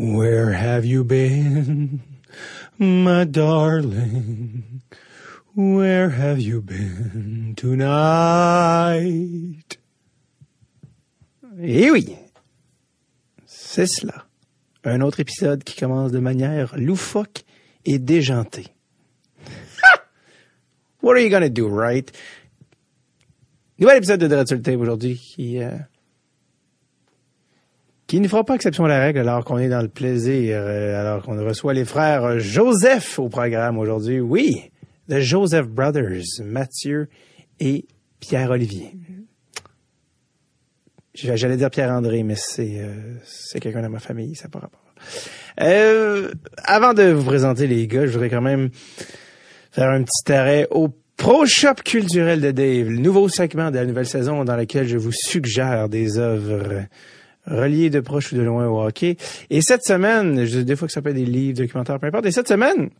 Where have you been, my darling? Where have you been tonight? Eh oui, c'est cela. Un autre épisode qui commence de manière loufoque et déjantée. What are you gonna do, right? Nouvel épisode de Dread sur le Tape aujourd'hui qui, euh, qui ne fera pas exception à la règle alors qu'on est dans le plaisir, euh, alors qu'on reçoit les frères Joseph au programme aujourd'hui. Oui, The Joseph Brothers, Mathieu et Pierre-Olivier. J'allais dire Pierre-André, mais c'est euh, quelqu'un de ma famille, ça n'a pas rapport. Euh, avant de vous présenter les gars, je voudrais quand même faire un petit arrêt au Pro Shop culturel de Dave, le nouveau segment de la nouvelle saison dans lequel je vous suggère des œuvres reliées de proche ou de loin au hockey. Et cette semaine, je, des fois que ça peut être des livres, documentaires, peu importe, et cette semaine,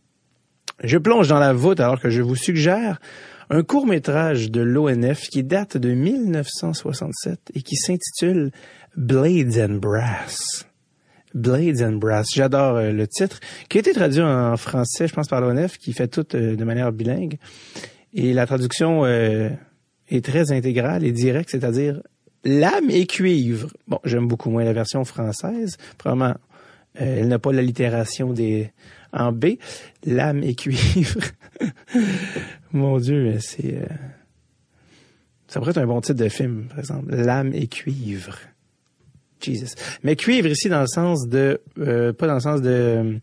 je plonge dans la voûte alors que je vous suggère un court métrage de l'ONF qui date de 1967 et qui s'intitule Blades and Brass. Blades and Brass. J'adore euh, le titre, qui a été traduit en français, je pense, par l'ONF, qui fait tout euh, de manière bilingue. Et la traduction euh, est très intégrale et directe, c'est-à-dire lame et cuivre. Bon, j'aime beaucoup moins la version française. Probablement, elle n'a pas l'allitération des en B. Lame et cuivre. Mon Dieu, c'est... ça pourrait être un bon titre de film, par exemple. Lame et cuivre. Jesus. Mais cuivre ici dans le sens de... pas dans le sens de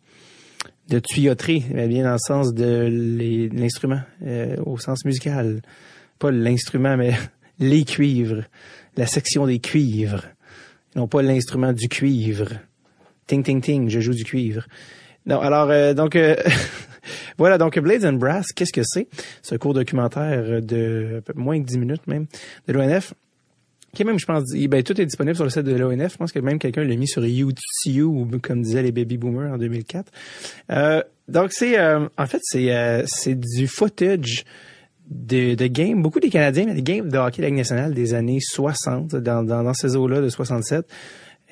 de tuyauterie, mais bien dans le sens de l'instrument, euh, au sens musical. Pas l'instrument, mais les cuivres, la section des cuivres. Non pas l'instrument du cuivre. Ting, ting, ting, je joue du cuivre. Non, alors, euh, donc, euh, voilà, donc Blades and Brass, qu'est-ce que c'est? Un court documentaire de moins que 10 minutes même, de l'ONF qui même, je pense, ben, tout est disponible sur le site de l'ONF. Je pense que même quelqu'un l'a mis sur YouTube, comme disaient les baby boomers en 2004. Euh, donc c'est, en fait, c'est du footage de, de games, beaucoup des Canadiens, mais des games de hockey de la Ligue nationale des années 60, dans, dans, dans ces eaux-là de 67.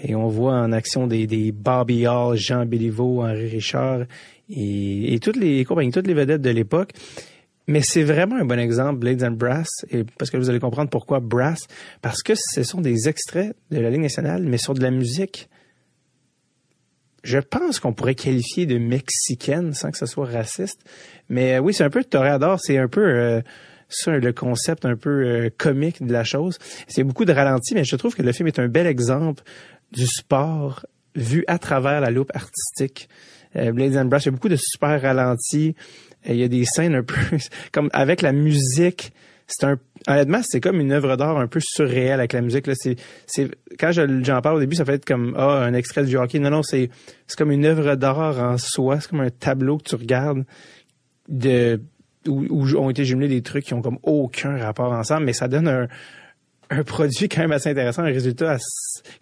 Et on voit en action des, des Bobby Hall, Jean Béliveau, Henri Richard et, et toutes les compagnies, toutes les vedettes de l'époque. Mais c'est vraiment un bon exemple, Blades and Brass, et parce que vous allez comprendre pourquoi Brass, parce que ce sont des extraits de la Ligue nationale, mais sur de la musique. Je pense qu'on pourrait qualifier de mexicaine sans que ce soit raciste. Mais euh, oui, c'est un peu toréador, c'est un peu euh, ça, le concept un peu euh, comique de la chose. C'est beaucoup de ralenti, mais je trouve que le film est un bel exemple du sport vu à travers la loupe artistique. Blades and Brass, il y a beaucoup de super ralentis il y a des scènes un peu comme avec la musique. C'est un honnêtement, c'est comme une œuvre d'art un peu surréelle avec la musique. Là, c'est, c'est quand j'en parle au début, ça fait être comme ah un extrait du hockey. Non, non, c'est c'est comme une œuvre d'art en soi. C'est comme un tableau que tu regardes de où, où ont été jumelés des trucs qui ont comme aucun rapport ensemble, mais ça donne un un produit quand même assez intéressant, un résultat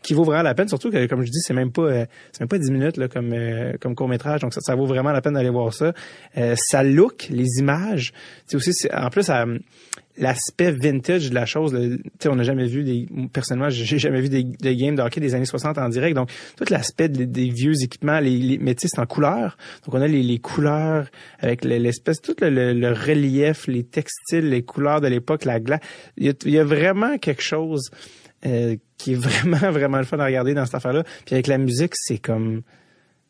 qui vaut vraiment la peine. Surtout que, comme je dis, c'est même pas euh, c'est même pas 10 minutes là, comme euh, comme court métrage, donc ça, vaut vraiment la peine d'aller voir ça. Euh, ça look, les images, c'est aussi en plus ça, l'aspect vintage de la chose. Sais, on n'a jamais vu des. Personnellement, j'ai jamais vu des, des, games de des années 60 en direct. Donc, tout l'aspect des, vieux équipements, les, les c'est en couleur. Donc, on a les, les couleurs avec l'espèce, tout le, relief, les textiles, les couleurs de l'époque, la glace. Il y, a, vraiment quelque chose euh, qui est vraiment, vraiment le fun à regarder dans cette affaire-là. Puis avec la musique, c'est comme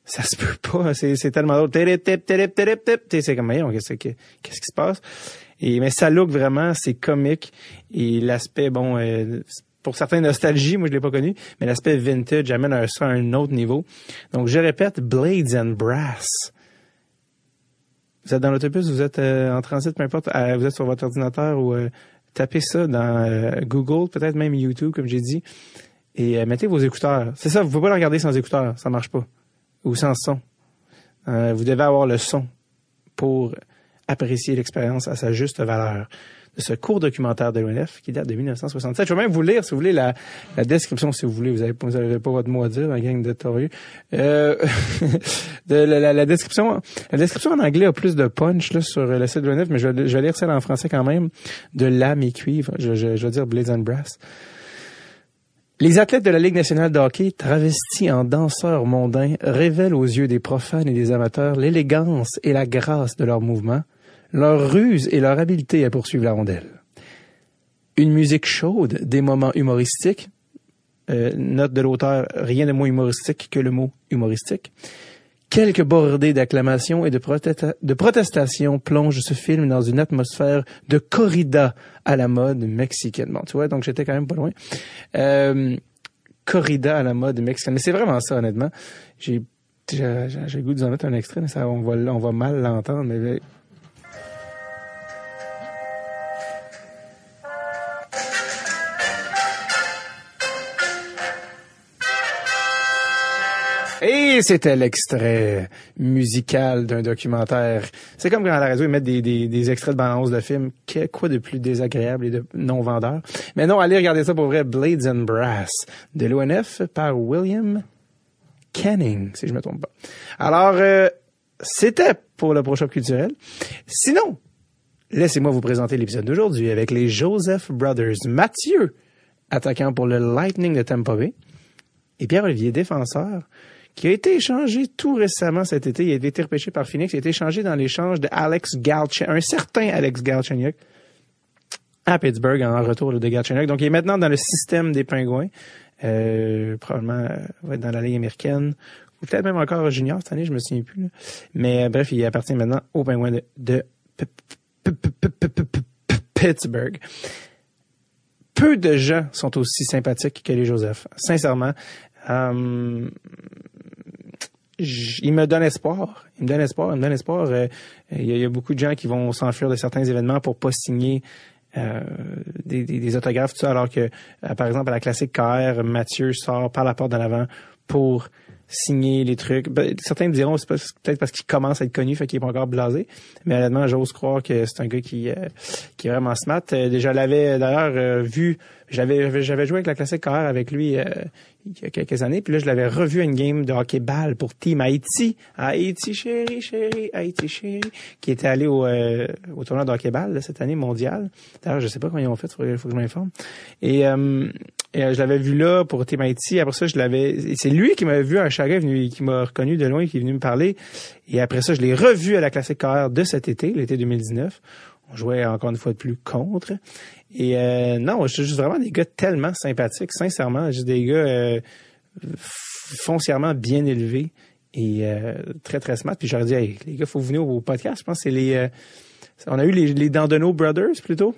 ça se peut pas, c'est, tellement drôle. C'est comme, qu'est-ce qui se passe? Et mais ça look vraiment, c'est comique et l'aspect bon euh, pour certains nostalgie, moi je l'ai pas connu, mais l'aspect vintage amène ça à un autre niveau. Donc je répète, Blades and Brass. Vous êtes dans l'autobus, vous êtes euh, en transit, peu importe, euh, vous êtes sur votre ordinateur ou tapez ça dans Google, peut-être même YouTube, comme j'ai dit, et mettez vos écouteurs. C'est ça, vous pouvez pas le regarder sans écouteurs, ça marche pas, ou sans son. vous devez avoir le son pour apprécier l'expérience à sa juste valeur de ce court documentaire de l'ONF qui date de 1967. Je vais même vous lire, si vous voulez, la, la description, si vous voulez. Vous n'avez pas votre mot à dire, la gang de torieux. Euh, de la, la, description, la description en anglais a plus de punch là, sur le site de l'ONF, mais je, je vais lire celle en français quand même, de l'âme et cuivre. Je, je, je vais dire Blaze and Brass. Les athlètes de la Ligue nationale de travestis en danseurs mondains, révèlent aux yeux des profanes et des amateurs l'élégance et la grâce de leurs mouvements, leur ruse et leur habileté à poursuivre la rondelle. Une musique chaude, des moments humoristiques, euh, note de l'auteur, rien de moins humoristique que le mot humoristique, Quelques bordées d'acclamations et de, protestations plongent ce film dans une atmosphère de corrida à la mode mexicaine. Bon, tu vois, donc j'étais quand même pas loin. Euh, corrida à la mode mexicaine. Mais c'est vraiment ça, honnêtement. J'ai j'ai le goût de vous en mettre un extrait, mais ça, on va, on va mal l'entendre, mais Et c'était l'extrait musical d'un documentaire. C'est comme quand à la radio, ils mettent des, extraits de bande de films. Quoi de plus désagréable et de non vendeur. Mais non, allez regarder ça pour vrai. Blades and Brass de l'ONF par William Canning, si je me trompe pas. Alors, euh, c'était pour le Pro culturel. Sinon, laissez-moi vous présenter l'épisode d'aujourd'hui avec les Joseph Brothers. Mathieu, attaquant pour le Lightning de Tampa Bay, et Pierre-Olivier, défenseur qui a été échangé tout récemment cet été. Il a été repêché par Phoenix. Il a été échangé dans l'échange de Alex Galchenyuk, un certain Alex Galchenyuk, à Pittsburgh en retour de Galchenyuk. Donc, il est maintenant dans le système des Pingouins. Euh, probablement euh, dans la Ligue américaine ou peut-être même encore junior cette année, je me souviens plus. Mais euh, bref, il appartient maintenant aux Pingouins de, de Pittsburgh peu de gens sont aussi sympathiques que les Joseph. Sincèrement, euh, il me donne espoir. Il me donne espoir. Il me donne espoir. Euh, il, y a, beaucoup de gens qui vont s'enfuir de certains événements pour pas signer euh, des, des, autographes, tout ça, alors que, euh, par exemple, à la classique KR, Mathieu sort par la porte de l'avant pour signer les trucs. Ben, certains me diront c'est peut-être parce qu'il commence à être connu, fait qu'il est pas encore blasé. Mais honnêtement, j'ose croire que c'est un gars qui qui est vraiment smart. déjà, l'avais d'ailleurs vu. J'avais j'avais joué avec la classique KR avec lui il y a quelques années. Puis là, je l'avais revu à une game de hockey-ball pour Team Haïti. Haïti, chérie, chérie, Haïti, chérie, qui était allé au, euh, au tournoi de hockey-ball cette année mondiale. D'ailleurs, je sais pas comment ils ont fait, il faut que je m'informe. Et, euh, et euh, je l'avais vu là pour Team Haïti. Après ça, je l'avais... C'est lui qui m'avait vu à Chaga, venu, qui m'a reconnu de loin, qui est venu me parler. Et après ça, je l'ai revu à la Classique carrière de cet été, l'été 2019. On jouait encore une fois de plus contre. Et euh, non, suis juste vraiment des gars tellement sympathiques, sincèrement. Juste des gars euh, foncièrement bien élevés et euh, très, très smart. Puis j'aurais dit, hey, les gars, faut venir au podcast. Je pense que c'est les... Euh, on a eu les, les Dandeno Brothers, plutôt.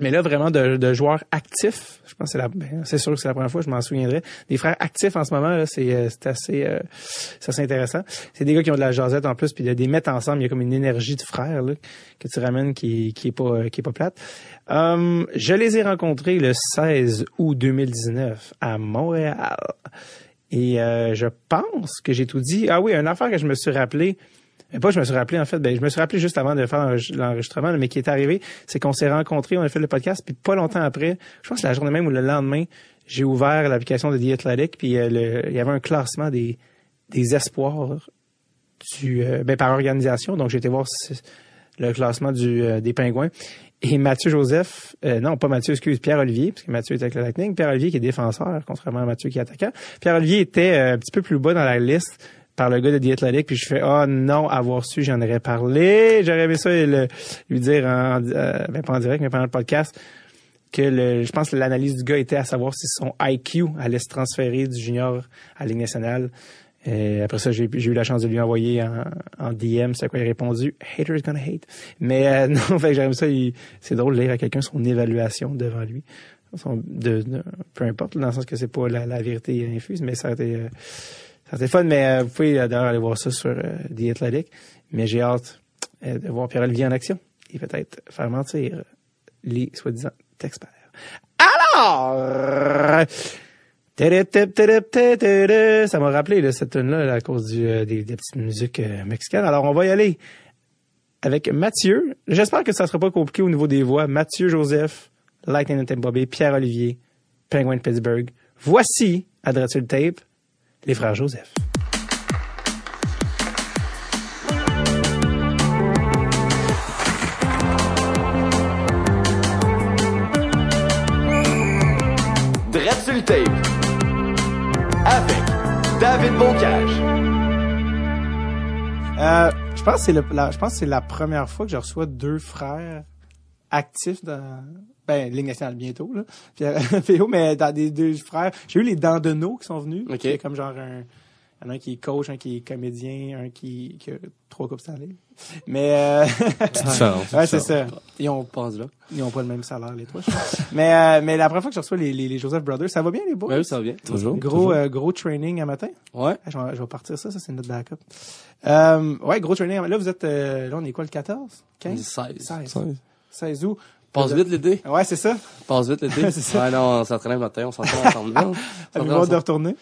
Mais là, vraiment, de, de, joueurs actifs, je pense que c'est la, ben, c'est sûr que c'est la première fois, je m'en souviendrai. Des frères actifs en ce moment, là, c'est, euh, c'est assez, euh, c'est intéressant. C'est des gars qui ont de la jasette en plus, puis de les mettre ensemble, il y a comme une énergie de frères là, que tu ramènes qui, qui est pas, qui est pas plate. Um, je les ai rencontrés le 16 août 2019 à Montréal. Et euh, je pense que j'ai tout dit. Ah oui, une affaire que je me suis rappelé pas je me suis rappelé en fait, ben je me suis rappelé juste avant de faire l'enregistrement, mais qui est arrivé, c'est qu'on s'est rencontrés, on a fait le podcast, puis pas longtemps après, je pense que la journée même ou le lendemain, j'ai ouvert l'application de The Athletic, puis euh, il y avait un classement des des espoirs du euh, ben par organisation, donc j'ai été voir le classement euh, des pingouins. Et Mathieu Joseph, non pas Mathieu, excuse, Pierre Olivier, parce que Mathieu était avec le Lightning, Pierre Olivier qui est défenseur, contrairement à Mathieu qui est attaquant. Pierre Olivier était un petit peu plus bas dans la liste par le gars de The puis je fais oh non avoir su j'en aurais parlé. J'aurais aimé ça lui dire en, euh, ben, pas en direct mais pendant le podcast que le, je pense que l'analyse du gars était à savoir si son IQ allait se transférer du junior à la Ligue nationale. Après ça j'ai eu la chance de lui envoyer en, DM c'est quoi il a répondu haters gonna hate mais euh, non fait j'aime ça c'est drôle de lire à quelqu'un son évaluation devant lui. Peu importe dans le sens que c'est pas la, vérité infuse mais ça a été euh, c'était fun, mais euh, vous pouvez euh, d'ailleurs aller voir ça sur euh, The Athletic. Mais j'ai hâte de voir Pierre-Olivier en action et peut-être faire mentir les soi-disant experts. Alors, ça m'a rappelé là, cette tune-là à cause des, petites musiques mexicaines. Alors, on va y aller avec Mathieu. J'espère que ça ne sera pas compliqué au niveau des voix. Mathieu Joseph, Lightning and Bobby, Pierre-Olivier, Penguin Pittsburgh. Voici, à Tape, les frères Joseph. Sur le tape. Avec David Bocage. Euh, je pense que c'est la, je pense que c'est la première fois que je reçois deux frères actifs dans ben Ligue nationale bientôt là. Puis euh, PO, mais dans des deux frères, j'ai eu les Dandeneau qui sont venus, Ok. qui est comme genre un il y en a un qui est coach, un qui est comédien, un qui, qui a trois coupes Stanley. Mais euh, ouais, c'est ça. Ils ont Pense là. ils ont pas le même salaire les trois. mais euh, mais la première fois que je reçois les, les, les Joseph Brothers, ça va bien les boys? Oui, ça va bien. Toujours. Gros euh, gros training à matin? Ouais. Ah, Je vais, je vais partir ça, ça c'est notre backup. Euh, ouais, gros training. Là, vous êtes, euh, là, on est quoi, le 14? 15? 16. 16. Ça, 16 août. Passe vite l'été. Ouais, c'est ça. Passe vite l'été. C'est ça. Ouais, non, on s'entraîne le matin, on s'entraîne ensemble. Avez-vous hâte de retourner?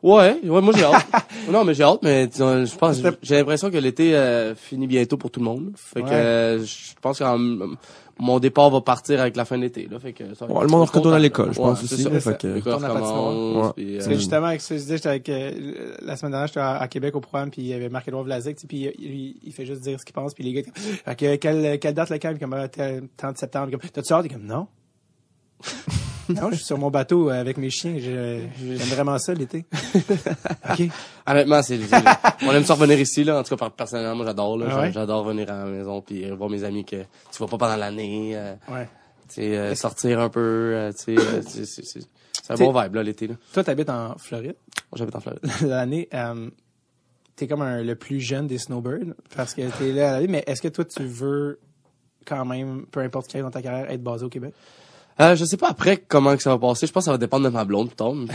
Ouais, ouais, moi j'ai hâte. non, mais j'ai hâte, mais sais, je pense, j'ai l'impression que l'été euh, finit bientôt pour tout le monde. Fait que Ouais. euh, je pense que mon départ va partir avec la fin de l'été. Là, fait que ça va Ouais, être- le monde retourne à l'école, je pense Ouais, aussi, c'est ça. ça. fait que- euh, que justement, avec ce que je disais, j'étais avec, euh, la semaine dernière, j'étais à, à Québec au programme, puis il y avait Marc-Édouard Vlasic, puis il, lui, il fait juste dire ce qu'il pense, puis les gars, fait que, quelle, quelle date le camp? Puis comme, ah, t'es- 30 septembre, t'as-tu hâte? Il est comme, non. non, je suis sur mon bateau euh, avec mes chiens, j'aime vraiment ça l'été. OK. Honnêtement, c'est, on aime ça revenir ici, là. En tout cas, personnellement, moi, j'adore, là. Ah ouais? J'adore venir à la maison puis euh, voir mes amis que tu vois pas pendant l'année, euh, Ouais. tu sais, euh, sortir un peu, euh, tu sais, euh, c'est, un bon vibe, là, l'été, là. Toi, t'habites en Floride? J'habite en Floride. l'année, euh, t'es comme un, le plus jeune des snowbirds parce que t'es là à la vie, mais est-ce que toi tu veux quand même, peu importe qui arrive dans ta carrière, être basé au Québec? Euh, je sais pas après comment que ça va passer. Je pense que ça va dépendre de ma blonde, tard. Mais,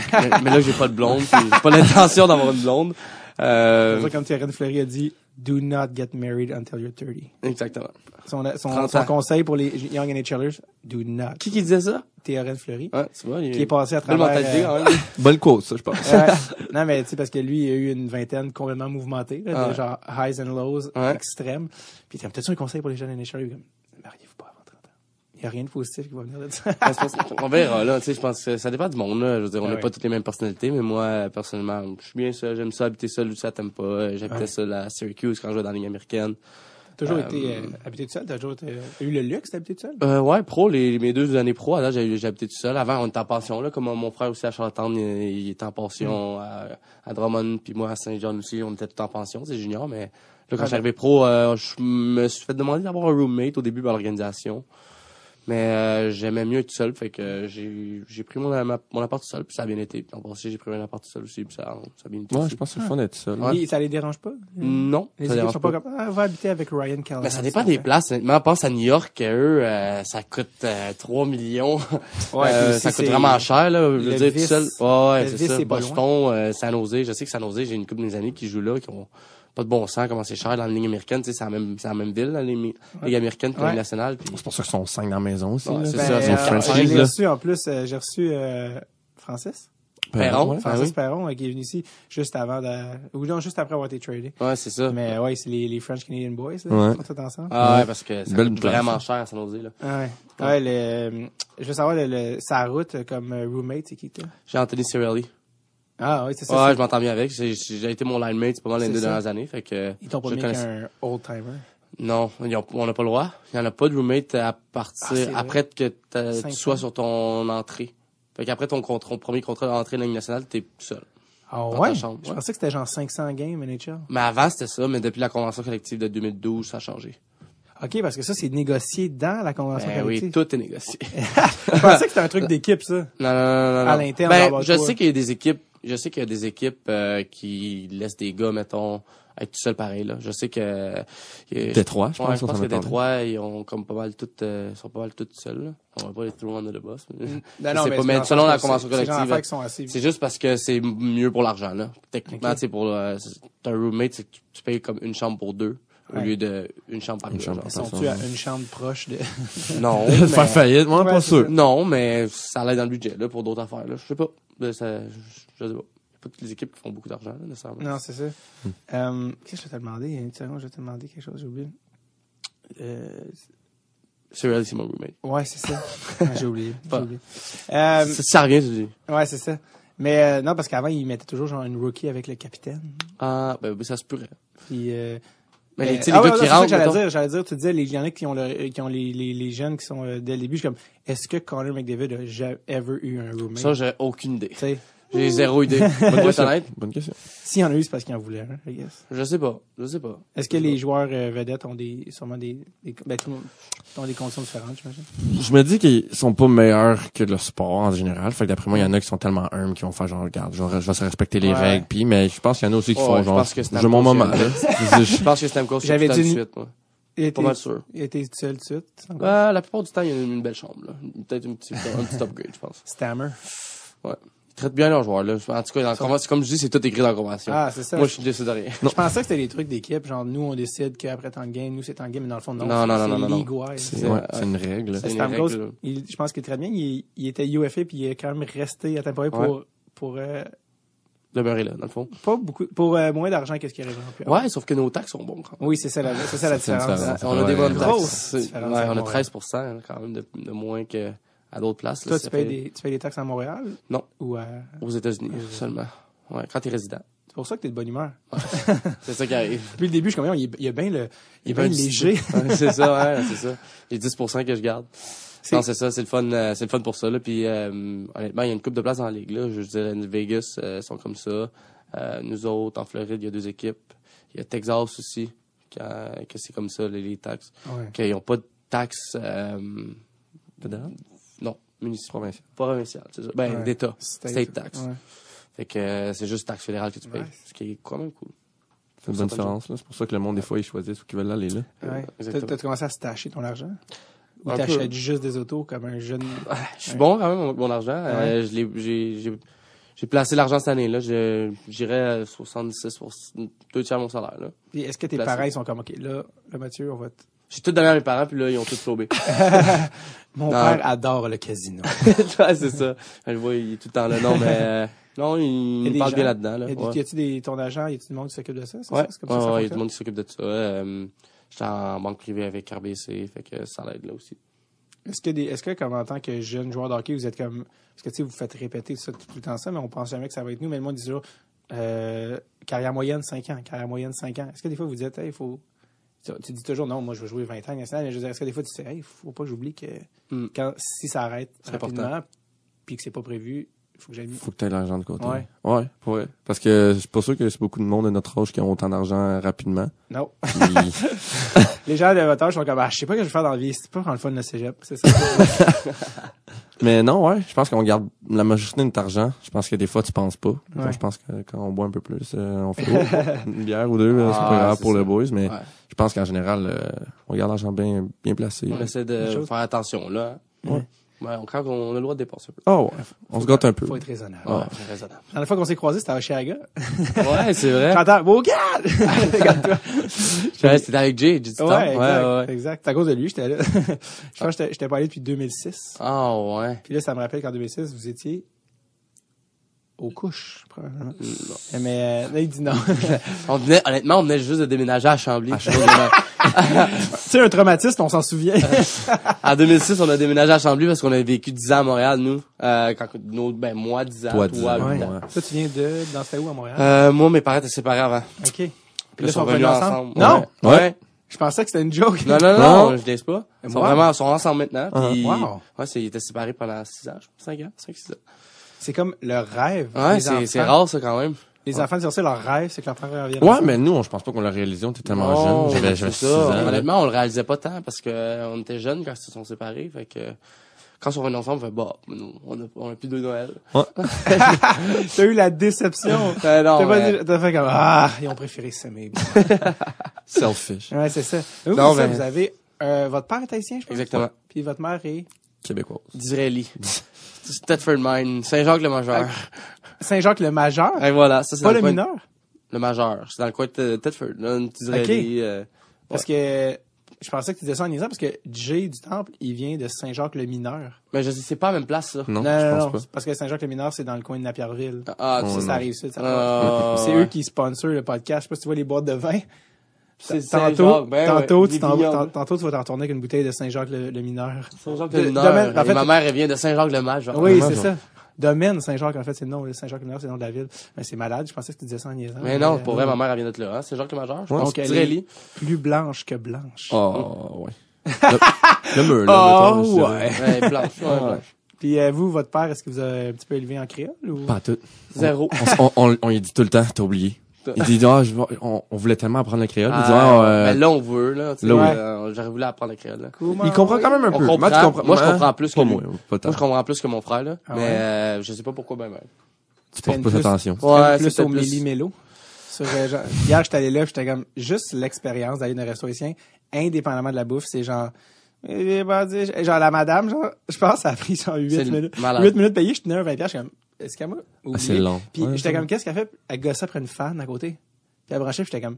mais là, j'ai pas de blonde. J'ai pas l'intention d'avoir une blonde. C'est Euh, ça, comme Thierry Fleury a dit, do not get married until you're 30. exactement. Son, son, 30 son conseil pour les Young NHLers, do not. Qui qui disait ça? Théorène Fleury, Ouais, tu vois, il qui est passé à travers... mentalité, euh, même. Bonne cause, ça, je pense. Ouais. non, mais tu sais, parce que lui, il a eu une vingtaine complètement mouvementée, là, de genre highs and lows Ouais. extrêmes. Puis t'as peut-être un conseil pour les jeunes NHLers? Comme, mariez-vous pas avant 30 ans. Il n'y a rien de positif qui va venir de ça. Pas- on verra, là. Tu sais, je pense que ça dépend du monde, là. Je veux dire, on n'a ouais. pas toutes les mêmes personnalités, mais moi, personnellement, je suis bien seul. J'aime ça habiter seul, ça t'aime pas. Euh, J'habitais Ouais. seul à Syracuse quand je jouais dans la Ligue américaine. T'as toujours Euh, été euh, habité tout seul? T'as toujours été, eu le luxe d'habiter tout seul? Euh, ouais, pro, les, mes deux années pro, là, j'ai habité tout seul. Avant, on était en pension, là, comme mon frère aussi à Charlottetown, il, il était en pension Mm. à, à Drummond, puis moi à Saint-John aussi, on était tout en pension, c'est junior, mais là, quand Ah, arrivé pro, je me suis fait demander d'avoir un roommate au début par l'organisation. Mais euh, j'aimais mieux être seul, fait que j'ai j'ai pris mon, mon appart tout seul, puis ça a bien été. Puis en passé, j'ai pris un appart tout seul aussi, puis ça, ça a bien été. Ouais, aussi. je pense que c'est le fun d'être seul. Ouais. Et ça les dérange pas? Non, Les ça équipes dérange sont pas ah, on va habiter avec Ryan Callahan. Mais ça dépend des places. Honnêtement, pense à New York, eux, euh, ça coûte euh, 3 millions. Ouais, Euh, ça coûte vraiment cher, là. Je veux le dire, tout seul. Ouais, c'est ça. Boston, euh, San Jose. Je sais que San Jose, j'ai une couple de mes amis qui jouent là, qui ont pas de bon sens, comment c'est cher dans la ligne américaine. Tu sais, c'est la même, c'est la même ville, la ligne, ligue américaine que la Ouais. ligue nationale. Puis, C'est pour ça qu'ils sont cinq dans la maison aussi. Ouais, c'est Ben, ça, Ils sont euh, franchise, j'ai reçu, en plus, euh, j'ai reçu euh, Francis. Perron, Ouais. Ah Francis oui? Perron, euh, qui est venu ici juste avant de... Ou non, juste après avoir été tradé. ouais, c'est ça. Mais ouais, c'est les, les French Canadian Boys, là, Ouais. qui sont tous ensemble. Ah ouais, Ouais. parce que ça Belle coûte vraiment cher à San Jose, là. Ah ouais. Ouais, le, je veux savoir, le, le- sa route comme roommate, c'est qui, toi? J'ai Anthony Cirelli. Ah oui, c'est ça. Ouais, je m'entends bien avec. J'ai j'ai été mon line mate, mal les deux ça. dernières années. Fait que, Ils t'ont pas mis connais- qu'un old-timer? Non, ont- on n'a pas le droit. Il n'y en a pas de roommate à Ah, partir après que tu sois ans. sur ton entrée. Fait qu'après ton, ton premier contrat d'entrée dans la Ligue nationale, t'es seul. Ah ouais? Je pensais que c'était genre 500 games NHL. Mais avant, c'était ça, mais depuis la convention collective de 2012, ça a changé. OK, parce que ça, c'est négocié dans la convention Ben collective. oui, tout est négocié. Je pensais que c'était un truc d'équipe, ça. non, non, non, non. À l'interne, Ben, je sais qu'il y a des équipes, je sais qu'il y a des équipes euh, qui laissent des gars, mettons, être tout seul pareil, là. Je sais que... a- Détroit, je Ouais, pense. je pense que. Détroit, ils ont comme pas mal toutes, euh, sont pas mal toutes seuls, là. On va pas les throw under the bus. mais- Non, pas, mais le selon la que convention c'est- c'est collective, assez... C'est juste parce que c'est mieux pour l'argent, là. Techniquement, sais, pour euh, c'est- t'as un roommate, c'est que tu, tu payes comme une chambre pour deux au Ouais. lieu de une chambre par Une deux, chambre par Sont-tu à une chambre proche de... Non, De faire mais, faillite, moi, Ouais, pas c'est sûr. ça. non, mais ça l'aide dans le budget, là, pour d'autres affaires, là. Je sais pas. Là, ça, je, sais pas. Toutes les équipes qui font beaucoup d'argent, là, nécessairement. Non, c'est ça. Hmm. Euh, Qu'est-ce que je vais te demander? Une seconde, je vais te demander quelque chose, j'ai oublié. Euh, C'est réel, c'est mon roommate. ouais, c'est ça. Ah, j'ai oublié. Oublié. Euh, Ça, ça revient, tu dis. ouais, c'est ça. Mais euh, non, parce qu'avant, ils mettaient toujours genre une rookie avec le capitaine. Ah, ben, oui, ça se pourrait. Puis, euh, Mais les, Euh, ah ouais, gars qui c'est ça que rentrent, j'allais dire, j'allais dire, tu disais, les- il y en a qui ont, le, qui ont les, les, les jeunes qui sont euh, dès le début. Je suis comme, est-ce que Connor McDavid a jamais ever eu un roommate? ça, j'ai aucune idée. Tu sais, J'ai zéro idée. Bonne question. Bonne question. s'il y en a eu, c'est parce qu'il en voulait un, I guess. Je sais pas. Je sais pas. Est-ce que les joueurs euh, vedettes ont des, sûrement des, des ben, tout le monde- ont des conditions différentes, j'imagine? Je me dis qu'ils sont pas meilleurs que le sport en général. Fait que d'après moi, il y en a qui sont tellement humbles qui vont faire genre, regarde, genre, je vais se respecter les Ouais. règles. Puis, mais je pense qu'il y en a aussi qui Ouais, font je genre, pense que c'est j'ai mon moment, là. Je pense que Stamkos, J'avais J'avais tout dit- de suite, moi. Il Pas était, mal sûr. il était seul tout de suite? encore- Ouais, la plupart du temps, il y a une, une belle chambre, là. Peut-être un petit, un petit upgrade, je pense. Stammer. Ils traitent bien leurs joueurs, là. En tout cas, dans comme je dis, c'est tout écrit dans la convention. Ah, c'est ça. Moi, je suis décidé de rien. Je pensais que c'était des trucs d'équipe, genre nous on décide qu'après tant de game, nous c'est tant de game, mais dans le fond non. Non, non, c'est non, non. C'est Ouais, ouais, c'est une règle. C'est une règle. il- je pense qu'il est très bien. Il, il était UFA puis il est quand même resté à Bay pour pour euh, Demeurer là, dans le fond. pas beaucoup pour euh, moins d'argent qu'est-ce qu'il aurait vraiment pu. Ouais, sauf que nos taxes sont bons, quand même. Oui, c'est ça la c'est ça la différence. différence. on a des Ouais, bonnes taxes. Ouais, on a Montréal. 13 hein, quand même de, de moins que à d'autres places. là, Toi, ça tu payes fait- des tu payes des taxes à Montréal? Non. ou à Aux États-Unis Euh, seulement. Ouais, quand t'es résident. c'est pour ça que t'es de bonne humeur. C'est ça qui arrive. Depuis le début, je suis comme il il est bien le il est bien léger. C'est ça, ouais, c'est ça. J'ai 10% que je garde. C'est- Non, c'est ça, c'est le fun, euh, c'est le fun pour ça, là. Puis, euh, honnêtement, il y a une coupe de place dans la ligue, là. Je dirais, Vegas, euh, sont comme ça. Nous autres, en Floride, il y a deux équipes. Il y a Texas aussi, a- que c'est comme ça, les, les taxes. Ouais. Qu'ils n'ont pas de taxes, Non, municipales. Provincial. C'est ça. Ben, Ouais. d'État. State. State tax. Ouais. Fait que euh, c'est juste taxe fédérale que tu payes. Ouais. Ce qui est quand même cool. C'est une bonne différence, là. C'est pour ça que le monde, des fois, ils choisissent où ils veulent aller, là. Ouais. T'as commencé à stacher ton argent? Ou t'achètes juste des autos comme un jeune. Je suis bon quand même avec mon argent. Euh, je l'ai, j'ai, placé l'argent cette année là. À 76 pour deux tiers de mon salaire là. Puis est-ce que tes Placé. parents ils sont comme ok là, là Mathieu, on va te... J'ai tout donné à mes parents puis là ils ont tout flobé. Mon Non. père adore le casino. ouais, c'est ça. Je le vois, il est tout le temps là. Non mais euh, non, Il il, parle gens- bien là-dedans là. Ouais. y a-tu des ton agent, y a-tu du monde qui s'occupe de ça? C'est Ouais, comme ouais, ouais, il y a du monde qui s'occupe de ça. Euh, j'étais en banque privée avec RBC, fait que ça l'aide là aussi. Est-ce que des, est-ce que comme en tant que jeune joueur de hockey, vous êtes comme parce que tu sais vous faites répéter ça tout le temps ça, mais on pense jamais que ça va être nous. Mais le monde dit toujours euh, carrière moyenne 5 ans, carrière moyenne 5 ans. Est-ce que des fois vous dites hey, il faut tu, tu dis toujours non, moi je veux jouer 20 ans national, mais je veux dire, est-ce que des fois tu dis hey, faut pas que j'oublie que Mm. quand si ça arrête C'est rapidement puis que c'est pas prévu, il faut que j'aille Faut que tu aies l'argent de côté. Ouais. Ouais, vrai. Parce que c'est pas sûr que c'est beaucoup de monde de notre âge qui ont autant d'argent rapidement. Non. Puis, Les gens de votre âge sont comme ah, je sais pas ce que je vais faire dans la vie, c'est pas prendre le fun de cégep, c'est ça. mais non, ouais, je pense qu'on garde la majorité de notre argent. Je pense que des fois, tu penses pas. Ouais. je pense que quand on boit un peu plus, euh, on fait oh, une bière ou deux, c'est Ah, pas grave c'est pour ça. le boys, mais Ouais. je pense qu'en général, euh, on garde l'argent bien, bien placé. On essaie de faire attention là. Ouais. Ouais, on, quand on a le droit de dépenser un peu. Oh ouais, on se gâte un peu. Faut être raisonnable. Ouais, c'est raisonnable. La dernière fois qu'on s'est croisés, c'était à Oshiaga. Ouais, c'est vrai. J'entends, beau gars! Regarde-toi. Ouais, C'était avec Jay, j'ai dit temps. Ouais, exact, ouais, ouais. exact. C'est à cause de lui, j'étais là. Je pense que j'étais- pas allé depuis 2006. Ah ouais. Puis là, ça me rappelle qu'en 2006, vous étiez aux couches, probablement. Non. Mais euh, là, il dit non. On venait, honnêtement, on venait juste de déménager à Chambly. tu sais, un traumatisme, on s'en souvient. en 2006, on a déménagé à Chambly parce qu'on a vécu 10 ans à Montréal, nous. Euh, quand, nos, ben, moi, 10 ans. Toi, 10 ans, ouais. ans. Toi, tu viens de, dans c'était où à Montréal? Euh, moi, mes parents étaient séparés avant. OK. Puis Puis là, ils sont revenus ensemble. Non! Ouais. Ouais. Je pensais que c'était une joke. Non, non, non, Non? non, je laisse pas. Ils sont Wow. vraiment, ils sont ensemble maintenant. Puis, Wow. ouais, c'est, ils étaient séparés pendant 6 ans, je pense, 5 ans, 5, 6 ans. C'est comme le rêve. Ouais, c'est, rare, ça, quand même. Les enfants disent ça, leur rêve, c'est que leurs parents reviennent Ouais, mais nous, on, je pense pas qu'on l'a réalisé. On était tellement jeunes. J'avais, j'avais ça. 6 ans. Honnêtement, on le réalisait pas tant parce que euh, on était jeunes quand ils se sont séparés. Fait que quand ils sont revenus ensemble, on fait bah, nous, on a, on a plus de Noël. T'as eu la déception. Non, T'as mais- fait comme, ah, ils ont préféré s'aimer. Selfish. ouais, c'est ça. Vous, Non, mais- vous avez, euh, votre père est haïtien, je pense? Exactement. Puis votre mère est? Québécoise. D'Israéli. Stedford Mine. Saint-Jacques-le-Majeur. Saint-Jacques-le-Majeur. Et voilà, ça c'est Pas le coin mineur? Le majeur. C'est dans le coin de Tedford. Là, un petit Israéli. euh, Parce que je pensais que tu disais ça en disant parce que Jay du Temple, il vient de Saint-Jacques-le-Mineur. Mais je sais, c'est pas la même place, ça. Non, non, je non, pense non, pas. c'est parce que Saint-Jacques-le-Mineur, c'est dans le coin de Napierville. Ah, Oh, ça, arrive, ça. ça Ah, c'est ouais. eux qui sponsorent le podcast. Je sais pas si tu vois les boîtes de vin. Tantôt, Saint-Jacques. Ben tantôt, ouais, tu tantôt, tu vas t'en retourner avec une bouteille de Saint-Jacques-le-Mineur. De- Saint-Jacques-le-Mineur. domaine- en Et fait- ma mère, elle vient de Saint-Jacques-le-Majeur. Oui, Majeur. c'est ça. Domaine Saint-Jacques, en fait, c'est le nom. Saint-Jacques-Mineur, c'est le nom de la ville. Mais c'est malade. Je pensais que tu disais ça en niaisant. Mais non, Euh, pour vrai, ma mère, elle vient d'être là, hein. C'est Jacques le Majeur, je Ouais. pense. Donc, elle Tirelli. est plus blanche que blanche. Oh, ouais. Le, le mur, là. Oh, mettons, ouais. Ouais, blanche, ouais, blanche. Puis euh, vous, votre père, est-ce que vous avez un petit peu élevé en créole ou? Pas tout. Zéro. On, on, on, on lui dit tout le temps, t'as oublié. Il dit, ah, on, on voulait tellement apprendre le créole. Il dit, ah, Ah, euh, ben là, on veut, là. euh, J'aurais voulu apprendre le créole, là. Comment- il comprend quand même un On peu. comprend. Moi, tu comprends- Moi, je comprends plus que moi. Moi, je comprends plus que mon frère, là. Ah mais ouais? euh, je sais pas pourquoi, ben, ben. Tu portes pas plus- attention. Ouais, plus au plus- méli-mélo. Sur, genre, hier, j'étais allé là, j'étais comme, juste l'expérience d'aller dans un resto haïtien, indépendamment de la bouffe, c'est genre, eh, genre, la madame, genre, je pense, ça a pris genre 8 C'est minutes. malade. 8 minutes payées, je tenais un 20 piastres, je suis comme, est-ce qu'elle m'a oublié? Ah, c'est long. Puis Ouais, j'étais comme, qu'est-ce qu'elle fait? Elle gossait après une fan à côté. Puis elle branchait, puis j'étais comme,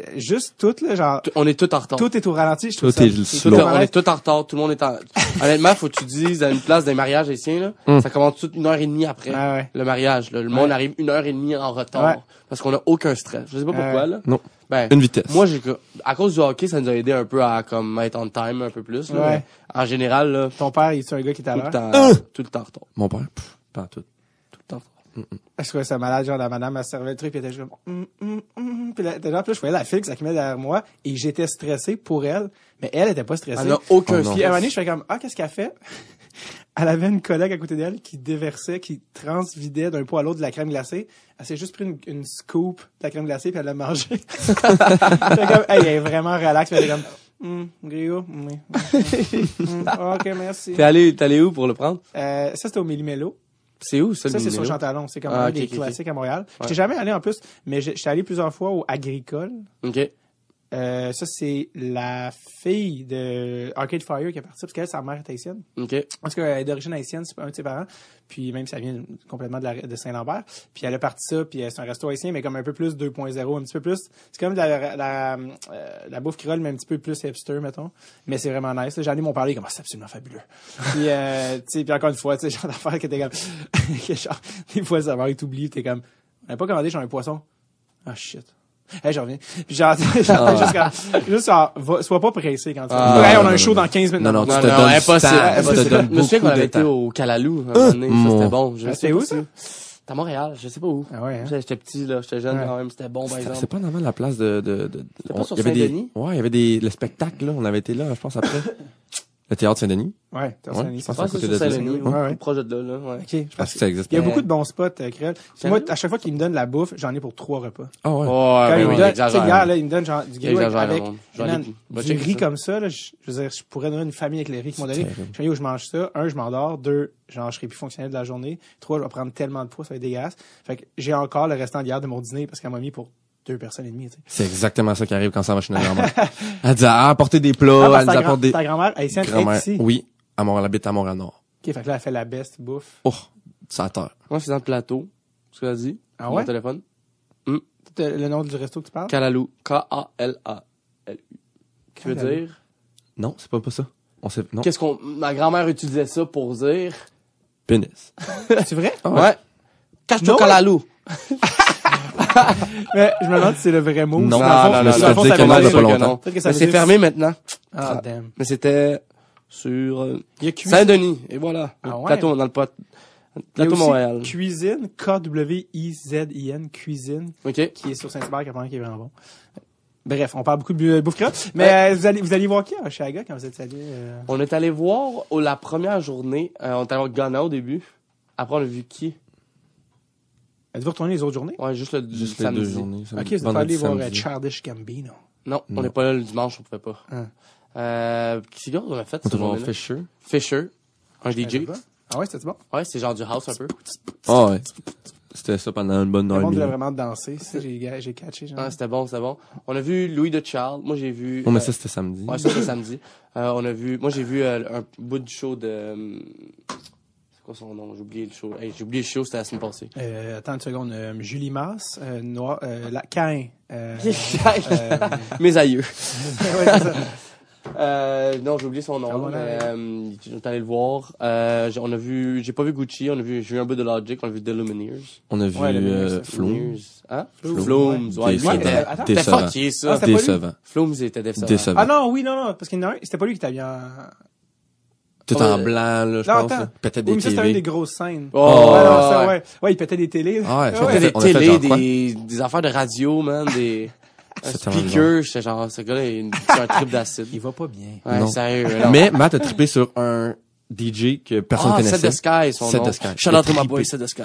euh, juste tout, là, genre, On est tout en retard. tout est au ralenti, je trouve Tout ça. est Tout est- tout on est tout en retard, tout le monde est en... Honnêtement, faut que tu dises à une place des mariages haïtiens, là, Hum. ça commence toute une heure et demie après Ah ouais. le mariage. Là. Le monde arrive une heure et demie en retard. Ouais. Parce qu'on a aucun stress. Je sais pas pourquoi, Ouais. là. Non. Ben, Une vitesse. moi, j'ai, à cause du hockey, ça nous a aidé un peu à, comme, être on time un peu plus, là. En général, là, Ton père, il est un gars qui est à tout le l'heure? temps, tout le temps en retard. Mon père, pff, pas tout. Tout le temps en retard. Je trouvais ça malade, genre, la madame, elle servait le truc, puis elle était juste comme, hum, hum, hum. Puis là, t'es genre, puis là, je voyais la fille qui s'accumulait derrière moi, et j'étais stressé pour elle, mais elle était pas stressée. Elle n'a aucun Oh. Puis à un moment donné, je fais comme, ah, qu'est-ce qu'elle fait? Elle avait une collègue à côté d'elle qui déversait, qui transvidait d'un pot à l'autre de la crème glacée. Elle s'est juste pris une, une scoop de la crème glacée puis elle l'a mangée. Comme, hey, elle est vraiment relax. Puis elle est comme, hum, Grégo, oui. Hum, ok, merci. T'es allé, t'es allé où pour le prendre? Euh, ça, c'était au Méli-Mélo. C'est où, ça, Ça, c'est sur numéro? Chantalon. C'est comme Ah, un des classiques à Montréal. Je. J'étais jamais allé en plus, mais j'étais allé plusieurs fois au Agricole. OK. Euh, ça, c'est la fille de Arcade Fire qui est partie, parce qu'elle, sa mère est haïtienne. OK. En tout cas, elle est d'origine haïtienne, c'est pas un de ses parents. Puis même ça vient complètement de, la- de Saint-Lambert. Puis elle a parti ça, puis euh, c'est un resto haïtien, mais comme un peu plus 2.0, un petit peu plus. C'est comme de la, la, euh, la bouffe créole, mais un petit peu plus hipster, mettons. Mais c'est vraiment nice. J'en ai mon parler comme, Ah, c'est absolument fabuleux. puis, euh, tu sais, puis encore une fois, tu sais, genre d'affaires que t'es comme, que genre, des fois, ça va être oublié, t'es comme, on n'a pas commandé genre un poisson. Ah, shit. Hey, je reviens. Puis genre, genre, juste, comme- juste genre, va- sois pas pressé quand tu Ah, hey, on a un show dans 15 minutes. Non, non, tu Non, te non, donnes impossible. temps, tu te donnes Je me souviens qu'on avait été au Calalou, un moment donné. Ça, c'était bon. Je Ah, sais c'était pas où, ça? C'était à Montréal, je sais pas où. Ah ouais, hein? J'étais petit, là. J'étais jeune Ouais. quand même. C'était bon, par C'est exemple. c'est pas de la place de, de, de, pas on- sur il y avait des, Saint-Denis? ouais, il y avait des, le spectacle, là. On avait été là, je pense, après. le théâtre Saint-Denis. Ouais, Ouais, Saint-Denis, je pense à c'est côté de. Saint-Denis, Ouais. Proche de là, là, ouais. Ok, je pense Parce que ça existe Il y a beaucoup de bons spots, euh, Créole. Moi, à chaque fois qu'il me donne la bouffe, j'en ai pour trois repas. Ah ouais. Ouais, Quand il oui, me donne, tu sais, hier, là, il me donne genre du exagère, avec aller- va du riz ça. comme ça, là, je, veux dire, je pourrais donner une famille avec les riz qu'ils m'ont donné. Je dis, yo, je mange ça. Un, je m'endors. Deux, genre, je serai plus fonctionnel de la journée. Trois, je vais prendre tellement de poids, ça va être dégueulasse. Fait que j'ai encore le restant d'hier de mon dîner parce qu'elle m'a mis pour deux personnes et demie, tu sais. C'est exactement ça qui arrive quand ça va chez notre grand-mère. Elle dit, ah, apporter des plats, Ah, elle nous apporte grand- des... ta grand-mère haïtienne est Grand-mère, ici. oui. À Montréal, elle habite à Montréal-Nord. Ok, fait que là, elle fait la best bouffe. Oh, ça a terre. Moi, c'est dans le plateau. Ce qu'elle a dit. Ah Mon ouais? téléphone. T'as Le nom du resto que tu parles? Calalou. K-A-L-A-L-U. Qui veut dire? Non, c'est pas, pas ça. On sait, non. Qu'est-ce qu'on, ma grand-mère utilisait ça pour dire? Pénis. C'est vrai? Ouais. Cache-toi Non. Mais je me demande si c'est le vrai mot. Non, Dans le fond- non, non, ça veut non, dire- il y a pas longtemps. c'est fermé maintenant. Ah, damn. Mais c'était sur euh, Il y a cuisine. Saint-Denis. Et voilà. Ah ouais? Plateau, dans le pot. Il y a Plateau Montréal. Cuisine, K-W-I-Z-I-N, cuisine, OK. qui est sur Saint-Hubert, qui est vraiment bon. Bref, on parle beaucoup de bu- bouffe créole. Mais euh, vous allez vous allez voir qui à Oshaga quand vous êtes allé euh... On est allé voir au- la première journée. euh, on est allé voir Ghana au début. Après, on a vu qui? Êtes-vous retourné les autres journées? Ouais, juste le Juste les samedi. deux journées. Ok, vous êtes pas allé voir euh, samedi. Childish Gambino. Non, on n'est pas là le dimanche, on pouvait pas. Ah. Euh, c'est quoi qu'on a fait On voit journée-là? Fisher. Fisher, un DJ. Ah ouais, c'était bon? Ouais, c'est genre du house un peu. Ah ouais. C'était ça pendant une bonne Le heure et monde vraiment danser. Ça, j'ai j'ai catché. Genre. Ah, c'était bon, c'était bon. On a vu Louis de Child. Moi, j'ai vu. Non, mais euh, ça, c'était samedi. Ouais, ça, c'est samedi. Euh, on a vu. Moi, j'ai vu euh, un bout du show de. C'est quoi son nom? J'ai oublié le show. Hey, j'ai oublié le show, c'était la semaine passée. Euh, attends une seconde. euh, Julie Masse, euh, Noir, euh, la, Cain. Euh, euh, Mes aïeux. ouais. Euh, non, j'ai oublié son nom. Ah, voilà. mais, euh, on est allé le voir. Euh, j'ai- on a vu. J'ai pas vu Gucci. On a vu. J'ai vu un bout de Logic. On a vu The Lumineers. On a vu Ouais, euh, Lumineers, Flume. Lumineers. Hein? Flume, Flume. ouais. Décevant. Décevant. fucké, Ah, ça. c'était pas lui? Décevant. Flume, il était décevant. Décevant. Ah non, oui, non, non, parce qu'il y en a un, c'était pas lui qui était bien. Tout Ouais. en blanc, là, je Non, pense. attends. là. Peut-être Oui, des mais ça, c'était une des grosses scènes. Oh, ouais, non, ça, ouais. ouais. Ouais, il pétait des télés. Ah ouais, fait des on a fait télé, genre quoi? des, des affaires de radio, man, des un speaker. J'étais genre, ce gars-là, il c'est un trip d'acide. Il va pas bien. Ouais, Non. sérieux. alors. Mais Matt a trippé sur un DJ que personne ah, connaissait. Set the Sky, son Set nom. the Sky. Shout out to my boy, Set the Sky.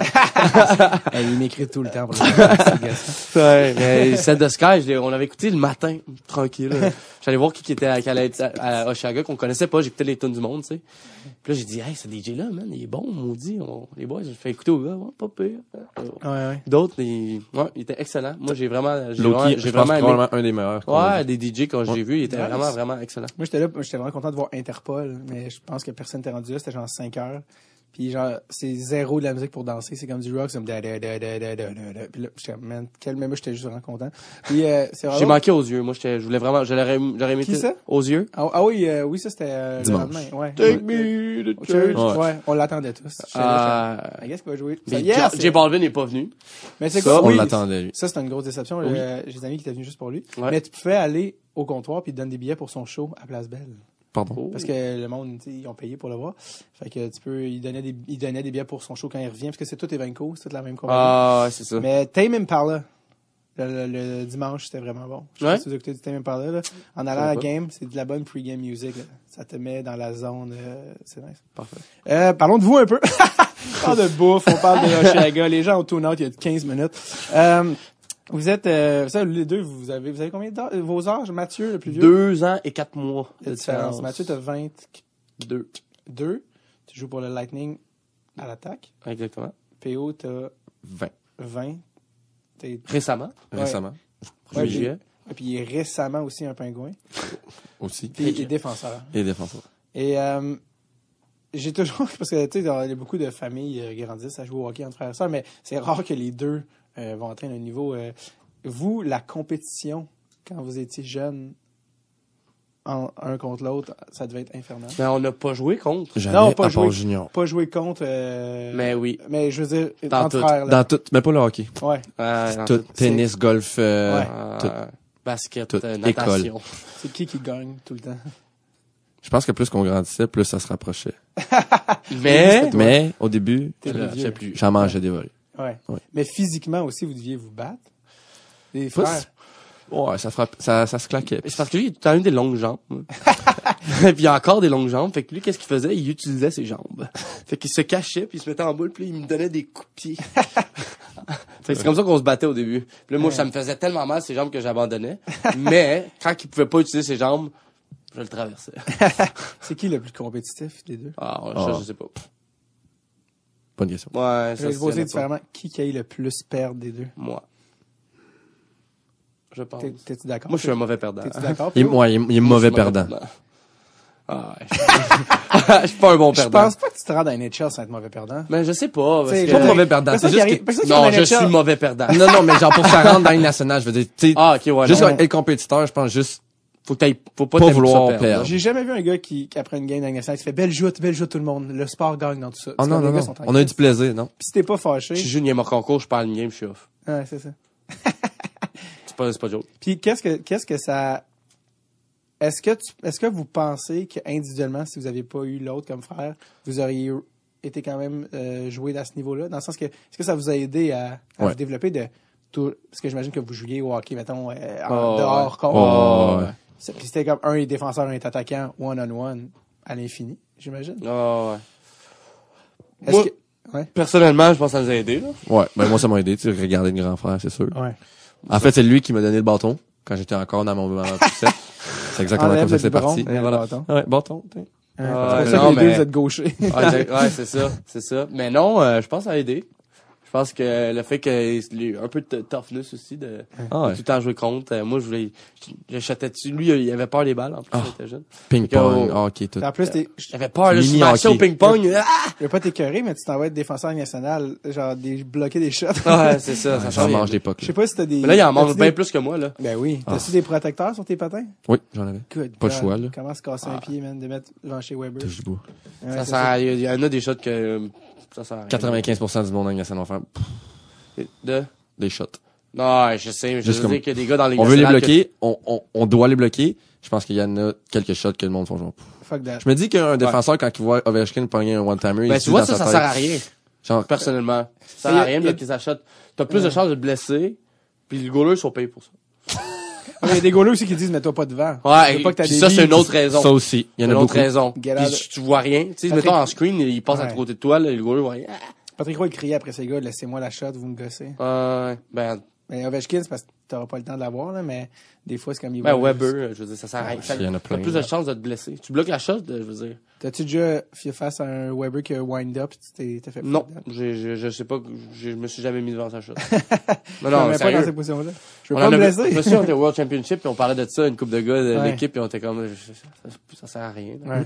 Eh, il m'écrit tout le temps pour le ouais, mais Set the Sky, on l'avait écouté le matin, tranquille. J'allais voir qui qui était à, qui allait être à, à Oshaga, qu'on connaissait pas, j'écoutais les tunes du monde, tu sais. Puis là, j'ai dit, hey, ce DJ-là, man, il est bon, maudit. On, les boys, j'ai fait écouter au gars, ouais, pas pire. Ouais, ouais. D'autres, ils, ouais, il était excellent. Moi, j'ai vraiment, j'ai vraiment, je j'ai vraiment aimé. un des meilleurs. Ouais, des DJ quand j'ai vu, il était vraiment, vraiment excellent. Moi, j'étais là, j'étais vraiment content de voir Interpol, mais je pense que personne n'était rendu là. C'était genre 5 heures. Puis genre, c'est zéro de la musique pour danser, c'est comme du rock, c'est comme da da da da da da da. Puis là, j'étais man, quel même j'étais juste vraiment content. Puis euh, c'est J'ai manqué aux yeux, moi j'étais je voulais vraiment j'aurais j'aurais aimé ça? aux yeux. Ah, ah oui, euh, oui, ça c'était euh, Dimanche. le lendemain, ouais. Take me to church. Ouais, ouais on l'attendait tous. Ah, qu'est-ce qu'il va jouer ça, yes, J Balvin n'est pas venu. Mais c'est ça, quoi, on oui, l'attendait lui. Ça c'était une grosse déception, oui. Euh, j'ai des amis qui étaient venus juste pour lui. Ouais. Mais tu pouvais aller au comptoir puis te donne des billets pour son show à Place Belle. Pardon? Oh. Parce que le monde, ils ont payé pour le voir. Fait que tu peux, ils donnaient des, ils donnaient des billets pour son show quand il revient, parce que c'est tout Evenco, c'est toute la même compagnie. Ah, ouais, c'est ça. Mais Tame Impala, le, le, le dimanche, c'était vraiment bon. Je sais Ouais? pas si vous écoutez du Tame Impala, là. En allant à la game, c'est de la bonne pre-game music, là. Ça te met dans la zone, euh, c'est nice. Parfait. Euh, parlons de vous un peu. on parle de bouffe, on parle de Oshaga. Les gens ont out il y a 15 minutes. Euh, vous êtes, euh, ça, les deux, vous avez, vous avez combien d'heures, vos âges? Mathieu, le plus vieux? Deux ans et quatre mois de différence? différence. Mathieu, t'as 22. Deux. Tu joues pour le Lightning à l'attaque. Exactement. PO, t'as 20. 20. T'es, Récemment. Récemment. Ouais, Juillet. puis- et puis il est récemment aussi un pingouin. Aussi. Puis il est défenseur. Et défenseur. Et euh, j'ai toujours, parce que tu sais, dans- il y a beaucoup de familles euh, grandissent à jouer au hockey entre frères et sœurs, mais c'est rare que les deux euh, vont atteindre un niveau. euh, vous, la compétition, quand vous étiez jeune, en, un contre l'autre, ça devait être infernal. Mais on n'a pas joué contre. Jamais Non, pas joué. junior. Pas jouer contre. euh, Mais oui. Mais je veux dire, Dans tout. Dans tout, mais pas le hockey. Ouais. Tout, tout. tennis, golf, euh, Ouais. Euh, tout. basket, tout. euh, natation. C'est qui qui gagne tout le temps? Je pense que plus qu'on grandissait, plus ça se rapprochait. Mais, Mais, au début, le j'en mangeais des volets. Ouais. Ouais. Mais physiquement aussi, vous deviez vous battre. Les frères. Ouais, ça frappe, ça, ça se claquait. C'est parce que lui, il a eu des longues jambes. puis il a encore des longues jambes. Fait que lui, qu'est-ce qu'il faisait? Il utilisait ses jambes. Fait qu'il se cachait, puis il se mettait en boule, puis il me donnait des coups de pied. fait que c'est comme ça qu'on se battait au début. Puis là, moi, ça me faisait tellement mal, ces jambes, que j'abandonnais. Mais, quand il pouvait pas utiliser ses jambes, je le traversais. C'est qui le plus compétitif des deux? Ah, ça, Ah. je sais pas. Bonne question. Ouais, Je vais poser différemment. Qui qui a eu le plus perdre des deux? Moi. Je pense. T'es- T'es-tu d'accord? Moi, je suis un mauvais perdant. T'es-tu d'accord? Il, ouais, il est, il est Moi, je mauvais suis perdant. Ah, ouais. Je suis pas un bon Je perdant. pense pas que tu te rends dans NHL sans être mauvais perdant. Mais je sais pas. parce que- je veux Pas mauvais perdant, c'est juste que- Non, je suis mauvais perdant. Non, non, mais genre pour ça rentre dans une nationale, je veux dire, tu sais, Ah, ok, ouais. juste non. être compétiteur, je pense juste, faut que faut pas, Pas vouloir perdre. J'ai jamais vu un gars qui, qui, après une game nationale, qui fait belle joute, belle joute tout le monde. Le sport gagne dans tout ça. oh C'est non, non, non, on a eu du plaisir, non? Puis si t'es pas fâché. Je suis junior mon concours, je parle une game, je suis off. Ouais, c'est ça. C'est pas, c'est pas joke. Puis qu'est-ce que qu'est-ce que ça Est-ce que tu est-ce que vous pensez que individuellement si vous n'aviez pas eu l'autre comme frère, vous auriez été quand même euh, joué à ce niveau-là? Dans le sens que est-ce que ça vous a aidé à, à Ouais. vous développer de tout parce que j'imagine que vous jouiez au hockey mettons euh, en Oh, dehors ouais. contre Oh, ouais. Puis c'était comme un est défenseur un est attaquant one on one à l'infini, j'imagine. Ah, ouais. Est-ce Moi- que ouais. Personnellement, je pense que ça nous a aidé, là. Ouais, ben moi ça m'a aidé, tu sais, regarder le grand frère, c'est sûr. Ouais. En fait, c'est lui qui m'a donné le bâton quand j'étais encore dans mon moment poussette. C'est exactement Enlève comme ça que c'est parti. et le voilà. bâton. Ouais, bâton. Ouais, c'est pour ça que deux mais- vous êtes gauchers. Ouais, j'ai- ouais, c'est ça, c'est ça. Mais non, euh, je pense que ça a aidé. Je pense que le fait que un peu de toughness aussi de, Ah de tout le temps jouer contre. euh, moi, je voulais, j'achetais dessus. Lui, il avait peur des balles en plus, Ah. il était jeune. Ping-pong, Fait hockey, tout. En plus t'es Il avait peur, là, je au hockey. ping-pong. Ah! Je vais pas t'écœurer, mais tu t'en vas être défenseur national, genre des, bloquer des shots. Ouais, c'est ça, ça change. mange des pocs. Je sais pas si t'as des. Mais là, il en mange bien des- plus que moi, là. Ben oui. Ah. T'as-tu des protecteurs sur tes patins? Oui, j'en avais. Good. Pas le choix, là. Comment se casser un pied, man, de mettre devant chez Weber? Touche du bois. Ouais, Ça il y en a des shots que, euh, ça sert à rien. 95% du monde en National vont faire pff, De? des shots. Non, je sais, je Juste veux comme- dire qu'il y a des gars dans les On veut les nationales que- bloquer, on, on, on doit les bloquer. Je pense qu'il y en a quelques shots que le monde font genre. Fuck that. Je me dis qu'un défenseur, quand il voit Ovechkin pogner un one-timer, Ben, il tu se vois, ça, ça sert à rien, genre, personnellement. Ça sert y à rien de y a- bloquer sa shot. T'as plus de chances de te blesser, puis le goaler sont payés pour ça. Il y a des goalers aussi qui disent, mets-toi pas devant. Ouais, pas que des ça, c'est une autre raison. ça aussi. Il y en a une autre raison. Puis tu- tu vois rien. Tu sais, mettons en screen, il passe à côté de toi, là, le goaler voit rien. Patrick Roy criait après ces gars, laissez-moi la shot, vous me gossez. Ouais, ben, Mais Ovechkin, c'est parce que t'auras pas le temps de l'avoir, là, mais des fois, c'est comme il ben voit- Weber, euh, je veux dire, ça sert à rien. il y en a T'as plein. plus de chances de te blesser. Tu bloques la shot, je veux dire. T'as-tu déjà fait face à un Weber qui a wind up et tu t'es- t'as fait Non, j'ai, je, je sais pas, je, je me suis jamais mis devant sa shot. non, Je me non, pas dans sérieux. cette position-là. Je veux On pas me blesser. Je me souviens, on était au World Championship, puis on parlait de ça, une coupe de gars de Ouais. l'équipe, puis on était comme, je- ça, ça sert à rien. là. Ouais.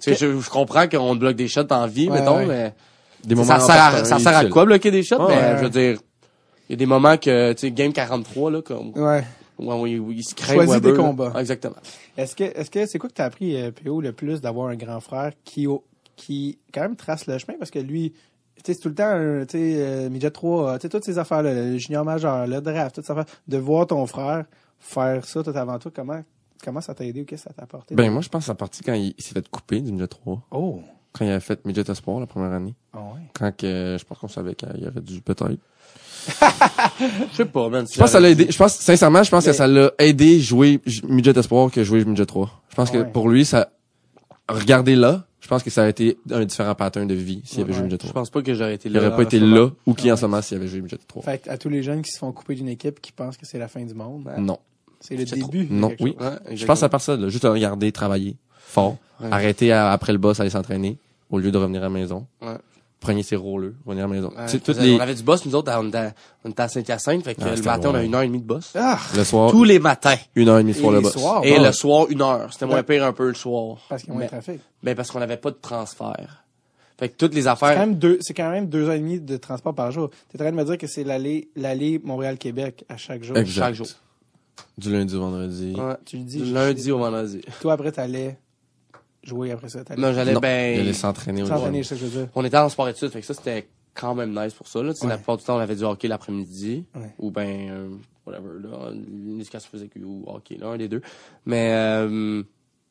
Tu sais, je, je comprends qu'on bloque des shots en vie, Ouais, mettons, ouais. mais Des ça moments sert, à, importants, ça sert à quoi bloquer des shots? Ouais, mais ouais. je veux dire, il y a des moments que, tu sais, game 43, là, comme, Ouais. où, où il, où il se crée Choisis Weber, tes combats. Ah, Exactement. Est-ce que, est-ce que, c'est quoi que t'as appris, euh, PO, le plus d'avoir un grand frère qui, qui, quand même, trace le chemin? Parce que lui, tu sais, c'est tout le temps, tu sais, euh, midget 3, euh, tu sais, toutes ces affaires-là, le junior majeur, le draft, toutes ces affaires, de voir ton frère faire ça tout avant toi, comment, comment ça t'a aidé ou qu'est-ce que ça t'a apporté? Ben, moi, je pense à la partie quand il, il s'est fait couper du midget 3. Oh! Quand il avait fait Midget Espoir la première année. Ah ouais? Quand que, je pense qu'on savait qu'il aurait dû, peut-être. Je sais pas, man. Je pense que ça l'a aidé. Je pense, sincèrement, je pense Mais- que ça l'a aidé jouer Midget Espoir que jouer Midget 3. Je pense que Ouais. pour lui, ça, regardez là, je pense que ça a été un différent pattern de vie s'il avait Ouais. joué Midget Je 3. pense pas que j'aurais été Il là. aurait pas été moment. là ou qui en ce moment s'il avait joué Midget 3. Fait que à tous les jeunes qui se font couper d'une équipe qui pensent que c'est la fin du monde, Non. c'est le début. Non, oui. Ouais, Je pense à part ça, là, juste à regarder, travailler fort, Ouais. arrêter à- après le boss, aller s'entraîner, au lieu de revenir à la maison. Ouais. Prenez ses rôles, revenir à la maison. Ouais, on toutes faisait- les, On avait du boss, nous autres, on était, on était à Saint-Hyacinthe, fait que Ah, le matin, on a une heure et demie de boss. Ah! le soir, Tous les matins. une heure et demie de soir le boss. soirs, Et bon, le soir, une heure. C'était moins pire un peu le soir. Parce qu'il y a moins de Mais- trafic. Ben, parce qu'on n'avait pas de transfert. Fait que toutes les C'est quand affaires. même deux, c'est quand même deux heures et demie de transport par jour. T'es en train de me dire que c'est l'aller, l'aller Montréal-Québec à chaque jour. Exact. Chaque jour. Du lundi au vendredi. Ouais. Tu le dis. Du lundi au vendredi. Toi, après, t'allais jouer après ça. Non, j'allais ben. Il allait s'entraîner s'entraîner, c'est ça que je veux dire. On était en sport études, fait que ça, c'était quand même nice pour ça, là. Ouais. La plupart du temps, on avait du hockey l'après-midi. Ouais. Ou ben, euh, whatever, là. L'éducation physique ou hockey, là, un des deux. Mais, euh,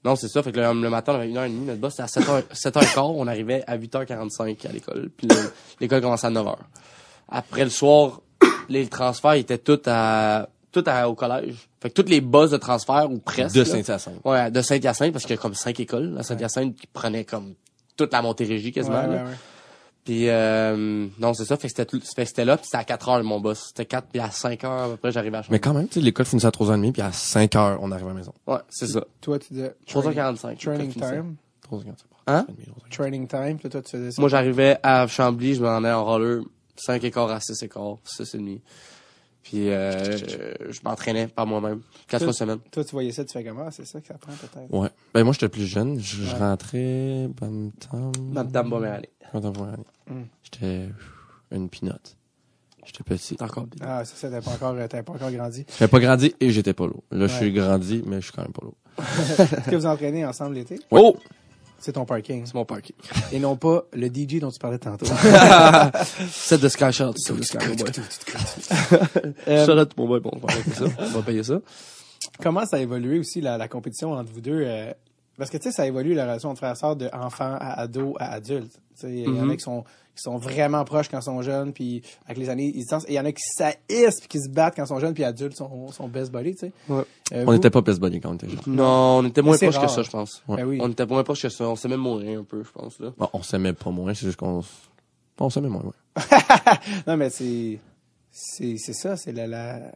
non, c'est ça. Fait que le, le matin, on avait une heure et demie. Notre boss, c'était à 7h, 7h15. On arrivait à 8h45 à l'école. Puis le- l'école commençait à 9h. Après le soir, les transferts étaient tous à, tout à, au collège. Fait que toutes les boss de transfert, ou presque. De Saint-Hyacinthe. Ouais, de Saint-Hyacinthe, parce qu'il y a comme cinq écoles à Saint-Hyacinthe qui prenaient comme toute la Montérégie quasiment. Ouais, là. ouais, ouais. Puis euh, non, c'est ça, fait que c'était là, puis c'était à 4 heures mon boss. C'était 4 puis à 5 heures à peu près j'arrivais à chambre. Mais quand même, tu sais, l'école finissait à 3h30 puis à 5h, on arrive à la maison. Ouais, c'est ça. Toi, tu disais. training- 3h45. Training time? 3h30. Hein? Training time. Puis toi, tu faisais ça? Moi j'arrivais à Chambly, je m'en allais en roller 5 écarts à 6 écarts, 6 et demi. Puis euh, je m'entraînais par moi-même, 4 Tout- fois semaine. Toi, tu voyais ça, tu fais comment? C'est ça que ça prend, peut-être? Ouais. Ben, moi, j'étais plus jeune. Je, rentrais, bam, tam. Madame Boméralé. Bam, tam, année. Mm. J'étais une pinotte. J'étais petit. Encore. Ah, c'est ça, t'as pas encore, t'as pas encore grandi. J'avais pas grandi et j'étais pas lourd. Là, je suis grandi, mais je suis quand même pas lourd. Est-ce que vous entraînez ensemble l'été? Oh! C'est ton parking. C'est mon parking. Et non pas le DJ dont tu parlais tantôt. C'est de Sky Shot. C'est de Sky, mon boy. Euh, Shout out, mon boy, bon, on va payer ça. On va payer ça. comment ça a évolué aussi, la, la compétition entre vous deux? euh, parce que, tu sais, ça évolue la relation entre frères et sœurs de enfant à ado à adulte. Tu sais, il y en a Mhm. Qui sont, vraiment proches quand ils sont jeunes, puis avec les années, ils distancent. Et il y en a qui s'haïssent puis qui se battent quand ils sont jeunes, puis adultes sont, sont best buddies, tu sais. Ouais. Euh, On vous- n'était pas best buddy quand on était jeune. Non, on était moins proches que ça, je pense. Ouais. Ben oui. On était moins proches que ça. On s'aimait mourir un peu, je pense, là. Bon, on s'aimait pas moins, c'est juste qu'on... s- On s'aimait moins, ouais. non, mais c'est, c'est, c'est ça, c'est la, la,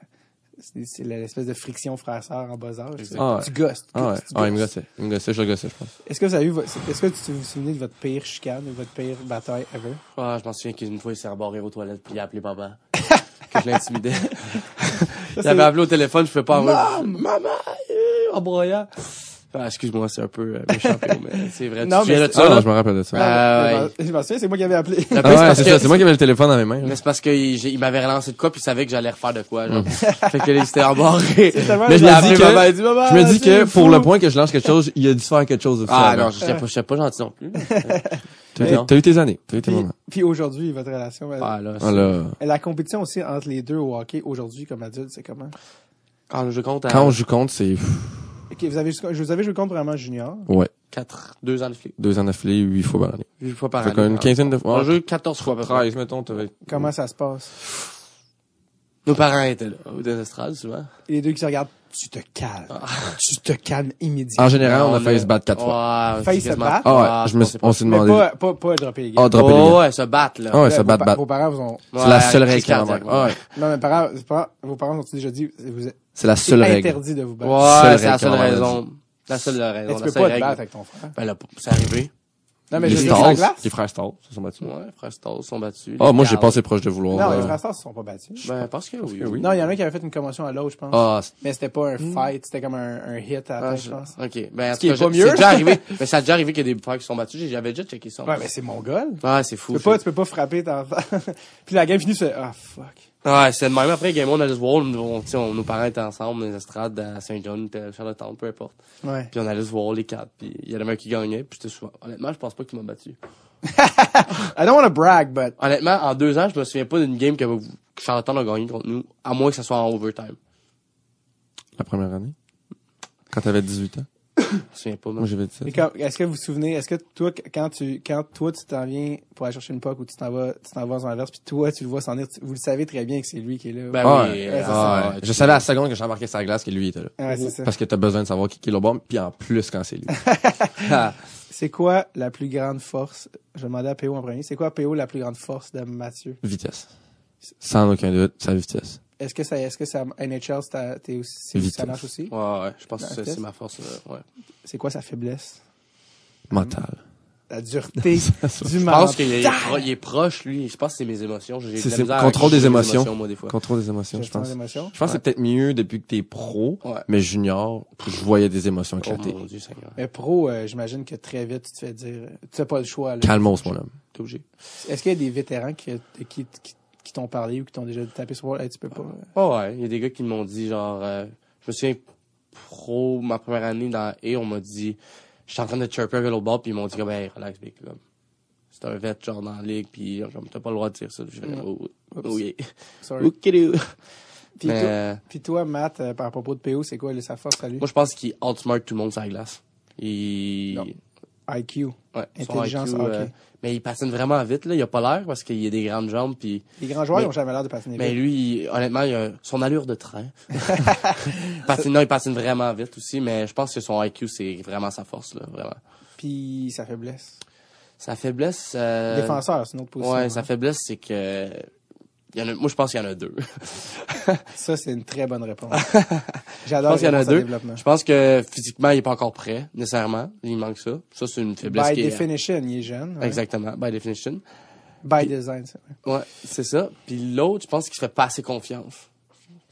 c'est, c'est l'espèce de friction frère-sœur en bas âge. Ah ouais. Tu gosses. Ah ouais, tu ah, il me gossait. Il me gossait, je le gossais, je pense. Est-ce que vous avez eu, est-ce que tu vous souvenez de votre pire chicane ou votre pire bataille ever? Ah, je m'en souviens qu'une fois, il s'est rebarré aux toilettes puis il a appelé maman. que je l'intimidais. il avait appelé au téléphone, je pouvais pas avoir... Maman! euh, En broyant. Ah, excuse-moi, c'est un peu euh, méchant, mais c'est vrai. Non, tu mais de c'est- ça, Ah, là? non, je me rappelle de ça. Ah, Je ouais. Je m'en souviens, c'est moi qui avais appelé. Ah ouais, c'est que- ça, c'est moi qui avais le téléphone dans mes mains. là. Mais c'est parce qu'il j'ai- il m'avait relancé de quoi puis il savait que j'allais refaire de quoi, genre. fait que là, il s'était embarré. Mais je me dis que- maman, dit, Maman, Je me dis que pour fou. le point que je lance quelque chose, il a dû faire quelque chose de Ah fort. non, je je sais pas gentil non plus. T'as eu- tes années. T'as eu tes Puis, moments. puis aujourd'hui, votre relation, elle- Ah, Ah, la compétition aussi entre les deux au hockey, aujourd'hui, comme adulte, c'est comment? Quand je compte Quand on joue contre, c'est, Ok, vous avez, je vous avais joué contre vraiment junior. ouais, 4, 2 ans de flic. deux ans d'affilée, huit fois par année. 8 fois par Fait année. qu'une Ah. quinzaine de fois. On a joué 14 fois près. 13, mettons, t'avais. Comment ça se passe? Nos parents étaient là, au estrades, souvent. Et les deux qui se regardent, tu te calmes. Tu te calmes immédiatement. En général, on a failli se battre quatre fois. Ouais, Failli se battre? Ah Ouais, ouais, je me, on s'est demandé. pas, pas, pas dropper les gars. Ah, dropper les Oh, gars. ouais, se battre, là. Ah ouais, se vos, battre, battre. vos parents vous ont, C'est la seule règle qu'il y a Ah ouais. non, mais parents, c'est pas- vos parents ont déjà dit, vous êtes C'est la seule règle. interdit de vous battre. Ouais, c'est la seule raison. La seule raison. Tu peux pas te battre avec ton frère. Ben là, c'est arrivé. Non, mais les Stars, glace. les frères Stars, se sont battus. Ouais, frère Stas sont battus. Ah, moi, j'ai passé proche de vouloir. Non, les euh, frères Stars se sont pas battus. Ben, parce que oui. que oui. Non, il y en a un qui avait fait une commotion à l'autre, je pense. Ah, Mais c'était pas un fight, c'était comme un, un hit à la Ah, tête, je pense. Ok. Ben, en Ce qui est pas j'ai- mieux. C'est déjà arrivé. Mais ça a déjà arrivé qu'il y a des frères qui sont battus. J'avais déjà checké ça. Ouais, mais c'est mon goal. Ouais, c'est fou. Tu peux pas, tu peux pas frapper enfant. Puis la game finit, tu fais, ah, fuck. Ouais, c'est de même. Après, Game On, on allait se voir. On, tu sais, on- nos parents étaient ensemble dans les estrades à Saint-John, Charlottetown, peu importe. Ouais. Puis on allait se voir les quatre. Puis il y en avait un qui gagnait. Puis j'étais souvent. Honnêtement, je pense pas qu'il m'a battu. I don't wanna brag, but Honnêtement, en deux ans, je me souviens pas d'une game que, que Charlottetown a gagné contre nous, à moins que ce soit en overtime. la première année? Quand t'avais 18 ans? Je me souviens pas. Moi, Moi, j'avais 17. Mais quand- est-ce que vous vous souvenez, est-ce que toi, quand tu, quand toi, tu t'en viens pour aller chercher une puck ou tu t'en vas, tu t'en vas en inverse, puis toi, tu le vois s'en venir, tu- vous le savez très bien que c'est lui qui est là. Ben Ah, oui. ouais. euh, Ah, ouais. Je savais à la seconde que j'embarquais sur la glace que lui était là. Ouais, c'est ça. Parce que t'as besoin de savoir qui, qui est le bon, puis en plus quand c'est lui. C'est quoi la plus grande force? Je vais demander à PO en premier. C'est quoi, PO, la plus grande force de Mathieu? vitesse. Sans aucun doute, sa vitesse. Est-ce que ça, est-ce que ça, NHL, c'est t'es aussi, ça marche aussi? Ouais, ouais, je pense que c'est- ma force. là, Ouais. C'est quoi sa faiblesse? Mental. La dureté du Je mental. pense qu'il est, pro- il est proche, lui. Je pense que c'est mes émotions. J'ai de C'est à contrôle des émotions. moi, des fois. Contrôle des émotions, je pense. des émotions. Je pense que c'est peut-être mieux depuis que t'es pro, Ouais. mais junior, je voyais des émotions Oh éclater. mon dieu, Seigneur. Mais pro, euh, j'imagine que très vite, tu te fais dire, tu n'as pas le choix. là. Calmos, mon homme. T'es obligé. Est-ce qu'il y a des vétérans qui, qui, qui, qui t'ont parlé ou qui t'ont déjà tapé sur? Hey, tu peux pas. euh, Oh ouais, il y a des gars qui m'ont dit genre euh, je me souviens pro ma première année dans et on m'a dit j'étais en train de chirper avec l'autre ball puis ils m'ont dit hey relax big comme c'est un vet genre dans la ligue puis comme t'as pas le droit de dire ça fait, Mm. oh, oh yeah Sorry. Oukidou. Puis, Mais, toi, euh, puis toi, Matt, euh, par propos de PO, c'est quoi sa force à lui? moi je pense qu'il outsmart tout le monde sur la glace il Non. IQ. ouais, Intelligence, IQ, ok. euh, mais il patine vraiment vite là il a pas l'air parce qu'il a des grandes jambes puis Les grands joueurs, Mais- ils ont jamais l'air de patiner Mais vite. lui, il- honnêtement, il a son allure de train. Patine, non, il patine vraiment vite aussi, mais je pense que son IQ, c'est vraiment sa force, là, vraiment. Puis sa faiblesse. Sa faiblesse... euh, Défenseur, c'est une autre position. Ouais, hein. sa faiblesse, c'est que... Il y en a, moi, je pense qu'il y en a deux. Ça, c'est une très bonne réponse. Je J'adore pense qu'il y en a deux. développement. Je pense que physiquement, il est pas encore prêt, nécessairement. Il manque ça. Ça, c'est une faiblesse By qui est... definition, il est jeune. ouais. Exactement, by definition. By design, c'est vrai. Ouais, c'est ça. Puis l'autre, je pense qu'il se fait pas assez confiance.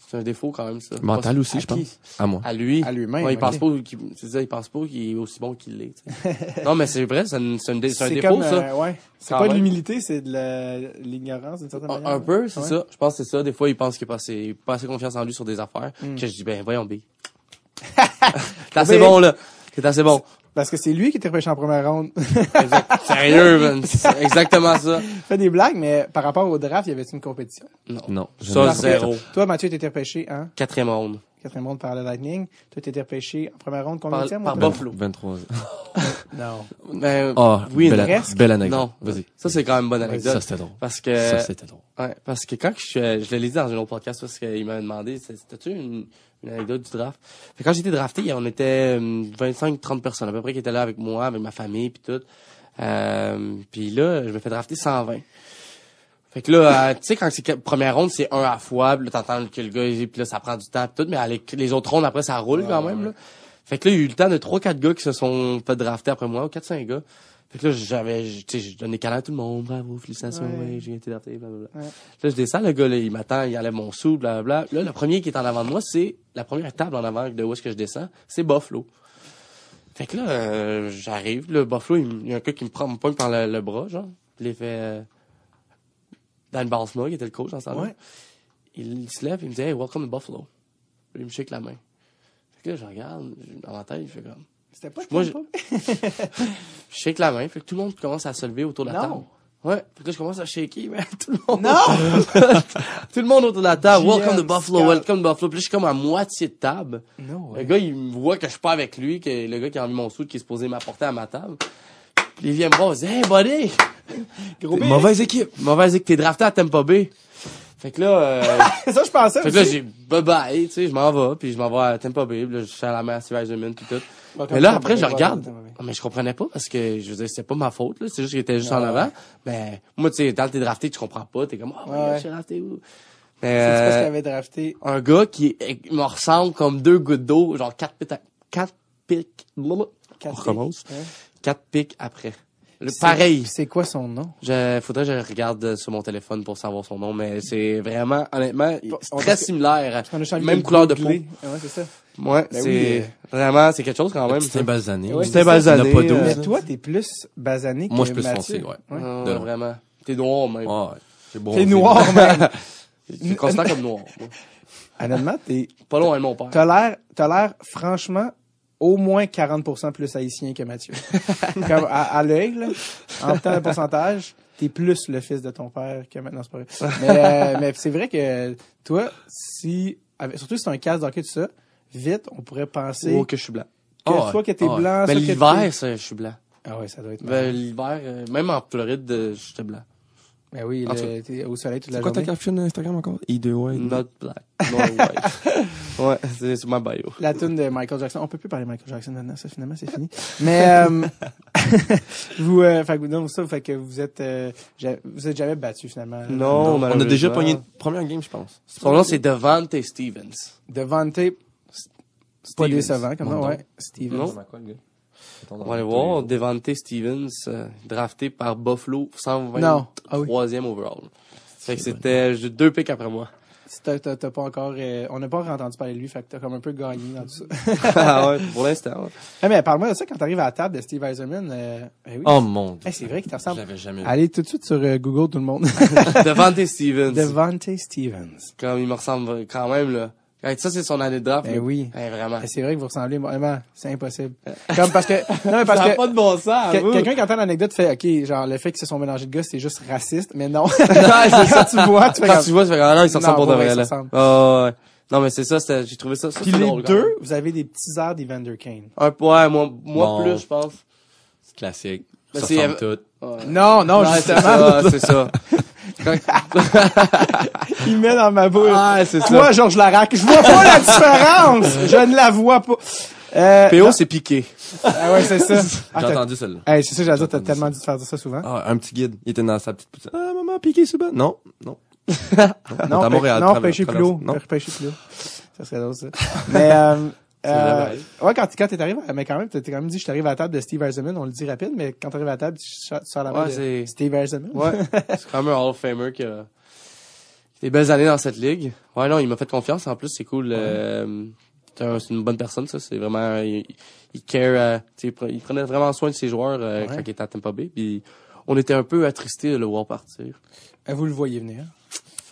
C'est un défaut quand même, ça. Mental Pas- aussi, je pense. À moi. À lui. À lui-même, Ouais, il pense pas qu'il, c'est ça, il pense pas qu'il est aussi bon qu'il l'est. tu sais. non, mais c'est vrai, c'est, une- c'est, une dé- c'est un C'est défaut, comme, ça. euh, ouais. C'est Quand pas de l'humilité, c'est de la- l'ignorance d'une certaine Un, manière. un peu, c'est Ouais. ça. Je pense que c'est ça. Des fois, il pense qu'il a pas assez, pas assez confiance en lui sur des affaires. Mm. Que je dis, ben, voyons, B. T'es assez bon, là. T'es assez bon. Parce que c'est lui qui était repêché en première ronde. Exact- Sérieux, man. C'est exactement ça. fait des blagues, mais par rapport au draft, il y avait une compétition? Non. Non. Ça, zéro. Toi, Mathieu, t'étais repêché, hein? Quatrième ronde. Quatrième ronde par le Lightning. Toi, t'étais repêché en première ronde, Par, combien de par temps? Buffalo. 23 ans. Non. Ben, Ah, oui, belle, presque. belle anecdote. non. Vas-y. Ça, c'est quand même une bonne Ça, anecdote. c'était drôle. Parce que, Ça, c'était drôle. Ouais, parce que quand je, je l'ai dit dans un autre podcast parce qu'il m'avait demandé, c'est- c'était-tu une, une anecdote du draft? Fait que quand été drafté, on était 25-30 personnes à peu près qui étaient là avec moi, avec ma famille puis tout. Euh, puis là, je me fais drafter 120. Fait que là, euh, tu sais, quand c'est première ronde, c'est un à fois, là, t'entends que le gars, puis là, ça prend du temps pis tout, mais avec les autres rondes, après, ça roule quand même, là. Fait que là, il y a eu le temps de 3-4 gars qui se sont fait drafter après moi, ou 4-5 gars. Fait que là, j'avais, tu sais, j'ai donné câlin à tout le monde, bravo, félicitations, Ouais. ouais, j'ai été drafté, blablabla. Ouais. Là, je descends, le gars, là, il m'attend, il enlève mon sou, blablabla. Là, le premier qui est en avant de moi, c'est la première table en avant de où est-ce que je descends, c'est Buffalo. Fait que là, euh, j'arrive, le Buffalo, il, il y a un gars qui me prend, me pogne par le, le bras, genre. Je l'ai fait, euh, Dan Balsma, qui était le coach dans ce. Ouais. Il, il se lève, il me dit, hey, welcome to Buffalo. Il me shake la main. Fait que là, je regarde, dans ma tête, je fais comme, C'était pas Moi, Tampa Je shake la main, fait que tout le monde commence à se lever autour de la Non. table. Ouais, fait que là, je commence à shaker, man, tout le monde. Non! tout le monde autour de la table. GM, Welcome to Buffalo, Scott. welcome to Buffalo. Puis là, je suis comme à moitié de table. Non, Le gars, il me voit que je suis pas avec lui, que le gars qui a envie mon soude, qui est supposé m'apporter à ma table. Puis il vient me voir, il dit, hey, buddy! Gros Mauvaise équipe. Mauvaise que t'es drafté à Tampa Bay. Fait que là, euh, ça, je pensais fait que là, j'ai bye bye, tu sais, je m'en vais, puis je m'en vais à Tampa Bay, puis là, je suis à la mer, Steve Eisenman, puis tout. Bon, Mais là, après, je regarde. Mais je comprenais pas parce que, je veux dire, c'était pas ma faute, là. C'est juste qu'il était juste en avant. Mais, moi, tu sais, quand t'es drafté, tu comprends pas. T'es comme, ah, ouais, Ouais. je suis drafté où? Parce qu'il euh, avait drafté. un gars qui me ressemble comme deux gouttes d'eau, genre quatre pics, à- quatre pics, quatre On recommence. Quatre pics après. Pareil. C'est quoi son nom? Je, faudrait que je regarde sur mon téléphone pour savoir son nom, mais c'est vraiment, honnêtement, très similaire. Même le couleur de peau. googler. Ouais, c'est ça. Ouais, Ben c'est oui, vraiment, c'est quelque chose quand même. C'était basané. Ouais, C'était basané. Pas euh, Mais toi, t'es plus basané que Moi, je suis plus foncé, ouais. euh, loin. vraiment. T'es noir, même. Ouais, ouais. T'es noir, man. Je me considère comme noir. Honnêtement, t'es, Pas loin de mon père. t'as l'air, t'as l'air, franchement, au moins 40% plus haïtien que Mathieu. Comme à, à l'œil, là, en temps de pourcentage, t'es plus le fils de ton père que maintenant, c'est pas vrai. Mais, euh, mais c'est vrai que toi, si, avec- surtout si c'est un casque d'hockey, tout ça, vite, on pourrait penser Oh, que je suis blanc. que Ah ouais. soit que t'es Ah ouais. blanc, Mais soit que l'hiver, je suis blanc. Ah ouais, ça doit être. Ben, l'hiver, euh, même en Floride, euh, j'étais blanc. Ben oui, En le- tout- t'es au soleil toute la C'est quoi ta journée. caption Instagram encore? I2 ouais. Not black. Not white. ouais, c'est sur ma bio. La tune de Michael Jackson. On peut plus parler de Michael Jackson maintenant, ça finalement c'est fini. Mais euh, vous, euh, fait que non, ça, fait que vous êtes, euh, vous êtes jamais battu finalement. Non, On a déjà pogné une première game, je pense. Son nom, c'est Devante Stevens. Devante, pas décevant comme nom. ouais. Stevens. Non. On va aller voir. Devante Stevens, euh, drafté par Buffalo, 123e Non. Ah oui. overall. Fait que c'était j'ai deux pics après moi. T'as, t'as, t'as pas encore, euh, on n'a pas encore entendu parler de lui, fait que t'as comme un peu gagné dans tout ça. ah ouais, pour l'instant. ouais. Eh, mais parle-moi de ça quand t'arrives à la table de Steve Eiserman. Euh, eh oui. Oh mon dieu. Eh, c'est vrai qu'il te Je ressemble. l'avais jamais vu. Allez tout de suite sur euh, Google tout le monde. Devante Stevens. Devante Stevens. Comme il me ressemble quand même, là. Ça, c'est son année de draft. Ben oui. Hey, vraiment. Eh, c'est vrai que vous ressemblez vraiment, c'est impossible. Comme parce que, non mais parce ça que, pas de bon sens. Que-. Quelqu'un qui entend l'anecdote fait, OK, genre, le fait qu'ils se sont mélangés de gars, c'est juste raciste, mais non. Ouais, c'est ça. tu vois, tu fais Quand comme- tu vois, tu fais, ah non, ils se Non, ressemblent pour de vrai, là. Ah, ouais. Non, mais c'est ça, c'était, j'ai trouvé ça, ça Puis les drôle, deux, vous avez des petits airs d'Evander Kane. Un peu, ouais, moi, moi Bon. plus, je pense. C'est classique. Ben, Ça c'est- ressemble tout. Ouais. Non, non, c'est justement, ça, c'est ça. il met dans ma bouche. Ah, c'est ça. Toi, Georges Larac, je vois pas la différence! Je ne la vois pas. Euh, PO, c'est piqué. ah ouais, c'est ça. Ah, J'ai t'as- entendu celle-là. Hey, c'est ça, dire, t'as tellement dû faire ça souvent. Ah, un petit guide. Il était dans sa petite poutine. Ah, maman, piqué bas. Non, non. non, à Montréal, non, pêcher plus haut. Non. Pêcher plus haut. Ça serait drôle, ça. Mais, euh, euh, ouais, quand, quand t'es arrivé, mais quand même, t'es quand même dit, je t'arrive à la table de Steve Eisenman, on le dit rapide, mais quand t'arrives à la table, tu sors la main Ouais, de c'est- Steve Eisenman. Ouais. c'est quand même un Hall of Famer qui a des belles années dans cette ligue. Ouais, non, il m'a fait confiance. En plus, c'est cool. euh, c'est un- c'est une bonne personne, ça. C'est vraiment, il, il care, euh, il pre- il prenait vraiment soin de ses joueurs euh, Ouais. quand il était à Tampa Bay. Puis on était un peu attristés de le voir partir. Euh, Vous le voyez venir?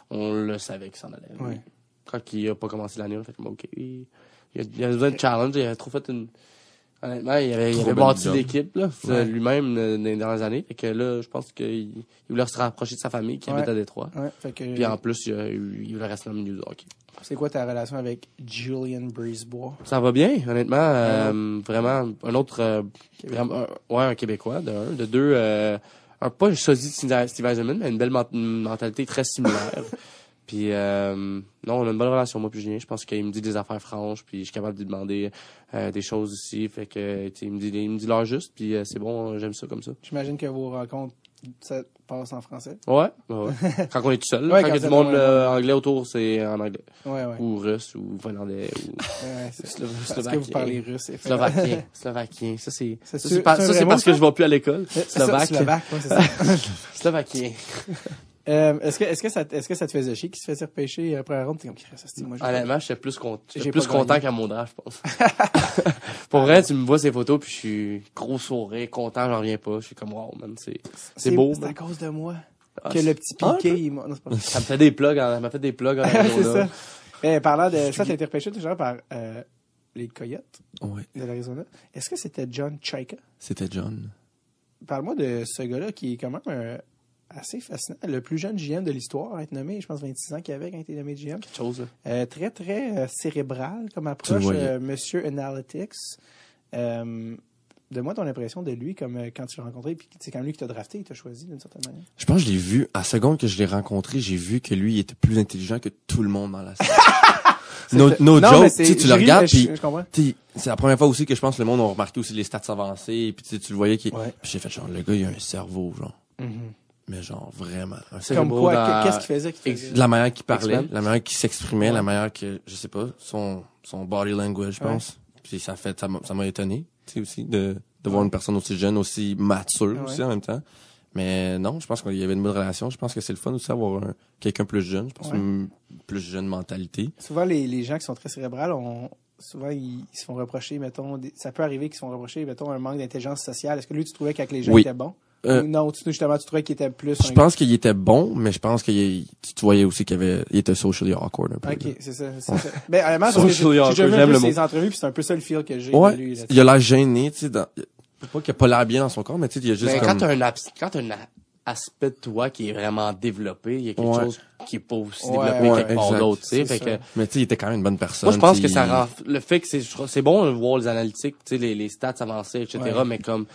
On le savait qu'il s'en allait. Ouais. Quand il a pas commencé l'année, on a fait OK. Il a, il y a besoin de challenge. Il a trop fait une... Honnêtement, il avait, il avait bâti l'équipe, Ouais. lui-même, euh, dans les dernières années. Fait que là, je pense qu'il il voulait se rapprocher de sa famille qui Ouais. habite à Détroit. Ouais, fait que, Puis en plus, il, a eu- il voulait rester dans le milieu du hockey. c'est quoi ta relation avec Julian Brisebois? Ça va bien, honnêtement. euh, vraiment, un autre... euh, vraiment, un- ouais, un Québécois, de un. De deux, euh, un, pas sosie de Steve Eisenman, mais une belle ment- mentalité très similaire. puis, euh, non, on a une bonne relation, moi puis Julien. Je pense qu'il me dit des affaires franches, puis je suis capable de lui demander euh, des choses aussi. Fait que, il me dit, il me dit l'heure juste, puis euh, c'est bon, j'aime ça comme ça. J'imagine que vos rencontres, ça passe en français. Ouais, ouais, ouais. quand on est tout seul, Ouais, quand il y a du monde euh, anglais autour, c'est en anglais. Ouais, ouais. Ou russe, ou finlandais, ou Ouais, c'est Slova- Parce que vous slovaquien. parlez russe. Slovaquien. Slovaquien. Ça, c'est, ça, c'est parce que je vais plus à l'école. Slovaque. Slovaque, ouais, c'est ça. Slovaquien. Euh, est-ce que, est-ce que ça, est-ce que ça te faisait chier qu'il se faisait repêcher après la ronde? T'es comme, ça, c'est- moi, je Honnêtement, j'étais plus, con... Plus content qu'à mon draft, je pense. Pour vrai, tu me vois ces photos, puis je suis gros sourire, content, j'en reviens pas. Je suis comme, wow, man, c'est, c'est beau, C'est man. à cause de moi. Ah, que c'est- le petit Ah, piqué, il m'a- non, c'est pas vrai. Ça me fait des plugs, en- ça m'a fait des plugs en c'est ça. Eh, parlant de ça, t'as été repêché toujours par, euh, les Coyotes Ouais, de l'Arizona. Est-ce que c'était John Chaika? c'était John. Parle-moi de ce gars-là qui est quand même euh, assez fascinant. Le plus jeune GM de l'histoire à être nommé, je pense 26 ans qu'il avait quand il était nommé GM. Quelque chose. là. Euh, très, très euh, cérébral comme approche, euh, Monsieur Analytics. Euh, Donne-moi ton impression de lui comme quand tu l'as rencontré, puis c'est quand même lui qui t'a drafté, il t'a choisi d'une certaine manière. Je pense que je l'ai vu, à la seconde que je l'ai rencontré, j'ai vu que lui, il était plus intelligent que tout le monde dans la salle. no, no Non, joke, tu tu le regardes, puis c'est la première fois aussi que je pense que le monde a remarqué aussi les stats avancées, puis tu le voyais qui. Ouais. J'ai fait genre le gars il a un cerveau genre, Mhm. Mais genre vraiment. un C'est Comme quoi, qu'est-ce qu'il faisait? la manière qu'il parlait, la manière qu'il s'exprimait, Ouais. la manière que je sais pas, son son body language, je Ouais. pense. Puis ça fait ça m'a étonné, tu sais aussi de de voir une personne aussi jeune, aussi mature Ouais. aussi en même temps. Mais non, je pense qu'il y avait une bonne relation. Je pense que c'est le fun aussi d'avoir un- quelqu'un plus jeune. Je pense Ouais. une plus jeune mentalité. Souvent, les, les gens qui sont très cérébrales, on, souvent, ils, se font reprocher, mettons, des- ça peut arriver qu'ils se font reprocher, mettons, un manque d'intelligence sociale. Est-ce que lui, tu trouvais qu'avec les gens, Oui. était bon? Euh, non, tu, justement, tu trouvais qu'il était plus Je pense qu'il était bon, mais je pense qu'il y- tu tu voyais aussi qu'il avait, il était socially awkward un peu. Ok, c'est ça. c'est ça. Ben, honnêtement, que j'ai déjà vu ses entrevues, puis c'est un peu ça le feel que j'ai Ouais, de lui. il a l'air gêné, tu sais, dans, pas qu'il a pas l'air bien dans son corps, mais tu sais, il y a juste Mais comme... quand t'as un, quand t'as un aspect de toi qui est vraiment développé, il y a quelque Ouais. chose qui est pas aussi Ouais, développé ouais, quelque part d'autre, tu sais. Fait que, Mais tu sais, il était quand même une bonne personne. moi, je pense que ça rend, le fait que c'est, c'est bon de voir les analytiques, tu sais, les, les stats avancées, etc., mais comme,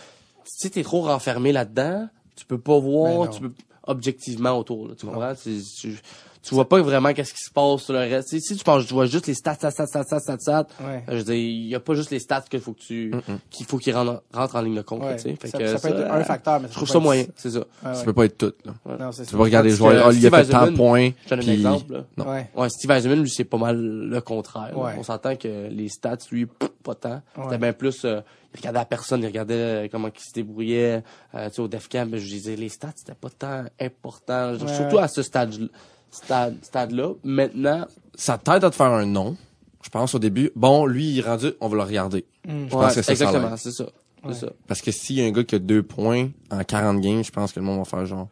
si t'es trop renfermé là-dedans, tu peux pas Ben voir, non. tu peux, objectivement autour, là, tu comprends? Tu, tu, tu vois pas vraiment qu'est-ce qui se passe sur le reste. Si tu penses, tu vois juste les stats, stats, stats, stats, stats, stats, stats, Ouais. je veux dire, il y a pas juste les stats qu'il faut que tu, qu'il faut qu'ils rentrent, rentrent en ligne de compte, Ouais. tu sais. Fait ça, que ça peut être un facteur, mais Je ça trouve peut ça moyen, c'est ça. Ouais, Ça peut pas être tout, là. Non, c'est Tu vas regarder les joueurs, ah, lui, il a fait tant de points. Je donne un exemple, là. Non. Ouais. Ouais, Steve Eisenman, lui, c'est pas mal le contraire. On s'entend que les stats, lui, pff, pas tant. Ouais. C'était bien plus, euh, il regardait la personne, il regardait euh, comment il se débrouillait, euh, tu sais, au DEFCAM, je disais, les stats, c'était pas tant important. Ouais, Surtout ouais. à ce stade, stade, stade-là. Maintenant, Ça t'aide à te faire un nom. Je pense au début, bon, lui, il est rendu, on va le regarder. Mm. Je pense que c'est ça, exactement, c'est ça. Ouais. C'est ça. Parce que s'il y a un gars qui a deux points en 40 games, je pense que le monde va faire genre,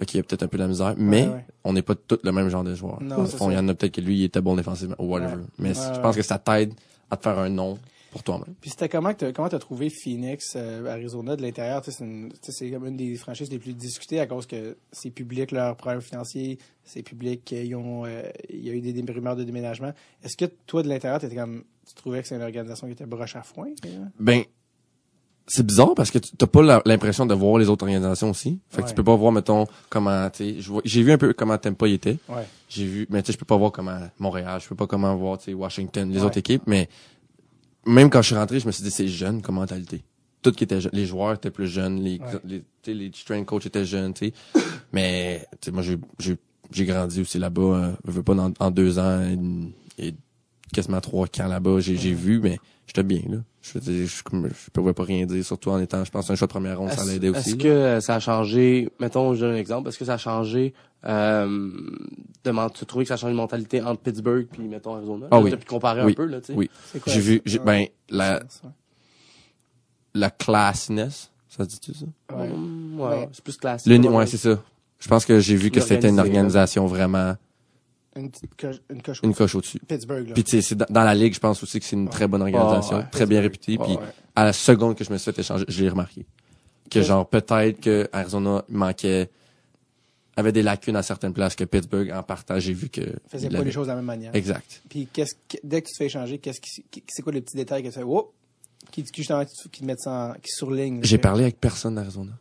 ok, il y a peut-être un peu de la misère, mais ouais. on n'est pas tous le même genre de joueur. Non, Au c'est fond, Il y en a peut-être que lui, il était bon défensivement, ou whatever. Ouais. Mais je pense que ça t'aide à te faire un nom pour toi-même. Puis c'était comment t'as, comment t'as trouvé Phoenix, euh, Arizona de l'intérieur? Tu C'est, tu comme une des franchises les plus discutées à cause que c'est public leurs problèmes financiers, c'est public, ils ont, euh, il y a eu des, rumeurs de déménagement. Est-ce que toi de l'intérieur, t'étais comme, tu trouvais que c'est une organisation qui était broche à foin? Ben, c'est bizarre parce que tu t'as pas l'impression de voir les autres organisations aussi. Fait que Ouais. tu peux pas voir, mettons, comment, tu j'ai vu un peu comment Tampa y était. Ouais. J'ai vu, mais tu sais, je peux pas voir comment Montréal, je peux pas comment voir, tu Washington, les Ouais. autres équipes, mais même quand je suis rentré, je me suis dit, c'est jeune comme mentalité. Tout qui était jeune. Les joueurs étaient plus jeunes, les, Ouais. les, les strength coach étaient jeunes, tu sais. mais, tu sais, moi, j'ai, j'ai, j'ai grandi aussi là-bas, euh, je veux pas, dans- en deux ans, et, et quasiment trois camps là-bas, j'ai, j'ai vu, mais j'étais bien, là. Je veux dire, je, comme- je pouvais pas rien dire, surtout en étant, je pense, un choix de première ronde, ça l'aidait aussi. Est-ce que euh, ça a changé, mettons, je donne un exemple, est-ce que ça a changé, euh, de, tu trouvais que ça a changé de mentalité entre Pittsburgh puis, mettons, Arizona? Ah Là, oui. T'as pu comparer Oui. un peu, là, tu sais. Oui. C'est quoi J'ai vu, j'ai, ben, la, la classiness, ça se dit-tu ça? Ouais. Hum, ouais, Ouais. c'est plus classique. Le, ouais, c'est ça. Je pense que j'ai vu que c'était une organisation vraiment Une petite coche, une coche une coche au-dessus. Pittsburgh, là. Puis c'est dans, dans la ligue, je pense aussi que c'est une très bonne organisation, ouais. très bien réputée. Ouais, Puis ouais. à la seconde que je me suis fait échanger, je l'ai remarqué. Que genre peut-être que Arizona manquait avait des lacunes à certaines places que Pittsburgh en partant, j'ai vu que faisait pas les choses de la même manière. Exact. Puis qu'est-ce que- dès que tu te fais échanger, qu'est-ce qui, c'est quoi les petits détails que tu fais, oh, qui, qui justement, qui, qui te mettent ça en, qui surligne. J'ai parlé avec personne d'Arizona.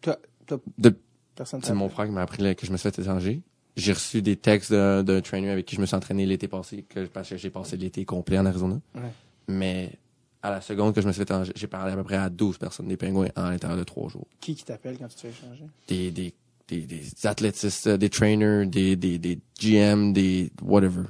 Toi, toi, De personne c'est mon frère qui m'a appris là, que je me suis fait échanger. J'ai reçu des textes d'un trainer avec qui je me suis entraîné l'été passé, que, parce que j'ai passé l'été complet en Arizona. Ouais. Mais à la seconde que je me suis fait j'ai parlé à peu près à 12 personnes des pingouins en l'intérieur de trois jours. Qui qui t'appelle quand tu te fais échanger? Des, des, des, des athlétistes, euh, des trainers, des, des, des GM, des whatever.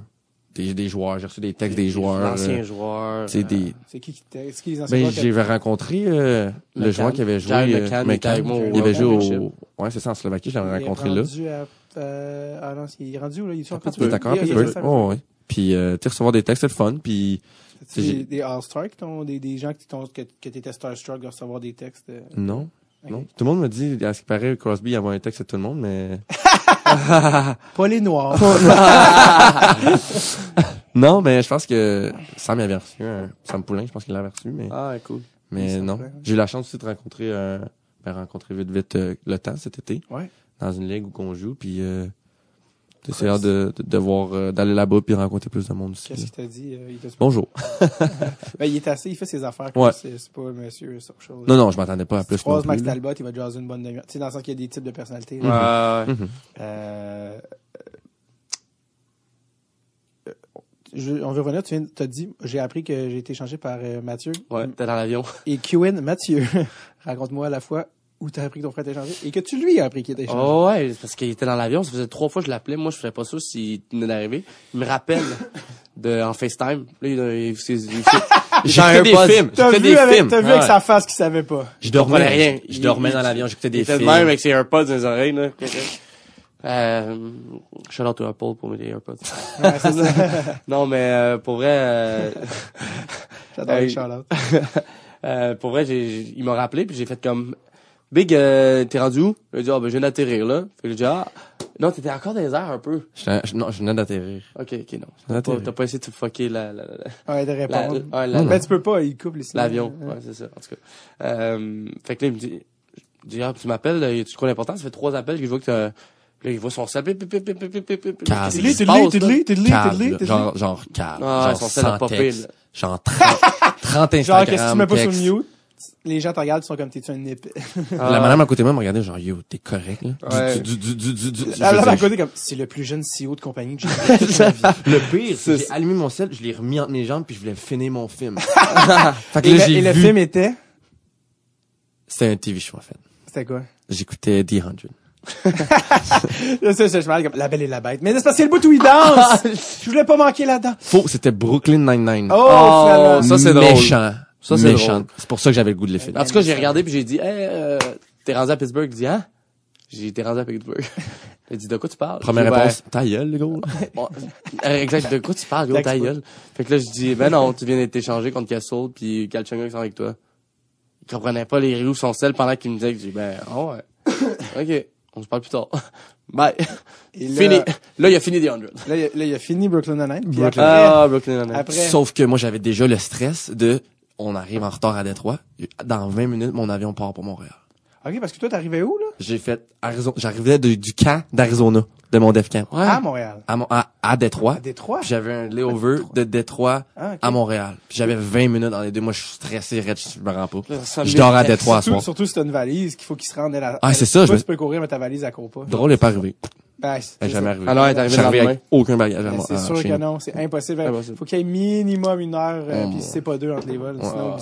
Des, des joueurs. J'ai reçu des textes des joueurs. L'ancien euh, joueur. tu sais, des, C'est qui qui c'est qui les anciens ben, joueurs j'ai rencontré euh, le joueur qui avait joué. Euh, McCann, il McCann. avait joué au. Ouais, c'est ça, en Slovaquie, je l'avais rencontré là. à, euh, ah non, il est rendu où, là? Il est encore à il- il- Pittsburgh. il- Oh, ouais. Puis, euh, tu recevoir des textes, c'est le fun. Puis, des, des All-Stars qui t'ont, des, des gens qui t'ont, que, que t'étais starstruck de recevoir des textes. euh, non. Non. Tout le monde me dit, à ce qui paraît, Crosby envoie un texte à tout le monde, mais Pas les Noirs. Non, mais je pense que Sam avait reçu un Sam Poulain, je pense qu'il l'avait reçu, mais Ah, cool. mais non. J'ai eu la chance aussi de rencontrer euh, ben, rencontrer vite vite euh, le temps cet été Ouais. Dans une ligue où on joue puis euh, hâte de, de, de voir euh, d'aller là-bas puis rencontrer plus de monde aussi. Qu'est-ce qu'il t'a dit? euh, il Bonjour. Ben, il est assez, il fait ses affaires. Ouais. C'est c'est pas monsieur social. Non non, je m'attendais pas à Si tu plus non plus. Max. Talbot, il va jaser une bonne demi-heure. Tu sais, dans le sens qu'il y a des types de personnalités. Ouais, là. ouais. Euh, euh, je- on veut revenir, tu viens, t'as dit, j'ai appris que j'ai été changé par euh, Mathieu. Ouais, t'es dans l'avion. Et QN Mathieu, raconte-moi à la fois où t'as appris que ton frère était changé et que tu lui as appris qu'il était changé. Oh ouais, parce qu'il était dans l'avion, ça faisait trois fois que je l'appelais, moi je faisais pas ça s'il venait d'arriver. Il me rappelle de en FaceTime. Là, il, il, il, fait des films, T'as vu, des avec, films. t'as vu Ouais. avec sa face qu'il savait pas. Je dormais rien. Je, dormais Il- dans l'avion, j'écoutais il des films. même avec ses AirPods dans les oreilles, là. Euh, shout out to Apple pour mes AirPods. Ouais, ça. Non, mais euh, pour vrai, euh, J'adore les euh, pour vrai, j'ai- il m'a rappelé puis j'ai fait comme Big, euh, t'es rendu où? Il a dit, ah, ben, je viens d'atterrir, là. Fait que j'ai dit, ah, non, t'étais encore dans les airs un peu. Je- Non, je venais d'atterrir. Ok, ok, non. T'as pas, pas essayé de te fucker la, la, la, Ouais, de la- répondre. ouais, la- Ben, tu peux pas, il coupe les l'avion. Ouais, c'est ça, en tout cas. Euh, fait que là, il me dit, je dis, ah, tu m'appelles, tu crois l'important? Ça fait trois appels que je vois que t'as, là, il voit son sel, pip, pip, pip, pip, pip, pip, là. t'es genre, genre cave. Ah, genre son sel a 100 popé, là. Genre 30, 30 Instagram. Genre, qu'est-ce que tu mets pas sur mute? Les gens te regardent, ils sont comme, t'es-tu un épée? Ah. La madame à côté de moi me regardait genre, yo, t'es correct, là? Du, du, du, du, du, du- La je veux dame à côté, comme, c'est le plus jeune CEO de compagnie que j'ai vu toute ma vie. Le pire, c'est que j'ai allumé mon sel, je l'ai remis entre mes jambes puis je voulais finir mon film. fait que Et là, le, film était? C'était un TV show, en fait. C'était quoi? J'écoutais The 100. Là, ça, ça, je me comme, la belle et la bête. Mais c'est parce que c'est le bout où il danse! je voulais pas manquer là-dedans. Faux, c'était Brooklyn Nine-Nine. Oh, Oh, ça, c'est drôle. Méchant. Ça, c'est. C'est pour ça que j'avais le goût de le finir. En tout cas, j'ai regardé puis j'ai dit, hey, euh, t'es rendu à Pittsburgh? Il dit, hein? J'ai été rendu à Pittsburgh. Il dit, de quoi tu parles? Première dit, réponse, ta gueule, le gros. Ben, oh, euh, exact, de quoi tu parles, gros, ta gueule? Fait que là, je dis, ben non, tu viens d'être échangé contre Castle puis Galchenyuk qui sont avec toi. Il comprenait pas les roues son sel pendant qu'il me disait que j'ai dit, ben, ah ouais. OK. On se parle plus tard. Bye. Et là- Fini. Là, il a fini des 100. Là, il a- là, il a fini Brooklyn Nine-Nine. Puis Brooklyn. après, Ah, Brooklyn Nine-Nine. après, Sauf que moi, j'avais déjà le stress de, on arrive en retard à Détroit. Dans 20 minutes, mon avion part pour Montréal. OK, parce que toi, t'arrivais où, là? J'ai fait Arizona, j'arrivais du camp d'Arizona, de mon def camp. Ouais. À Montréal. À, à, à Détroit. À Détroit? J'avais un layover de Détroit Ah, à Montréal. Puis j'avais 20 minutes dans les deux. Moi, je suis stressé, Red, je me rends pas. Je dors à Détroit à Surtout, soir. surtout si t'as une valise, qu'il faut qu'il se rende à la... Ah, c'est ça, je me- tu peux courir, mais ta valise, elle court pas. Drôle n'est pas arrivé. Ben, est jamais arrivé. Ah non, elle est arrivée arrivé avec aucun bagage à Ben, moi. c'est à sûr que non, c'est impossible. Faut qu'il y ait minimum une heure, euh, Oh, puis si c'est pas deux entre les vols, sinon,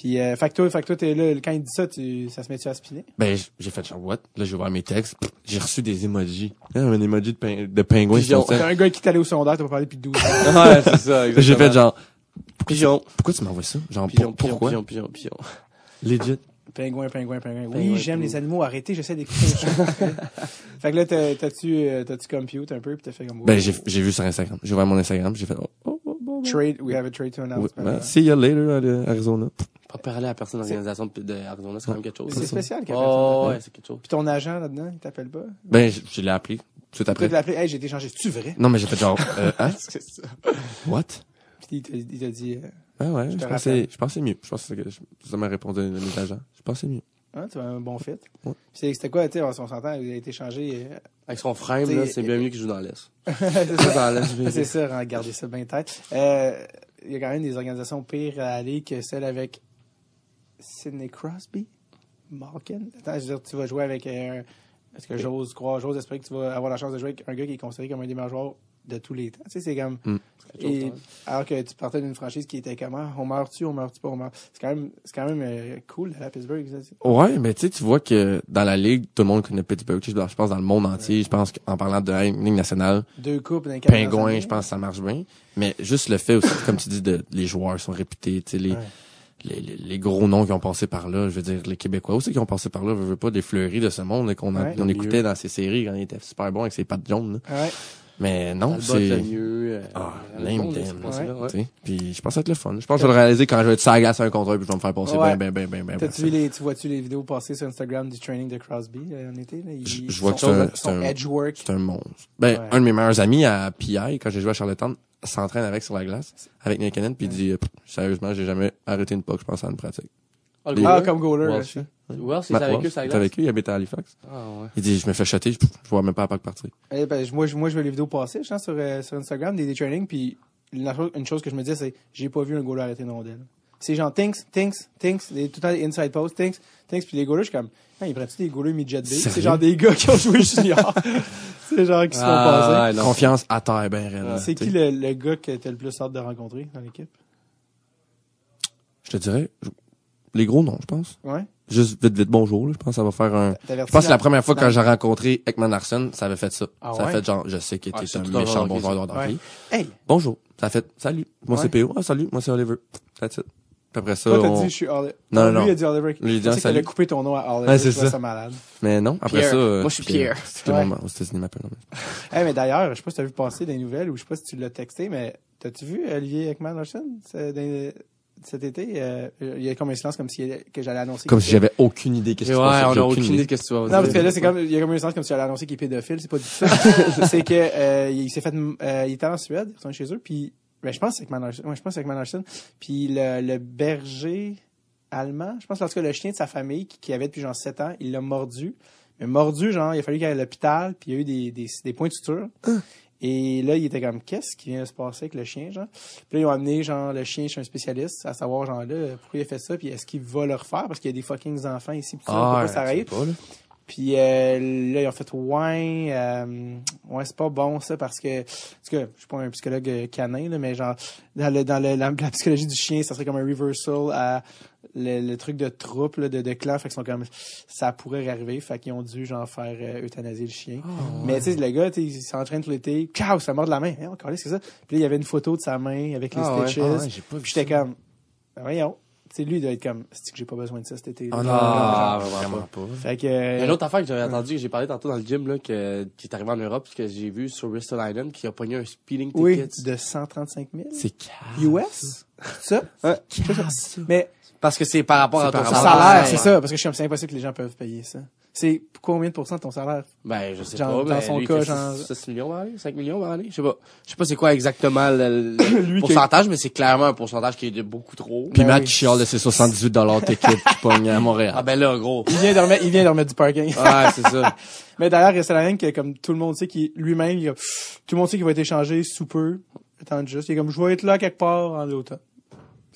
Puis, euh, fait que toi, fait que toi, t'es là, quand il dit ça, tu, ça se met-tu à spinner? Ben, j'ai fait genre, what? Là, j'ai ouvert mes textes. Pff, J'ai reçu des emojis. Ah, un emoji de, ping- de pingouin Pigeon. T'as un gars qui t'allait au secondaire, t'as pas parlé depuis 12 ans. Ouais, c'est ça, Là, J'ai fait genre, Pigeon. pourquoi tu m'envoies ça? Genre, Pigeon, pour- pigeon, pourquoi? pigeon, pigeon, pigeon. Legit. Pingouin, pingouin, pingouin. Oui, Pingouin, j'aime pingouin. les animaux. Arrêtez, j'essaie d'écouter fait que là, t'as- t'as-tu, euh, t'as-tu compute un peu, pis t'as fait comme, Ben, j'ai, j'ai vu sur Instagram. J'ai ouvert mon Instagram, j'ai fait, oh, oh, oh, oh, oh. trade, we have a trade to announce. Ouais, ben, see you later, à l'Arizona. Pas parler à personne d'organisation de de Arizona, c'est quand même quelque chose. C'est spécial, Oh, ouais, c'est quelque chose. Puis ton agent là-dedans, il t'appelle pas? Ben, je, je l'ai appelé. Tout Après, tu l'as appelé, hey, j'ai été changé. C'est-tu vrai? Non, mais j'ai fait genre, euh, hein? C'est ça. What? Puis il t'a- dit, euh, Ah ouais, Je pensais, je pensais mieux. Je pensais que je- ça m'a répondu le mes agents. Je pensais mieux. hein, tu as un bon fit. Ouais. C'était quoi, tu sais, on s'entend, il a été changé. euh, Avec son frame, là, c'est bien mieux qu'il joue dans l'Est. c'est ça. C'est dire. ça, regardez ça bien tête. Euh, il y a quand même des organisations pires à aller que celle avec Sidney Crosby, Malkin. Attends, je veux dire, tu vas jouer avec un. Est-ce que j'ose croire, j'ose espérer que tu vas avoir la chance de jouer avec un gars qui est considéré comme un des meilleurs joueurs de tous les temps. Tu sais, c'est comme. Mm. Et, hein. alors que tu partais d'une franchise qui était comment? On meurt-tu, on meurt-tu pas, on meurt. C'est quand même, c'est quand même euh, cool à Pittsburgh. Ça, Ouais, mais tu sais, tu vois que dans la ligue, tout le monde connaît Pittsburgh. Je pense dans le monde entier, je pense qu'en parlant de la ligue nationale, Deux coupes pingouin, je pense que ça marche bien. Mais juste le fait aussi, comme tu dis, de les joueurs sont réputés, tu sais, les, Ouais. Les, les, les gros noms qui ont passé par là, je veux dire, les Québécois aussi qui ont passé par là, je veux pas des fleuris de ce monde qu'on Ouais. on écoutait dans ces séries quand il était super bon avec ses pattes jaunes. là. Ouais. Mais non, c'est... Ah, lame. Puis je pense être le fun. Je pense que je vais le réaliser quand je vais être sur glace à un contre un puis je vais me faire passer Ouais. ben, ben, ben, ben, ben. T'as-tu vu les, tu vois-tu les vidéos passer sur Instagram du training de Crosby euh, en été? Là? Je- vois que c'est un- c'est un- monstre. Ben, un de mes meilleurs amis à PI, quand j'ai joué à Charlottetown, s'entraîne avec sur la glace, avec Nick Cannon, puis il dit, euh, sérieusement, j'ai jamais arrêté une puck, je pense à une pratique. Ah, Ah, comme goaler. Là, c'est- c'est Matt avec eux, ça il est glace. avec eux, il habite à Halifax. Ah, ouais. Il dit, je me fais shotter, je, je vois même pas la puck partir. Eh ben, moi, je, moi, je vois les vidéos passer, je pense, sur, euh, sur Instagram, des, des trainings, puis la une chose que je me disais, c'est j'ai pas vu un goaler arrêter une rondelle. C'est genre Tinks, Tinks, Tinks, tout le temps des inside post, Tinks, Tinks, puis les goalers, je suis comme, Ah, ils prennent-tu des goalers midget B? C'est genre des gars qui ont joué junior. c'est genre qui se font passer. Ah, ouais, non. Confiance à terre, ben réellement. C'est tu qui le, le gars que t'as le plus hâte de rencontrer dans l'équipe? Je te dirais, je- les gros noms, je pense. Ouais? Juste vite, vite, bonjour, là. Je pense que ça va faire un... Je pense que la première fois quand j'ai rencontré Ekman Larson, ça avait fait ça. Ah ça a ouais? fait genre, je sais qu'il Ah, était c'est un méchant bon joueur de Ouais. hockey. Hey! Bonjour. Ça a fait, salut. Moi, Ouais. c'est PO. Ah, salut. Moi, c'est Oliver. That's it. Puis après ça, Toi, t'as on- dit, je suis Oliver. Non, non, Lui, non. il a dit Oliver. Lui, il a dit, ah, salut. couper ton nom à Oliver. Ouais, c'est ça. ça malade. Mais non, après Pierre. ça... euh, Moi, je suis Pierre. C'est tout le Ouais. monde aux États-Unis m'appelle. Eh, mais d'ailleurs, je sais pas si t'as vu passer des nouvelles ou je sais pas si tu l'as texté, mais t'as-tu vu Olivier Ekman Larson cet été? euh, il y a comme un silence comme si que j'allais annoncer. Comme si j'avais aucune idée qu'est-ce Ouais, qui se passait. on a aucune idée de ce que tu vas Non, parce que là, c'est comme, il y a comme un silence comme si j'allais annoncer qu'il est pédophile, c'est pas du tout ça. c'est que, euh, il s'est fait, euh, il était en Suède, il est retourné chez eux, puis, ben, je pense que c'est Larson, ouais, je pense que Larson, puis le, le berger allemand, je pense, en tout cas, le chien de sa famille, qui, qui avait depuis genre 7 ans, il l'a mordu. Mais mordu, genre, il a fallu qu'il aille à l'hôpital, puis il y a eu des, des, des points de suture. Et là, il était comme, qu'est-ce qui vient de se passer avec le chien, genre? Puis là, ils ont amené, genre, le chien chez un spécialiste, à savoir, genre, là, pourquoi il a fait ça, puis est-ce qu'il va le refaire, parce qu'il y a des fucking enfants ici, puis ça, on peut pas pas, là? Puis euh, là, ils ont fait ouais, euh, ouais, c'est pas bon ça parce que, parce que je suis pas un psychologue canin là, mais genre dans le dans le, la, la psychologie du chien, ça serait comme un reversal à le, le truc de troupe là, de, de clan, fait qu'ils sont comme ça pourrait arriver, fait qu'ils ont dû genre faire euh, euthanasier le chien. Mais tu sais le gars, tu sais, il s'entraîne tout l'été, ciao, ça mord de la main, hein, encore c'est ça. Puis là, il y avait une photo de sa main avec les ouais. stitches. Ah ouais, vu Puis j'étais comme ben voyons, sais lui il doit être comme c'est que j'ai pas besoin de ça cet été. Ah non, vraiment vraiment pas. Fait que Il y a euh, une autre affaire que j'avais entendu, que j'ai parlé tantôt dans le gym, là, que, qui est arrivé en Europe, que j'ai vu sur Bristol Island, qui a pogné un speeding oui, ticket. de 135 000 C'est US. Ça? Ouais. Mais Parce que c'est par rapport à ton salaire, salaire, c'est ça, parce que je suis comme, c'est impossible que les gens peuvent payer ça. C'est combien de pourcents de ton salaire? Ben, je sais Genre, pas. dans ben, son lui, cas, genre- 6 millions par année, 5 millions par année, je sais pas. Je sais pas c'est quoi exactement le, le Lui qui- pourcentage, mais c'est clairement un pourcentage qui est de beaucoup trop. Puis Ben Matt oui. qui chiale de ses 78 tickets qui pogne à Montréal. Ah ben là, gros. Il vient de remettre, il vient de remettre du parking. Ouais, c'est ça. Mais d'ailleurs, c'est la même que comme tout le monde sait qu'il, lui-même, il a- tout le monde sait qu'il va être échangé sous peu. Attends juste. Il est comme, je vais être là quelque part en automne.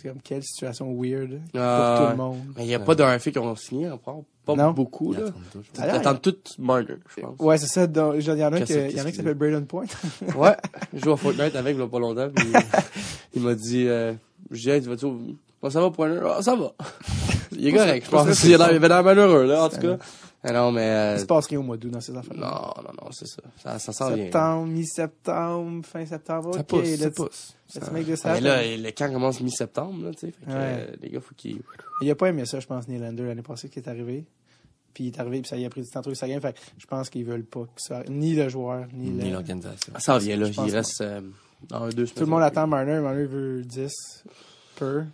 C'est comme, quelle situation weird pour Ah, tout le monde. Mais il y a pas d'un fait qui ont signé encore. Pas Non. beaucoup, là. Attendent tout Marner, je pense. Ouais, c'est ça. donc, Il y en a qui, il y en a qu'est-ce un qui qu'il s'appelle Braden Point. Ouais, je joue à Fortnite avec, il pas longtemps, puis il m'a dit, euh, hey, tu vas-tu ça va, Pointer? Ah, ça va. Il est correct, je pense il avait l'air malheureux, là, en tout cas. Ah non, mais, Il euh, se passe rien au mois d'août dans ces affaires. non, non, non, c'est ça. Ça, ça sent bien. Septembre, mi-septembre, fin septembre. Ça pousse, ça pousse. let's make this Ah, mais là, le camp commence mi-septembre, là, tu sais. Fait que, Ouais. euh, les gars, faut qu'ils... Il a pas aimé ça, je pense, Nylander, l'année passée, qui est arrivé. Puis il est arrivé, puis ça y a pris du temps de trouver sa game. Fait que je pense qu'ils veulent pas que ça, ni le joueur, ni, Ni l'organisation. Ça vient, là. Il reste, euh, dans deux semaines. Tout le monde attend Marner. Marner veut 10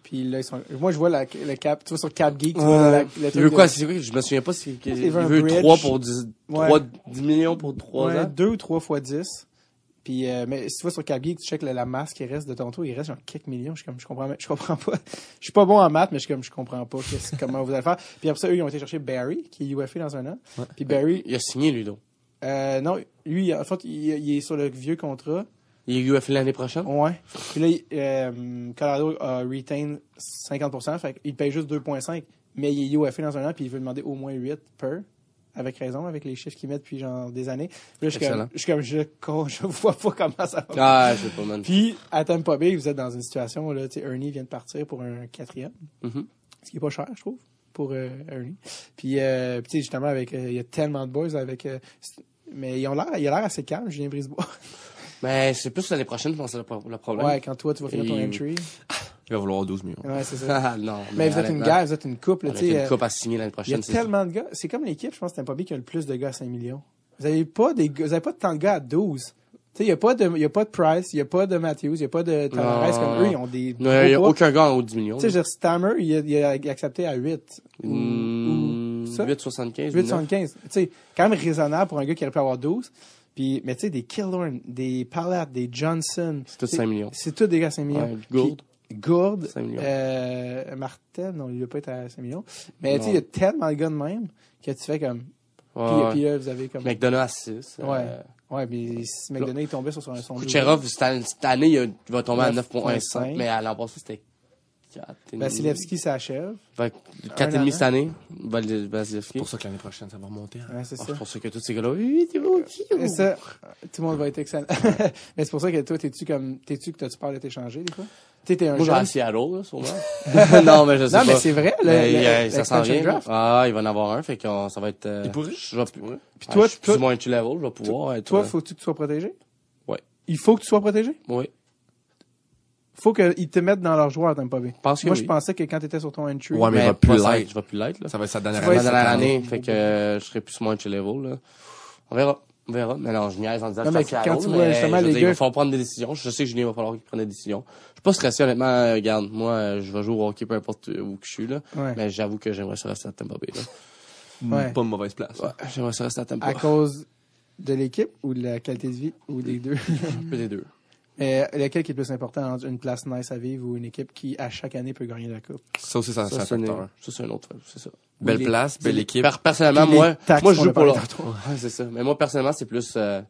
Puis là, ils sont... Moi, je vois la, le cap, tu vois sur Cap Geek, tu vois la- le Il veut de- quoi? C'est quoi? Je me souviens pas si, il Il veut un veut bridge. 3 pour 10, Ouais. 3, 10 millions pour 3 Ouais, ans. deux ou trois fois 10. Puis, euh, mais si tu vois sur Cap Geek, tu check la, la masse qui reste de Toronto, il reste genre quelques millions. Je suis comme, je comprends, je comprends pas. Je suis pas bon en maths, mais je comme, je comprends pas comment vous allez faire. Puis après ça, eux, ils ont été chercher Barry, qui est UFA dans un an. Puis Barry, Il a signé, lui, donc. euh, non, lui, en fait, il, il est sur le vieux contrat. Il est UFL l'année prochaine? Ouais. Puis là, euh, Colorado a retain 50%, fait qu'il paye juste 2,5, mais il est UFA dans un an, puis il veut demander au moins 8 per. Avec raison, avec les chiffres qu'ils mettent depuis genre des années. Puis là, je suis comme, je suis comme, je, con- je vois pas comment ça va. Ah, je sais pas, man. Puis, à Tampa Bay, vous êtes dans une situation, là, tu sais, Ernie vient de partir pour un quatrième, Mhm. ce qui est pas cher, je trouve, pour euh, Ernie. Puis, euh, puis, tu sais, justement, avec, euh, il y a tellement de boys avec, euh, mais ils ont l'air, il a l'air assez calme, Julien Brisebois. Mais c'est plus l'année prochaine, je pense, le, pro- le problème. Ouais, quand toi, tu vas finir ton Et- entry. Il va vouloir 12 millions. Ouais, c'est ça. Ah, non. Mais vous êtes une honnêtement, guerre, vous êtes une couple, On a tu fait sais. une euh, coupe à signer l'année Il y a prochaine. c'est tellement de gars. C'est comme l'équipe, je pense, que Tampa Bay qui a le plus de gars à 5 millions. Vous avez pas des gars- vous avez pas tant de gars à 12. Tu sais, il y a pas de, il y a pas de Price, il y a pas de Matthews, il y a pas de Tavares Non, comme non. eux, ils ont des Il n'y a, gros aucun gars en haut de 10 millions. Tu sais, je veux dire, Stammer, il a, il a accepté à 8. Ou, Hmm, ou ça? 8,75. 8,75. Tu sais, quand même raisonnable pour un gars qui aurait pu avoir 12. Puis, mais tu sais, des Killorn, des Pallat, des Johnson. C'est sais, 5 millions. C'est tout des gars à 5 millions. Ouais, Gould. Puis, Gourde, 5 millions. euh, Martel, non, il va pas être à 5 millions. Mais tu sais, il y a tellement de gars de même que tu fais comme. Ouais, Puis, là, vous avez comme. McDonough à 6. Ouais. Ouais, mais si McDonough est tombé sur son, son Kucherov, cette année, il va tomber à 9,5. 9,5. Mais à l'an passé, c'était 4. Vasilevski s'achève. 4,5 an. cette année. Vasilevski. C'est pour ça que l'année prochaine, ça va remonter. hein. Ouais, c'est Ah, ça. C'est pour ça que tous ces gars-là, oui, t'es beau, Et ça, tout le monde va être excellent. mais c'est pour ça que toi, t'es-tu comme, t'es-tu que t'as-tu peur de t'échanger, des fois? Tu sais, t'es un Moi, jeune. à Seattle, là, sûrement. non, mais je sais Non, mais pas. c'est vrai, le, Mais, le- euh, ça s'en vient. draft. Ah, il va en avoir un, fait que euh, ça va être. euh, Il pourrait. Je vais, puis Puis toi, je suis toi- plus ou moins entry level, je vais pouvoir être. Toi, euh, faut-tu que tu sois protégé? Ouais. Il faut que tu sois protégé? Oui. Faut qu'ils te mettent dans leur joueur, t'aimes pas bien. Pense que Moi, oui. je pensais que quand t'étais sur ton entry, Ouais, mais il va plus ça, l'être. Je vais plus l'être, là. Ça va être sa dernière année. dernière cette année, fait que euh, je serai plus ou moins entry level, là. On verra. On verra. Mais non, je niaise en disant Non, que mais quand Seattle, tu vois mais justement les dire, gars- Il va falloir prendre des décisions. Je sais que Julien va falloir qu'il prenne des décisions. Je suis pas stressé, honnêtement. euh, Regarde, moi, euh, je vais jouer au hockey peu importe où que je suis, là. Ouais. Mais j'avoue que j'aimerais ça rester à Tampa Bay, là. Ouais. Pas une mauvaise place. Ouais, j'aimerais ça rester à Tampa. à cause de l'équipe ou de la qualité de vie ou des deux? Un peu des deux. Mais lequel qui est le plus important entre une place nice à vivre ou une équipe qui, à chaque année, peut gagner la coupe? Ça aussi, ça, c'est Ça, un c'est un, facteur. ça, c'est un autre, c'est ça. Belle les- place, belle équipe. Per- personnellement, moi, moi, je joue pour tantôt. Ouais, c'est ça. Mais moi, personnellement, c'est plus, euh,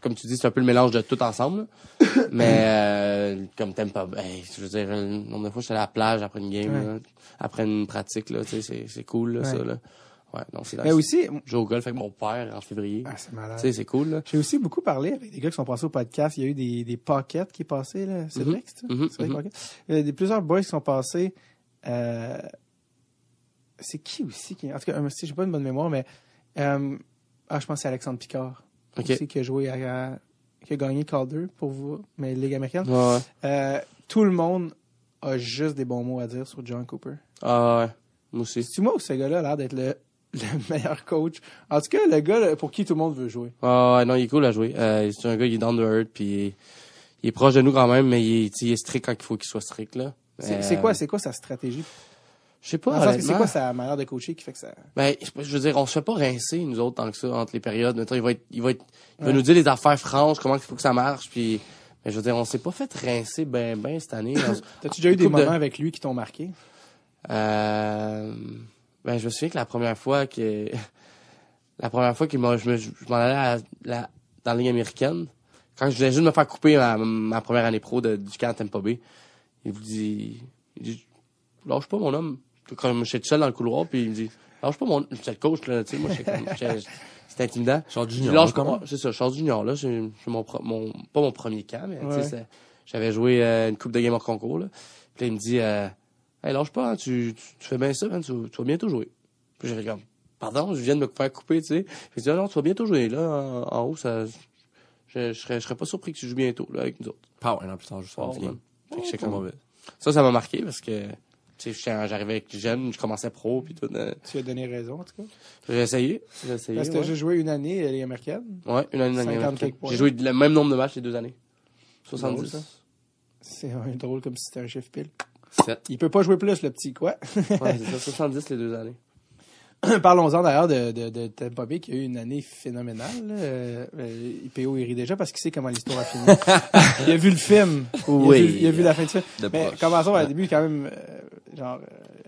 comme tu dis, c'est un peu le mélange de tout ensemble. là. Mais, euh, comme t'aimes pas, ben, je veux dire, le nombre de fois, j'étais à la plage après une game, Ouais. là, après une pratique, là, tu sais, c'est, c'est cool, là, Ouais. ça, là. Ouais, non, c'est Mais aussi, Je joue au golf avec mon père en février. ah, c'est malade. Tu sais, c'est cool. J'ai aussi beaucoup parlé avec des gars qui sont passés au podcast. Il y a eu des, des pockets qui est passé, là. C'est Mhm. vrai que c'est. Pocket? Il y a des, plusieurs boys qui sont passés. Euh, c'est qui aussi qui. En tout cas, si j'ai pas une bonne mémoire, mais. euh, ah, je pense que c'est Alexandre Picard. Aussi, qui a joué à, à- qui a gagné Calder pour vous, mais Ligue américaine. Ouais, ouais. Euh, tout le monde a juste des bons mots à dire sur John Cooper. Ah, ouais. Moi aussi. C'est moi ou ce gars-là a l'air d'être le, le meilleur coach? En tout cas, le gars pour qui tout le monde veut jouer. Ah, non, il est cool à jouer. Euh, c'est un gars, il est down to earth, puis il est, proche de nous quand même, mais il est, il strict quand il faut qu'il soit strict, là. C'est Euh, quoi, c'est quoi sa stratégie? Je sais pas, c'est quoi sa manière de coacher qui fait que ça. Ben, je veux dire, on se fait pas rincer, nous autres, tant que ça, entre les périodes. Mettons, il va être, il va être, il va Ouais. nous dire les affaires franches, comment il faut que ça marche, puis, mais je veux dire, on s'est pas fait rincer ben, ben, cette année. T'as-tu déjà eu des de- moments avec lui qui t'ont marqué? Euh, ben, je me souviens que la première fois que, la première fois m'a, je me, je m'en allais à la, dans la ligne américaine, quand je venais juste de me faire couper ma, ma première année pro de, du camp à Tampa Bay, il vous dit, il dit, lâche pas mon homme. Quand j'étais tout seul dans le couloir, puis il me dit, lâche pas mon, j'étais le coach, là, tu sais, moi, c'était intimidant. Charles Je Junior. lâche quand pas, c'est ça, Charles Junior, là, c'est c'est mon, pas mon premier camp, mais, tu sais, c'est- j'avais joué euh, une coupe de game hors concours, là. Puis là, il me dit, euh, hey, lâche pas, hein, tu, tu, tu fais bien ça, hein, tu, tu vas bientôt jouer. Puis j'ai comme, pardon, je viens de me faire couper, tu sais. Puis il dit, ah non, tu vas bientôt jouer, là, en, en haut, ça, je, je serais, je serais pas surpris que tu joues bientôt, là, avec nous autres. Pas un an plus tard, juste Oh, en man. Fait que j'étais C'est comme, mauvais. ça, ça m'a marqué parce que, tu sais, j'étais- j'arrivais avec jeune, je commençais pro, puis tout. euh, Tu as donné raison, en tout cas. j'ai essayé, j'ai essayé, Parce que ouais. j'ai joué une année à Ligue américaine. Ouais, une année, une année 50 américaine. J'ai joué le même nombre de matchs les deux années. drôle, 70. ça. C'est un drôle comme si c'était un chiffre pile. 7. Il peut pas jouer plus, le petit, quoi. Ouais, c'est ça, 70 les deux années. Parlons-en d'ailleurs de, de, de Tampa Bay qui a eu une année phénoménale. Euh, euh, IPO il rit déjà parce qu'il sait comment l'histoire a fini. il a vu le film. Oui. Il a vu, il a vu la fin du film. De Mais proche. commençons au début quand même, euh, genre,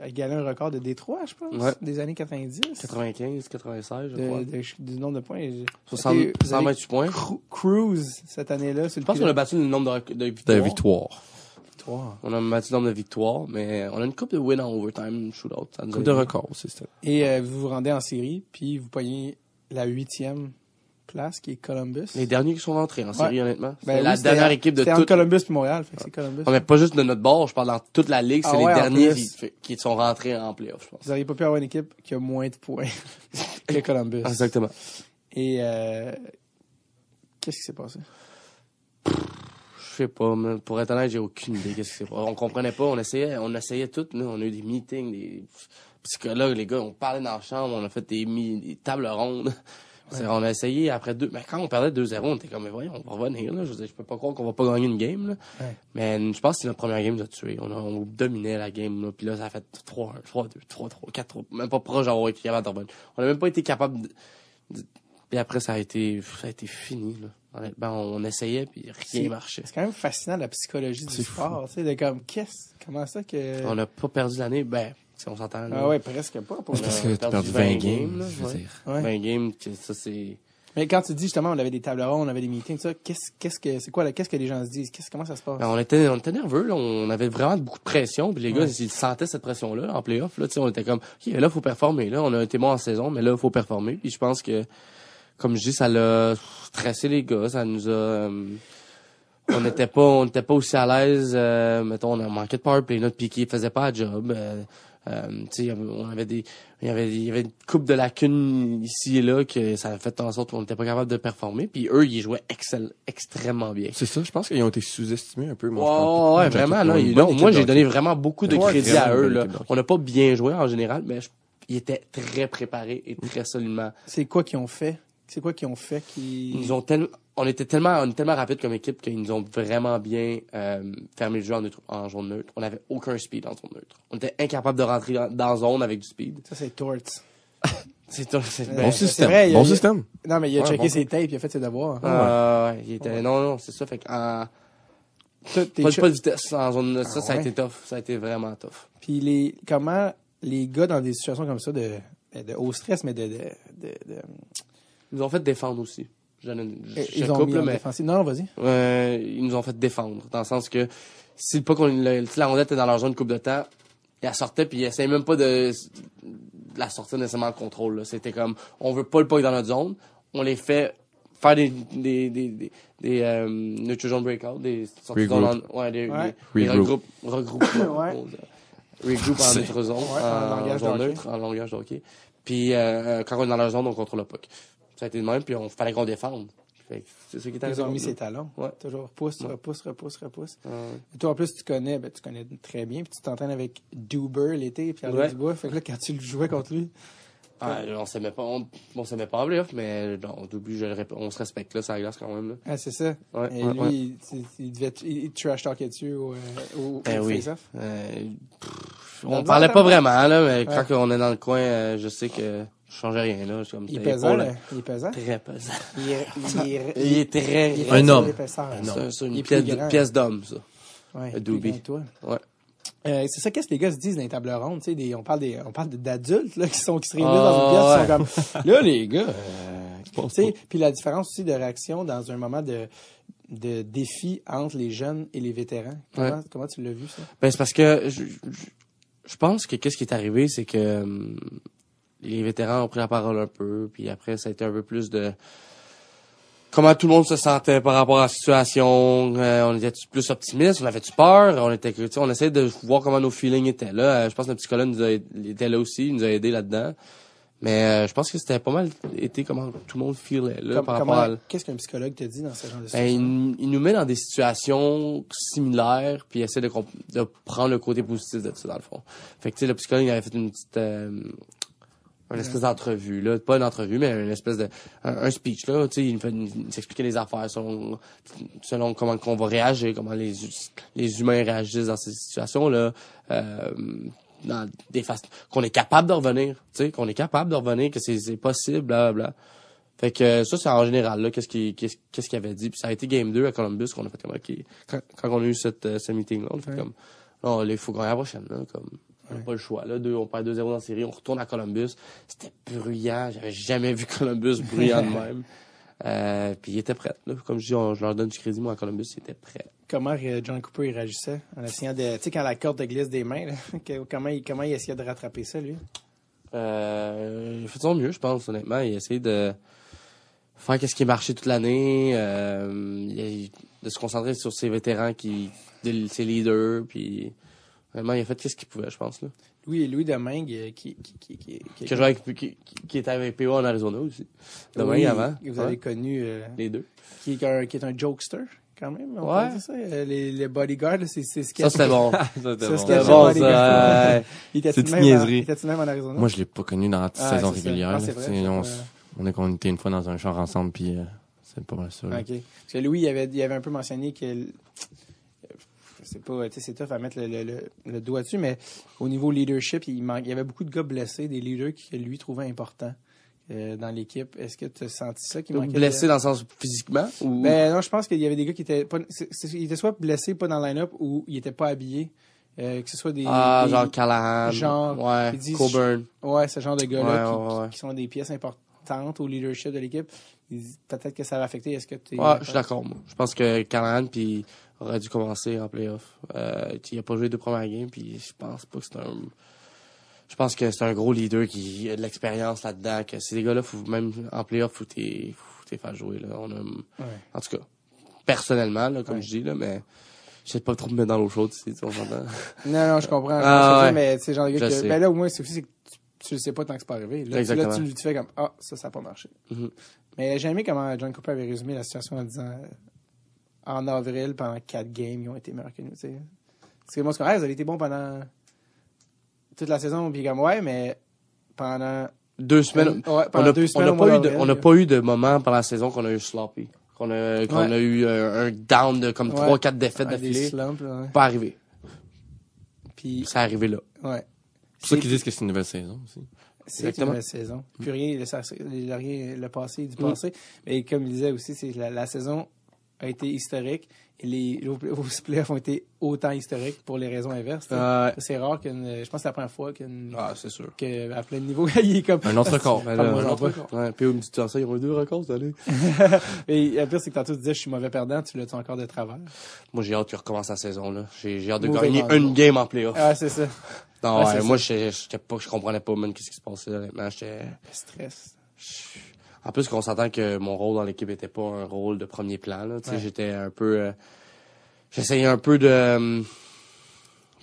euh, égaler un record de Détroit, je pense, Ouais. des années 90. 95, 96, je de, crois. de- du nombre de points. J'ai- 60, Vous avez 128 points. cru- Cruise cette année-là. le Je pense qu'on a battu le nombre de, de De victoires. Victoire. On a battu nombre de victoires, mais on a une coupe de win en overtime shootout. Coupe de record aussi, c'était. Et euh, vous vous rendez en série, puis vous pognez la huitième place, qui est Columbus. Les derniers qui sont rentrés en série, honnêtement. C'est Ben la oui, dernière équipe de toute. Columbus et Montréal, fait que c'est Columbus. Non, mais pas juste de notre bord, je parle dans toute la ligue, c'est Ah les ouais, derniers qui sont rentrés en playoff, je pense. Vous n'auriez pas pu avoir une équipe qui a moins de points que Columbus. Exactement. Et euh, qu'est-ce qui s'est passé? Je sais pas, pour être honnête, j'ai aucune idée qu'est-ce s'est passé. On comprenait pas, on essayait, on essayait tout, là. On a eu des meetings, des psychologues, les gars, on parlait dans la chambre, on a fait des, mi- des tables rondes. C'est- On a essayé après deux. Mais quand on perdait 2-0, on était comme, mais voyons, on va revenir, là. Je veux dire, je peux pas croire qu'on va pas gagner une game, là. Ouais. Mais je pense que c'est notre première game de tuer. On, a, on dominait la game, là. Puis là, ça a fait 3-1, 3-2, 3-3, 4-3. Même pas proche d'avoir été capable de. On a même pas été capable de- Puis après, ça a été, ça a été fini, là. Honnêtement, on essayait, puis rien marchait. C'est quand même fascinant la psychologie du sport, tu sais, de comme, qu'est-ce, comment ça que... On n'a pas perdu l'année, ben, si on s'entend. Ah ouais, presque pas. Pour Parce que t'as perdu perdu 20 20 games, games, là, je veux ouais. dire. Ouais. 20 games, que ça, c'est... Mais quand tu dis justement, on avait des tables rondes, on avait des meetings, tout ça, qu'est-ce, qu'est-ce que, c'est quoi, là, qu'est-ce que les gens se disent? Qu'est-ce, comment ça se passe? Ben, on était, on était nerveux, là. On avait vraiment beaucoup de pression. Puis les gars, ils sentaient cette pression-là, en playoff, là. Tu sais, on était comme, OK, là, faut performer, là. On a été bon en saison, mais là, faut performer. Puis je pense que, comme je dis, ça l'a stressé les gars. Ça nous a, euh, on n'était pas, on n'était pas aussi à l'aise, euh, mettons, on a manqué de power play. Notre piqué faisait pas la job. Euh, euh, tu sais, il y avait- on avait des, il y avait, il y avait une coupe de lacunes ici et là que ça a fait en sorte qu'on n'était pas capable de performer. Puis eux, ils jouaient excell, extrêmement bien. C'est ça, je pense qu'ils ont été sous-estimés un peu. Ouais, Moi, ouais, vraiment, là. ils- non, moi, j'ai donné vraiment beaucoup de Ouais, crédit à eux, là. On n'a pas bien joué en général, mais je- ils étaient très préparés et très solidement. C'est quoi qu'ils ont fait? C'est quoi qu'ils ont fait qui... Ils nous ont tellement, on était tellement, on est tellement rapide comme équipe qu'ils nous ont vraiment bien euh, fermé le jeu en, neutre- en zone neutre. On avait aucun speed en zone neutre. On était incapable de rentrer dans, dans zone avec du speed. Ça, c'est Torts. C'est tout. c'est- Bon ben, système. vrai, bon a- système. Non, mais il a Ouais, checké bon. ses tapes, il a fait ses devoirs. euh, ouais, il était, non, non, c'est ça. Fait que, pas, de vitesse en zone neutre. Ça, Ah ça a ouais? été tough. Ça a été vraiment tough. Puis les, comment les gars dans des situations comme ça de, de haut stress, mais de, de, de, de- Ils nous ont fait défendre aussi. Je, je, je ils ont coupe, mis là, en mais défensive. Non, vas-y. Euh, ils nous ont fait défendre. Dans le sens que si le pas qu'on la rondelle était dans leur zone de coupe de temps, ils la sortaient puis ils essayaient même pas de, de la sortir nécessairement en contrôle. C'était comme on veut pas le puck dans notre zone, on les fait faire des des des des, des euh, neutral zone breakout, des sorties en- ouais, des, Ouais. des- des Regroup. regroupes regroupements. Ouais. Regroup en neutre zone, Ouais, en en, langage neutre, en langage de hockey. Puis euh, quand on est dans leur zone, on contrôle le puck. Ça a été de même, puis on fallait qu'on défende. C'est ça qui Ils ont mis ses talons. Ouais. Toujours Ouais. repousse, repousse, repousse. Ouais. Et toi, en plus, tu connais, ben, tu connais très bien, puis tu t'entraînes avec Duber l'été, puis Ouais. Dubois. Fait que là, quand tu le jouais contre lui, Ah, on s'aimait pas, on, on s'aimait pas en playoff, mais non, je le rép- on se respecte là, ça glace quand même là. ah, c'est ça. Ouais, Et ouais, lui, ouais. il, devait, il, il trash talkait dessus au, euh, au, Ben au oui. face-off. Euh, on parlait pas vraiment là, mais quand on est dans le coin, euh, je sais que je changeais rien là. Comme Il est pesant, là. Il est pesant? Très pesant. Il est, il est, Il est très, il est Un homme. c'est une est pièce, d'homme ça. Ouais, toi. Euh, c'est ça, qu'est-ce que les gars se disent dans les tables rondes, tu sais, des, on parle des, on parle d'adultes, là, qui sont, qui se réunissent Ah, dans une pièce, ouais. qui sont comme, là, les gars, euh, pense tu sais, puis la différence aussi de réaction dans un moment de, de défi entre les jeunes et les vétérans. Comment, Ouais. comment tu l'as vu, ça? Ben c'est parce que je, je, je pense que qu'est-ce qui est arrivé, c'est que hum, les vétérans ont pris la parole un peu, puis après ça a été un peu plus de comment tout le monde se sentait par rapport à la situation. Euh, on était plus optimiste, on avait-tu peur, on était, on essayait de voir comment nos feelings étaient là. Euh, je pense que le psychologue nous a, était là aussi, il nous a aidé là-dedans. Mais euh, je pense que c'était pas mal été comment tout le monde feelait là Comme- par rapport à Qu'est-ce qu'un psychologue te dit dans ce genre de ben, situation? il, il nous met dans des situations similaires, puis il essaie de, prendre le côté positif de ça, dans le fond. Fait que, tu sais, le psychologue, il avait fait une petite... euh, une espèce d'entrevue, là. Pas une entrevue, mais une espèce de... Un, un speech, là. Tu sais, il nous s'expliquait les affaires selon, selon comment qu'on va réagir, comment les, les humains réagissent dans ces situations-là. Euh, dans des façons... Qu'on est capable de revenir, tu sais, qu'on est capable de revenir, que c'est c'est possible, blablabla. Là. Fait que ça, c'est en général, là, qu'est-ce qu'il qu'est-ce, qu'il avait dit. Puis ça a été Game 2 à Columbus qu'on a fait comme, OK, quand, quand on a eu cette, euh, ce meeting-là, on a fait Ouais. comme, non, là, il faut gagner la prochaine, là, comme, on n'a pas le choix, là, deux, on perd 2-0 dans la série, on retourne à Columbus. C'était bruyant, j'avais jamais vu Columbus bruyant de même. Euh, puis il était prêt, là. Comme je dis, on- je leur donne du crédit, moi, à Columbus, il était prêt. Comment euh, John Cooper il réagissait en essayant de, tu sais, quand la corde te glisse des mains, là, comment, il, comment il essayait de rattraper ça, lui? Euh, il fait de son mieux, je pense, honnêtement. Il a essayé de faire qu'est-ce qui marchait toute l'année, euh, de se concentrer sur ses vétérans, qui, de- ses leaders, puis vraiment, il a fait qu'est-ce qu'il pouvait, je pense, là. Louis, Louis Domingue, euh, qui, qui, qui, qui, qui, Qui, a joué avec, qui, qui- qui était avec PO en Arizona aussi. Demain Oui, avant. Vous Ouais, avez connu, euh, les deux. qui, est un, qui est un jokester, quand même. On Ouais. peut dire ça. Euh, Les, les bodyguards, c'est c'est ce qu'il Ça, c'était bon. Ça, c'était bon. c'était C'était bon, ça. Il était une en- niaiserie. il était même en Arizona? Moi, je l'ai pas connu dans la Ah, saison régulière. Ah, c'est vrai, ça, on s- On était une fois dans un char ensemble, puis euh, c'est pas mal ça. là. OK. Parce que Louis, il avait, il avait un peu mentionné que. Sais pas, tu sais, c'est tough à mettre le, le- le- le doigt dessus, mais au niveau leadership, il, manque, il y avait beaucoup de gars blessés, des leaders que lui trouvait importants euh, dans l'équipe. Est-ce que tu as senti ça qui manquait? de- Blessé dans le sens physiquement ou Ben non, je pense qu'il y avait des gars qui étaient pas. c'est- c'est- ils étaient soit blessés, pas dans le line-up, ou ils étaient pas habillés. Euh, que ce soit des. ah des- genre Callahan, genre, ouais, ils disent- Coburn. Ouais, ce genre de gars-là Ouais, qui, ouais, qui sont des pièces importantes au leadership de l'équipe. Peut-être que ça va affecter. Est-ce que tu Ouais, je suis d'accord. moi. Je pense que Callahan puis aurait dû commencer en playoff. Euh, il a pas joué deux premières games puis je pense pas que c'est un je pense que c'est un gros leader qui a de l'expérience là-dedans que ces gars-là faut même en playoff faut t'es faire jouer là. On a Ouais. en tout cas personnellement là comme Ouais. je dis là mais je sais pas trop me mettre dans l'eau chaude tu sais, on s'entend. Non, non, je comprends. je Ah, ouais. Mais c'est genre de gars que. Ben là, au moins, c'est aussi c'est que tu, tu le sais pas tant que c'est pas arrivé. Là, tu- là tu, tu fais comme Ah, ça, ça n'a pas marché. Mhm. Mais j'ai aimé comment John Cooper avait résumé la situation en disant En avril, pendant quatre games, ils ont été meilleurs que nous. tu sais. Parce que moi, c'est comme vous avez été bons pendant toute la saison. Puis comme Ouais, mais pendant. Deux semaines. Ouais, On pendant n'a deux semaines. au pas, eu de, on n'a là. pas eu de moment pendant la saison qu'on a eu sloppy. Qu'on a, qu'on Ouais. a eu euh, un down de comme Ouais. trois, quatre défaites Ouais, d'affilée. ouais. Pas arrivé. Puis, C'est arrivé là. ouais. C'est pour ça qu'ils disent que c'est une nouvelle saison aussi. C'est une nouvelle saison. Plus rien, le, le, rien, le passé du Mm. passé. Mais comme il disait aussi, c'est la saison a été historique et les, playoffs ont été autant historiques pour les raisons inverses. Ouais. C'est rare qu'une. Je pense que c'est la première fois qu'une. Ah, c'est sûr. que, à plein niveau, il est comme. Un autre record. Ben là, un autre pas. record. Ouais, puis au dit ça, ils ont eu deux records cette année. Et le pire, c'est que tantôt tu disais, je suis mauvais perdant, tu l'as-tu encore de travers? Moi, j'ai hâte qu'il recommence la saison, là. J'ai, j'ai hâte de Mauvais gagner une game en playoff. Ah, c'est ça. non, ouais, ouais, c'est moi, j'étais pas, je comprenais pas, même, qu'est-ce qui se passait, honnêtement. J'étais, stress. En plus, qu'on s'entend que mon rôle dans l'équipe était pas un rôle de premier plan. Là. Tu sais, Ouais. J'étais un peu... euh, J'essayais un peu de... euh,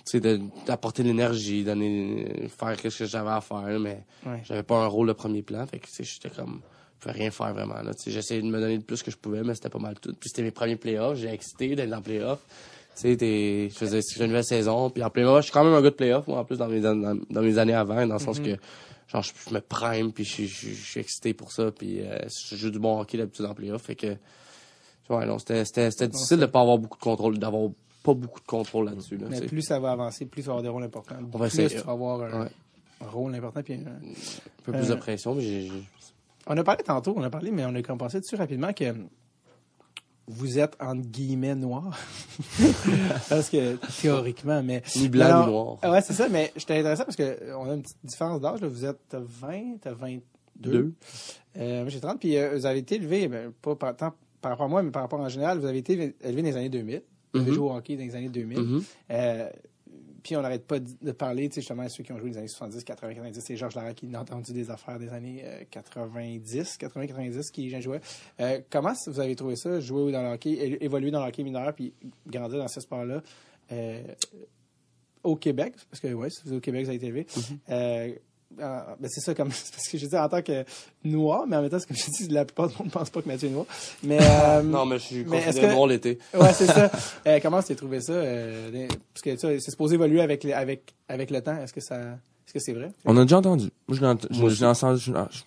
tu sais, de- d'apporter de l'énergie, donner, faire ce que j'avais à faire, mais Ouais. j'avais pas un rôle de premier plan. Fait que, tu sais, j'étais comme... Je pouvais rien faire vraiment. Là. J'essayais de me donner le plus que je pouvais, mais c'était pas mal tout. Puis c'était mes premiers playoffs. J'ai excité d'être dans playoffs. Tu sais, je faisais une nouvelle saison. Puis en playoffs, je suis quand même un gars de playoffs, moi, en plus, dans mes, an- dans, dans mes années avant, dans le sens que genre je, je me prime puis je, je, je suis excité pour ça puis euh, je joue du bon hockey d'habitude en playoff fait que ouais non c'était c'était c'était difficile de pas avoir beaucoup de contrôle d'avoir pas beaucoup de contrôle là-dessus là, Mais plus ça va avancer, plus tu vas avoir des rôles importants. On va plus essayer. tu vas avoir un, Ouais. un rôle important. Puis un- un peu plus de euh, pression mais On a parlé tantôt, on a parlé, mais on a comme pensé dessus rapidement que vous êtes entre guillemets noir. parce que théoriquement, mais. ni blanc Alors, ni noir ah Ouais, c'est ça, mais j'étais intéressant parce que euh, a une petite différence d'âge. là. Vous êtes t'as 20, t'as 22. Deux. Euh, moi, j'ai 30. Puis euh, vous avez été élevé, ben, pas par, tant par rapport à moi, mais par rapport en général, vous avez été élevé dans les années 2000. Vous avez Mhm. joué au hockey dans les années 2000. Mhm. Euh, puis on n'arrête pas de parler, tu sais, justement, à ceux qui ont joué dans les années 70, 80, 90. C'est Georges Larac qui a entendu des affaires des années euh, 90, 80, 90 qui jouait. Euh, comment vous avez trouvé ça, jouer dans le hockey, évoluer dans le hockey mineur, puis grandir dans ce sport-là euh, au Québec? Parce que, oui, si vous êtes au Québec, vous avez été élevé. Euh, euh, ben c'est ça, comme, parce que je dis en tant que noir, mais en même temps, c'est comme je dis, la plupart du monde ne pense pas que Mathieu est noir. Mais, euh, non mais je suis considéré que- noir l'été Ouais, c'est ça. Euh, comment tu as trouvé ça? euh, parce que tu sais, c'est supposé évoluer avec, les- avec, avec le temps. Est-ce que ça, est-ce que c'est vrai? On a déjà entendu. Moi, je l'ai je entendu je- je-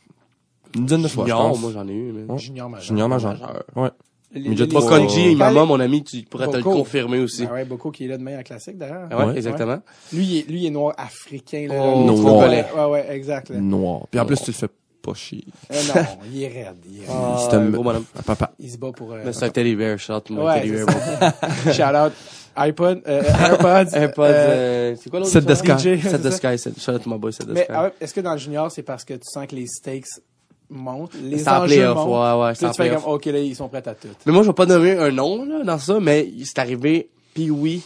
une dizaine de fois, je junior pense. moi j'en ai eu mais. Junior majeur. Junior. Majeur. Ouais. Les- Mais et Quand maman les- mon ami tu pourrais te le Boko. confirmer aussi Ah ouais, Boko qui est là demain à classique d'ailleurs. Ah ouais, Ouais. exactement Lui, il est, lui, il est noir africain. Là, Oh, là, noir. Ouais, ouais, ouais, exact. là. Noir. Puis en plus, tu le fais pas chier. Euh, non, il est raide. Il, est raide. ah, C'est un- gros bonhomme Ah, papa. il se bat pour. Euh, mais c'est un teddy bear shot moi Ouais, teddy c'est bear. Shout out. iPod, euh, AirPods. AirPods, euh, euh, c'est quoi l'autre? Set the? Sky. DJ, Set the. Sky, set- shout out to my boy, Set the Mais Sky. ah ouais, est-ce que dans le junior, c'est parce que tu sens que les stakes montent, les enjeux montent? ouais, ouais, tu fais comme, OK, là, ils sont prêts à tout. Mais moi, je vais pas nommer un nom, là, dans ça, mais c'est arrivé, puis oui,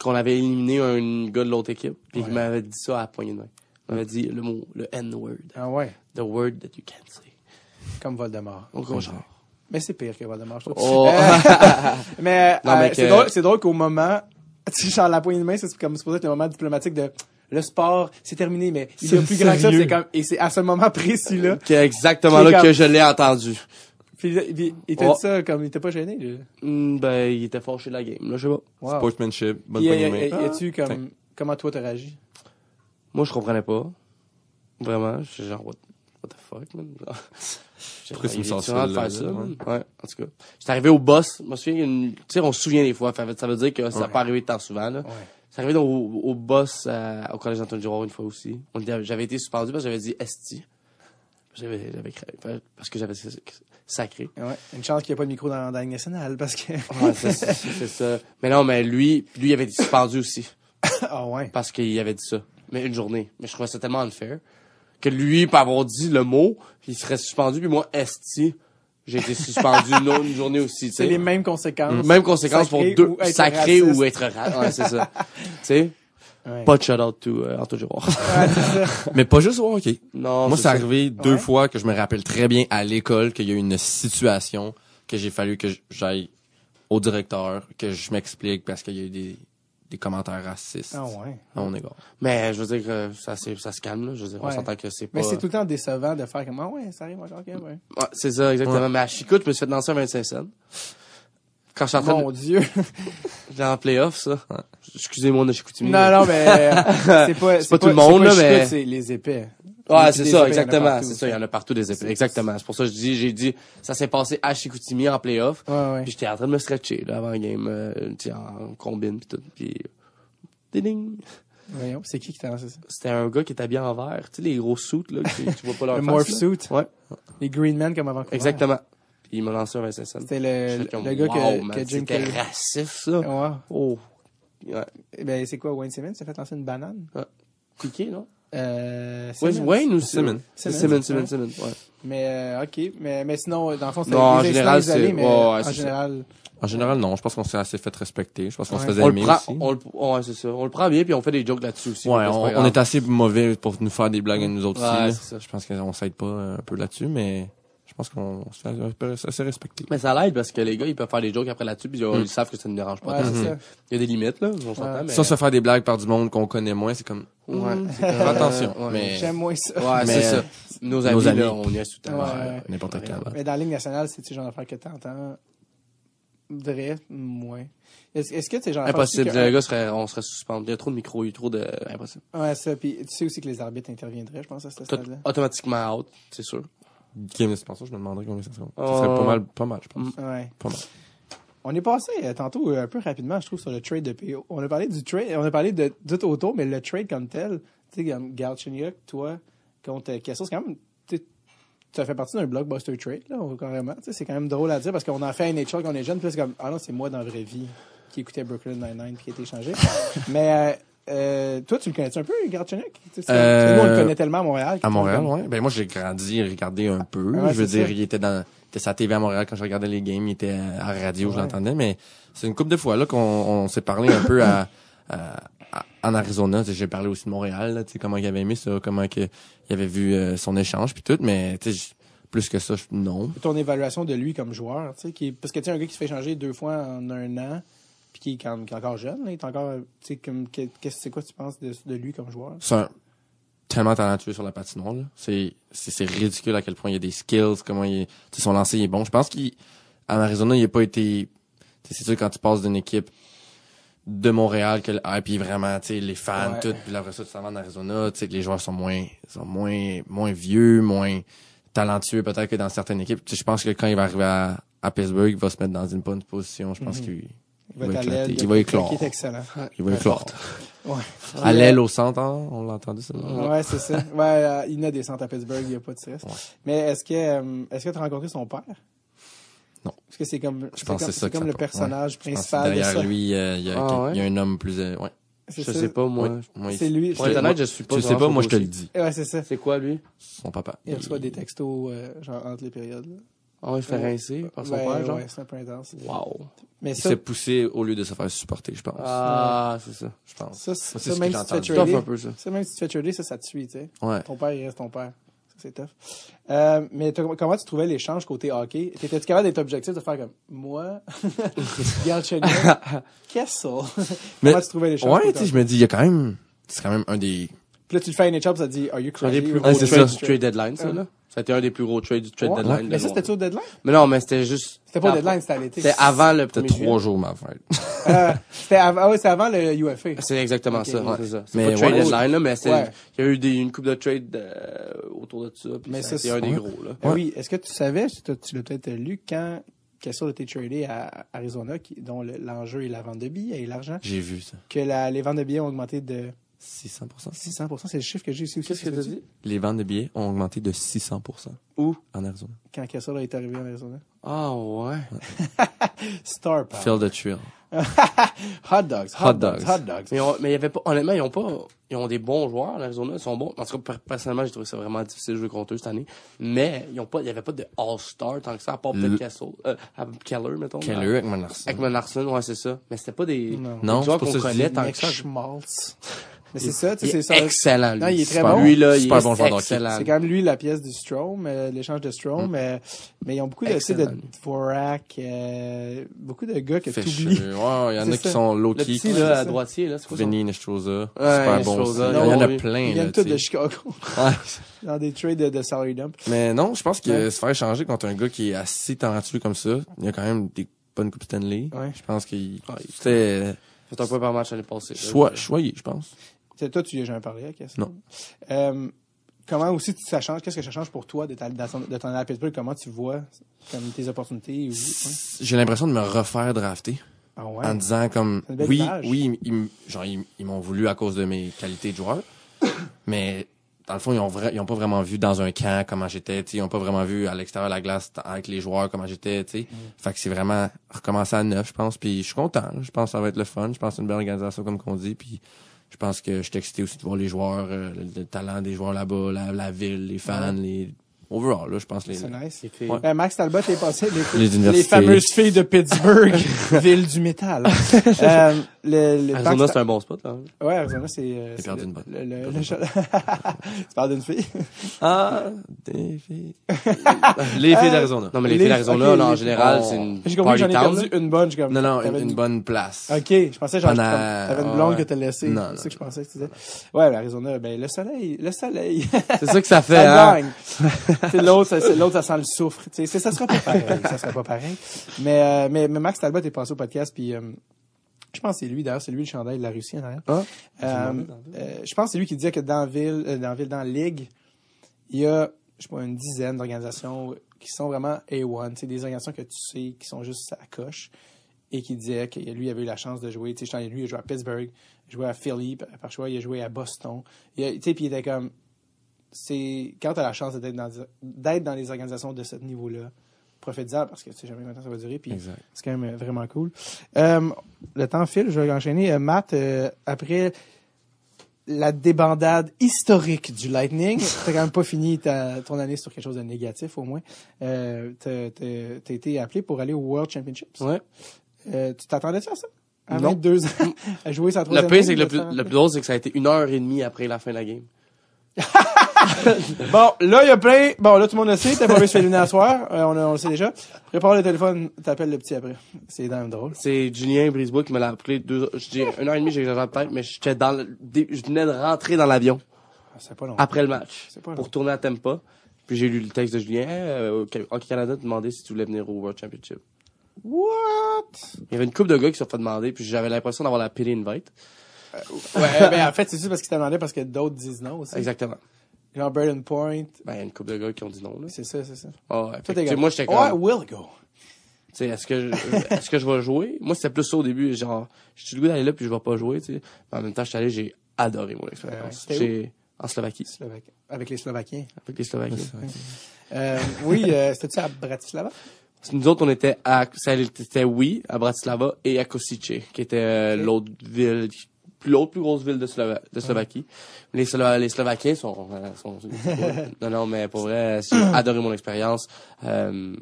qu'on avait éliminé un gars de l'autre équipe, puis il m'avait dit ça à la poignée de main. Il m'avait dit le mot, le N-word. Ah ouais, The word that you can't say. comme Voldemort. Au gros genre. Mais c'est pire que Voldemort, je trouve. Oh. Euh, mais euh, mais c'est que- drôle, c'est drôle qu'au moment, tu sais, genre la poignée de main, c'est comme supposé être le moment diplomatique de le sport, c'est terminé, mais il y a C'est plus grand que ça, sérieux. c'est comme, et c'est à ce moment précis là. C'est exactement Qui est là comme- que je l'ai entendu. Puis, puis il t'a Oh. ça comme il était pas gêné. Là. Hmm, ben, il était fâché de la game, là, je sais pas. Wow. Sportsmanship, bonne Puis, poignée main. y a-tu Ah, comme comment toi t'as réagi? Moi, je comprenais pas. Vraiment, je suis genre, what, what the fuck, man? Pourquoi tu me est ça, de là, ça. Ouais, en tout cas. J'étais arrivé au boss. Je me souviens, tu sais, on se souvient des fois. Ça veut- dire que ça n'a pas arrivé tant souvent, là. C'est arrivé au, au boss euh, au collège Antoine Girard une fois aussi. J'avais été suspendu parce que j'avais dit esti. J'avais, j'avais cré- parce que j'avais sacré. Ouais. Une chance qu'il n'y a pas de micro dans, dans la nationale parce que. Ouais, c'est, ça. Mais non, mais lui, lui, il avait été suspendu aussi. Ah ouais. Parce qu'il avait dit ça. Mais une journée. Mais je trouvais ça tellement unfair. Que lui, pour avoir dit le mot, il serait suspendu, puis moi, esti, j'ai été suspendu une, autre- une journée aussi, tu C'est les mêmes conséquences. Même conséquence pour deux, ou être sacré raciste. ou être raciste. Ouais, c'est ça. tu sais, Ouais. pas de shout-out to euh, Anto Girard. Ouais, c'est ça. Mais pas juste au hockey. Non, Moi, c'est ça. arrivé deux Ouais. fois que je me rappelle très bien à l'école qu'il y a eu une situation que j'ai fallu que j'aille au directeur, que je m'explique parce qu'il y a eu des, des commentaires racistes Ah ouais. mon égard. Mais je veux dire que ça, c'est- ça se calme, là. Je veux dire, on Ouais. s'entend que c'est pas... Mais c'est tout le temps décevant de faire comme ah ouais, ça arrive encore, ok, ouais. Ouais, c'est ça, exactement. Mais à Chicout, je me suis fait danser à 25 cents. Quand je suis en train Mon Dieu. de... en playoff, ça. Excusez-moi de Chicoutimi. non, non, mais c'est pas, C'est pas tout le monde, là, mais- c'est les épais. Ouais, Des c'est ça, exactement. C'est ça, il y en a partout des épées. Exactement. C'est pour ça que je dis, j'ai dit, ça s'est passé à Chicoutimi en playoff. Ouais, ouais. Puis j'étais en train de me stretcher, là, avant la game, euh, tu sais, en combine pis tout. Puis, ding. Voyons, c'est qui qui t'a lancé ça? C'était un gars qui était habillé en vert. Tu sais, les gros suits, là, que tu vois pas leur Le face, morph là. suit. Ouais, Les Green Men comme avant exactement. Puis il m'a lancé un 25 cents. C'était le, le, le gars wow, que, que Jim C'était raciste, ça. Ouais. Oh. Ouais. Eh Ben, c'est quoi, Wayne Simmons s'est fait lancer une banane? Piqué, non? Euh, Ouais, Simmons. Wayne ou Simmons. Simmons, Simmons, Simmons, ouais. Simmons, ouais. Mais, euh, ok. Mais, mais sinon, dans le fond, c'était Non, en général, isolés, c'est- mais ouais, en c'est général, En général, non. Je pense qu'on s'est assez fait respecter. Je pense qu'on se faisait On le aimer prend, aussi. on le, ouais, c'est ça. On le prend bien puis on fait des jokes là-dessus aussi. Ouais, c'est on, est assez mauvais pour nous faire des blagues à nous autres Ouais, aussi. c'est ça. Je pense qu'on s'aide pas un peu là-dessus, mais je pense qu'on se fait un peu assez respecter. Mais ça l'aide parce que les gars, ils peuvent faire des jokes après là-dessus puis ils savent que ça ne dérange pas. ouais, c'est Il ça. y a des limites, là. On s'entend, Ouais. mais... Ça, se faire des blagues par du monde qu'on connaît moins, c'est comme, Ouais. Fais attention. ouais. Mais J'aime moins ça. Ouais, Mais, c'est euh, ça. Nos amis, nos amis. là, on y est tout le Ouais. ouais. n'importe là. Mais dans la Ligue nationale, c'est ce genre d'affaire que t'entends. Vrai, moins? Est-ce est-ce que tu genre Impossible. que- Les gars, serait, on serait suspendu. Il y a trop de micros, il y a trop de... Impossible. Ouais, ça. Puis tu sais aussi que les arbitres interviendraient, je pense, à ce stade-là. automatiquement out, c'est sûr. Game je me demanderais combien ça serait. Ça Oh. serait pas mal, pas mal, je pense. Ouais. Pas mal. On est passé euh, tantôt euh, un peu rapidement, je trouve, sur le trade de PO. On a parlé du trade, on a parlé de tout autour, mais le trade comme tel, tu sais, comme Galchenyuk, toi, contre euh, Kessel, c'est quand même, ça fait partie d'un blockbuster trade, là, carrément. Tu sais, c'est quand même drôle à dire parce qu'on a fait un NHL quand on est jeune, puis c'est comme, ah non, c'est moi dans la vraie vie qui écoutait Brooklyn Nine-Nine puis qui a été échangé. mais euh, toi, tu le connais un peu, c'est- Euh, on le connaît tellement à Montréal. À Montréal, ouais. Ben, moi, j'ai grandi, regardé un peu. Ouais, je veux dire, ça. il était dans, il était la TV à Montréal quand je regardais les games, il était à la radio, je l'entendais, mais c'est une couple de fois, là, qu'on, on s'est parlé un peu à, à- à- en Arizona. J'ai parlé aussi de Montréal, là, tu sais, comment il avait aimé ça, comment que, il avait vu euh, son échange puis tout, mais, plus que ça, je- non. ton évaluation de lui comme joueur, tu sais, qui est- parce que tu un gars qui se fait changer deux fois en un an, puis qui est, quand même- qui est encore jeune, là, il est encore, tu sais, comme, que- qu'est-ce c'est quoi tu penses de, de lui comme joueur? C'est un, tellement talentueux sur la patinoire, là. C'est, c'est, c'est ridicule à quel point il y a des skills, comment il tu son lancer il est bon. Je pense qu'en Arizona, il n'a pas été, tu sais, c'est sûr quand tu passes d'une équipe de Montréal que il est vraiment, tu sais, les fans, Ouais. tout, puis après ça, tu s'en vas en Arizona, tu sais, que les joueurs sont moins, sont moins, moins vieux, moins talentueux peut-être que dans certaines équipes. Je pense que quand il va arriver à, à Pittsburgh, il va se mettre dans une bonne position. Je pense qu'il Il va Il va être à éclater. l'aile. Il va éclore. Qui est excellent. il va éclore. Ouais. À l'aile au centre, hein, on l'a entendu, ça. Ouais, c'est ça. Ouais, euh, il y en a des centres à Pittsburgh, il n'y a pas de stress. Ouais. Mais est-ce que, euh, est-ce que tu as rencontré son père? Non. Parce que c'est comme, Je pense comme, ça comme ça le personnage principal de derrière ça. lui, euh, il y, a, Ah, y a un homme plus, euh, ouais. Je ça. sais pas, moi. Ouais. Moi, C'est lui. Pour être je- honnête, je suis pas Tu sais pas, moi, je te le dis. Ouais, c'est ça. C'est quoi, lui? Son papa. Il reçoit des textos, genre, entre les périodes. Ah, il se fait rincer par son Ben, père, genre? Ouais, c'est un peu intense. Wow. Mais Il ça, s'est poussé au lieu de se faire supporter, je pense. Ah, c'est ça. je pense. ça, c'est ça, ce même que si trader, un peu, ça. ça, même si tu te fais trader, ça, ça te suit, tu sais. Ouais. Ton père, il reste ton père. Ça, c'est tough. Euh, mais comment tu trouvais l'échange côté hockey? T'étais-tu capable d'être objectif de faire comme, moi, Galchenyuk, Kessel? Mais- comment tu trouvais l'échange? Ouais, tu sais, je me dis, il y a quand même, c'est quand même un des, Puis là, tu le fais à NHL, ça te dit, are you C'est un des crazy? plus gros trade deadline, ça, là. Ça a été un des plus gros trades du trade Ouais. deadline. de Mais ça, loin. c'était au deadline? Mais non, mais c'était juste. C'était pas au deadline, c'était à l'été. C'était avant le c'était premier trois juillet. jours, ma fête. Euh, c'était avant, ah ouais, c'est avant le UFA. C'est exactement ça. ouais. C'est ça. Mais pas trade ouais. deadline, là, mais il y a eu des, une coupe de trade euh, autour de ça. Puis Mais c'est un des gros, là. Oui, est-ce que tu savais, tu l'as peut-être lu, quand Kessel a été tradé à Arizona, qui, dont le- l'enjeu est la vente de billets et l'argent, J'ai vu ça. que la- les ventes de billets ont augmenté de 600 600% C'est le chiffre que j'ai ici aussi. Qu'est-ce que ça t'as se dit? Les ventes de billets ont augmenté de 600% Où? en Arizona. Quand Kessel est arrivé en Arizona? Ah, ouais. Star Power. Phil the Thrill. Hot dogs. Hot dogs. Hot dogs. Mais, on- mais il y avait pas, honnêtement, ils ont pas, ils ont des bons joueurs, l'Arizona, ils sont bons. En tout cas, per- personnellement, j'ai trouvé ça vraiment difficile de jouer contre eux cette année. Mais, ils ont pas, il y avait pas de All-Star tant que ça, à part peut-être Le- Kessel, euh, à Keller, mettons. Keller avec Manarson. Avec Manarson, ouais, c'est ça. Mais c'était pas des, Non. des Non, joueurs qu'on connaît tant que Nick ça. Schmaltz. Mais c'est ça, tu Il sais, est c'est ça. excellent, lui. Non, il est très Super. bon. Lui, là, il Super est bon joueur. C'est quand même lui la pièce du Strom, euh, l'échange de Strom, mais, mais ils ont beaucoup de, tu sais, de. Dvorak, euh, beaucoup de gars que tu oublies. Ouais, il y en a qui ça. sont Le low-key. petit, c'est là, à ça. droitier, là, c'est quoi son Vinny Nestroza. Ouais, super bon. Il y en a plein. Ils là, viennent tous tu de. Chicago, Ouais. dans des trades de, de salary dump. Mais non, je pense que Ouais. se faire échanger contre un gars qui est assez talentueux comme ça, il y a quand même des bonnes coupes Stanley. Ouais. Je pense qu'il Ouais. c'était Fait un point par match l'année passée. choix, choyé, je pense. C'est toi, tu y as jamais parlé, à? Non. Euh, comment aussi ça change, qu'est-ce que ça change pour toi de, ta- de ton- à Pittsburgh? Comment tu vois comme tes opportunités? Ou. J'ai l'impression de me refaire drafter Ah ouais? en disant comme oui, image. oui, ils, genre ils, ils m'ont voulu à cause de mes qualités de joueur, mais dans le fond ils ont vra- ils ont pas vraiment vu dans un camp comment j'étais, ils ont pas vraiment vu à l'extérieur de la glace avec les joueurs comment j'étais, tu. Mm. Fait que c'est vraiment recommencer à neuf, je pense, puis je suis content, je pense que ça va être le fun, je pense que c'est une belle organisation comme qu'on dit, puis je pense que je suis excité aussi de voir les joueurs, euh, le, le talent des joueurs là-bas, la, la ville, les fans, les overall là, je pense les C'est nice. Les filles. Ouais. Euh, Max Talbot est passé les, Les universités. fameuses filles de Pittsburgh, ville du métal. euh, le, le Arizona, c'est un bon spot, là. Ouais, Arizona, c'est. Euh, perdu le- une bonne. le- le- le- tu parles d'une fille? Ah, des filles. les filles d'Arizona. Non, mais les, Les- filles d'Arizona, ok, là, en les- général, Oh. c'est une J'ai compris que j'en ai perdu une bonne. Comme, Non, non, une, une bonne place. Ok, je pensais genre t'avais une blonde que t'as laissée. Non, C'est non, ça que je pensais que tu disais. Ouais, l'Arizona, ben le soleil, le soleil. C'est ça que ça fait, hein. l'autre, ça, c'est- l'autre ça sent le soufre. Tu sais, c'est- ça sera pas pareil, ça sera pas pareil. Mais euh, mais, mais Max Talbot est passé au podcast puis euh, je pense que c'est lui d'ailleurs, c'est lui le chandail de la Russie en arrière. Ah. Euh, euh, je pense que c'est lui qui disait que dans la ville, euh, dans la ville, dans ligue, il y a, je sais pas, une dizaine d'organisations qui sont vraiment A1. C'est des organisations que tu sais qui sont juste à coche. Et qui disait que lui avait eu la chance de jouer. Tu sais, lui, il a joué à Pittsburgh, il a joué à Philly, par par choix, il a joué à Boston. Il a- Tu sais, puis il était comme, c'est quand tu as la chance d'être dans, d'être dans les organisations de ce niveau-là, profite-en parce que tu sais jamais combien ça va durer. Puis c'est quand même euh, vraiment cool. Euh, le temps file, je vais enchaîner. Euh, Matt, euh, après la débandade historique du Lightning, t'as quand même pas fini ta, ton année sur quelque chose de négatif au moins. Euh, t'as, t'as- t'as été appelé pour aller au World Championships. Ouais. Tu t'attendais à ça? À Non. 22 ans, à jouer sa Le troisième pire, ligne, c'est que le plus, le plus drôle, c'est que ça a été une heure et demie après la fin de la game. Bon, là, il y a plein. Bon, là, tout le monde le sait. T'as pas vu se faire éliminer à soir. Euh, on, le sait déjà. Prépare le téléphone, t'appelles le petit après. C'est même drôle. C'est Julien Brisebois qui me l'a appelé deux, je dis une heure et demie, j'ai exagéré peut-être, mais j'étais dans le, je venais de rentrer dans l'avion Ah, C'est pas long. après le match C'est pas long. pour tourner à Tempa. Puis j'ai lu le texte de Julien, euh, Hockey Canada te demandait si tu voulais venir au World Championship. What? Il y avait une couple de gars qui se sont fait demander, puis j'avais l'impression d'avoir la pity invite. Ouais, ben, en fait, c'est juste parce qu'il t'a demandé parce que d'autres disent non aussi. Exactement. Genre Braden Point. Ben, il y a une couple de gars qui ont dit non, là. C'est ça, c'est ça. Ah ouais. Fait comme, moi, j'étais Oh, I comme, will go. tu sais, est-ce que, je- est-ce que je vais jouer? Moi, c'était plus ça au début, genre, j'ai le goût d'aller là, puis je vais pas jouer, tu sais. Mais en même temps, je suis allé, j'ai adoré mon Ouais, expérience. où? J'ai, en Slovaquie. Avec les Slovaquiens. avec les Slovaquiens. Euh, oui, euh, c'était-tu à Bratislava? Nous autres, on était à, c'était oui, à Bratislava et à Kosice, qui était euh, l'autre ville, l'autre plus grosse ville de, Slova- de Slovaquie. Les, Slo- les Slovaquiens sont, euh, sont, non, non, mais pour vrai, j'ai adoré mon expérience. Euh,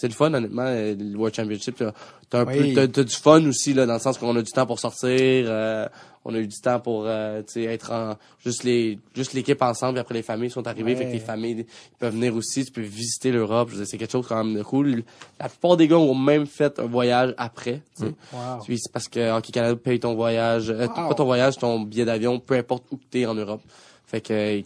c'est le fun, honnêtement, euh, le World Championship. T'as, un Oui. peu, t'as, du fun aussi, là, dans le sens qu'on a du temps pour sortir, euh, on a eu du temps pour, euh, tu sais, être en, juste les, juste l'équipe ensemble, puis après les familles sont arrivées, Ouais. fait que les familles, peuvent venir aussi, tu peux visiter l'Europe, c'est quelque chose quand même de cool. La plupart des gars ont même fait un voyage après, tu sais. Wow. C'est parce que Hockey Canada paye ton voyage, euh, pas ton voyage, ton billet d'avion, peu importe où que t'es en Europe. Fait que,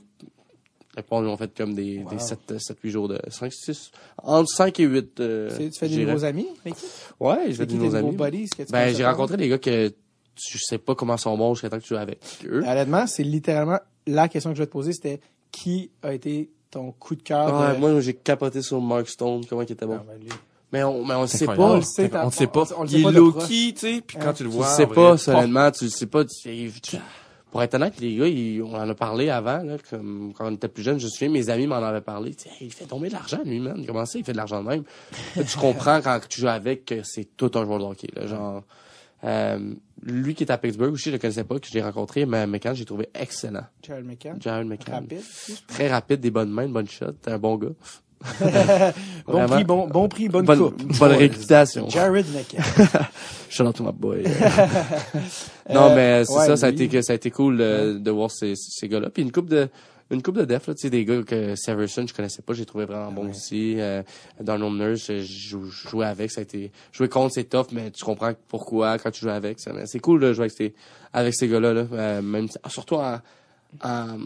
La plupart ils ont fait comme des, Wow. des 7, 7, 8 jours de 5, 6, entre 5 et 8. Euh, Tu fais des nouveaux amis, Ricky? Ouais, je fais des nouveaux amis. buddies que tu Ben, j'ai rencontré des gars que tu sais pas comment sont bons jusqu'à temps que tu joues avec eux. faire? Honnêtement, c'est littéralement la question que je vais te poser, c'était qui a été ton coup de cœur? Ouais, de- moi, j'ai capoté sur Mark Stone, comment il était bon. Ah, ben, lui. Mais on, mais on le sait incroyable. On pas. le sait, on le sait pas. on le il sait pas est low-key, tu sais, puis quand tu le Tu vois. le sais pas, vrai, honnêtement, tu le sais pas. tu- tu- pour être honnête, les gars, ils- on en a parlé avant, là, comme, quand on était plus jeunes. Je me souviens, mes amis m'en avaient parlé. Hey, il fait tomber de l'argent, lui, man. Comment ça, il fait de l'argent de même? Là, tu comprends quand tu joues avec que c'est tout un joueur de hockey, là. Genre, euh, lui qui est à Pittsburgh aussi, je le connaissais pas, que je l'ai rencontré, mais McCann, j'ai trouvé excellent. Jared McCann. Jared McCann. Rapide. Très rapide, des bonnes mains, de bonnes shots. T'es un bon gars. Bon Vraiment. prix, bon, bon prix, bonne, bonne, coupe. bonne Ouais. réputation. Jared McCann. Shout out to my boy. non, Euh, mais c'est ouais, ça, ça a été, ça a été cool euh, de voir ces, ces gars-là. Puis une coupe de, une coupe de def, là, tu sais, des gars que Severson, je connaissais pas, j'ai trouvé vraiment bon aussi. Euh, Donald Nurse, je, je jouais avec, ça a été, jouer contre, c'est tough, mais tu comprends pourquoi quand tu joues avec. C'est cool de jouer avec ces, avec ces gars-là, là. Euh, même, surtout en, en-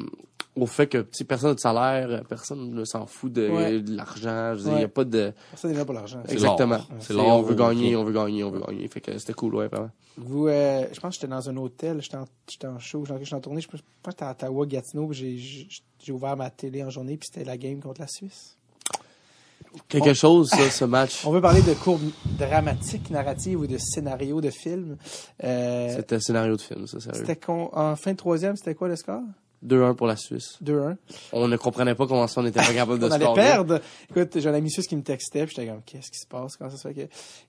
au fait que, personne n'a de salaire, personne ne s'en fout de, Ouais. de l'argent. Je veux dire, y a pas de, Personne n'est là pour l'argent. C'est exactement. C'est on veut gagner, on veut gagner, on veut gagner. Fait que c'était cool, ouais, vraiment. Vous, euh, je pense que j'étais dans un hôtel, j'étais en, j'étais en show, j'étais en tournée, je pense que j'étais à Ottawa, Gatineau, puis j'ai, j'ai- j'ai ouvert ma télé en journée, puis c'était la game contre la Suisse. Quelque On- chose, ça, ce match. On veut parler de courbes dramatiques, narratives ou de scénarios de films. Euh, C'était un scénario de film, ça, sérieux. c'était con- en fin de troisième, c'était quoi le score? 2-1 pour la Suisse. 2-1. On ne comprenait pas comment ça on n'était pas capable de On allait perdre. Écoute, j'ai un ami suisse qui me textait, puis j'étais comme, qu'est-ce qui se passe? Comment ça se fait que...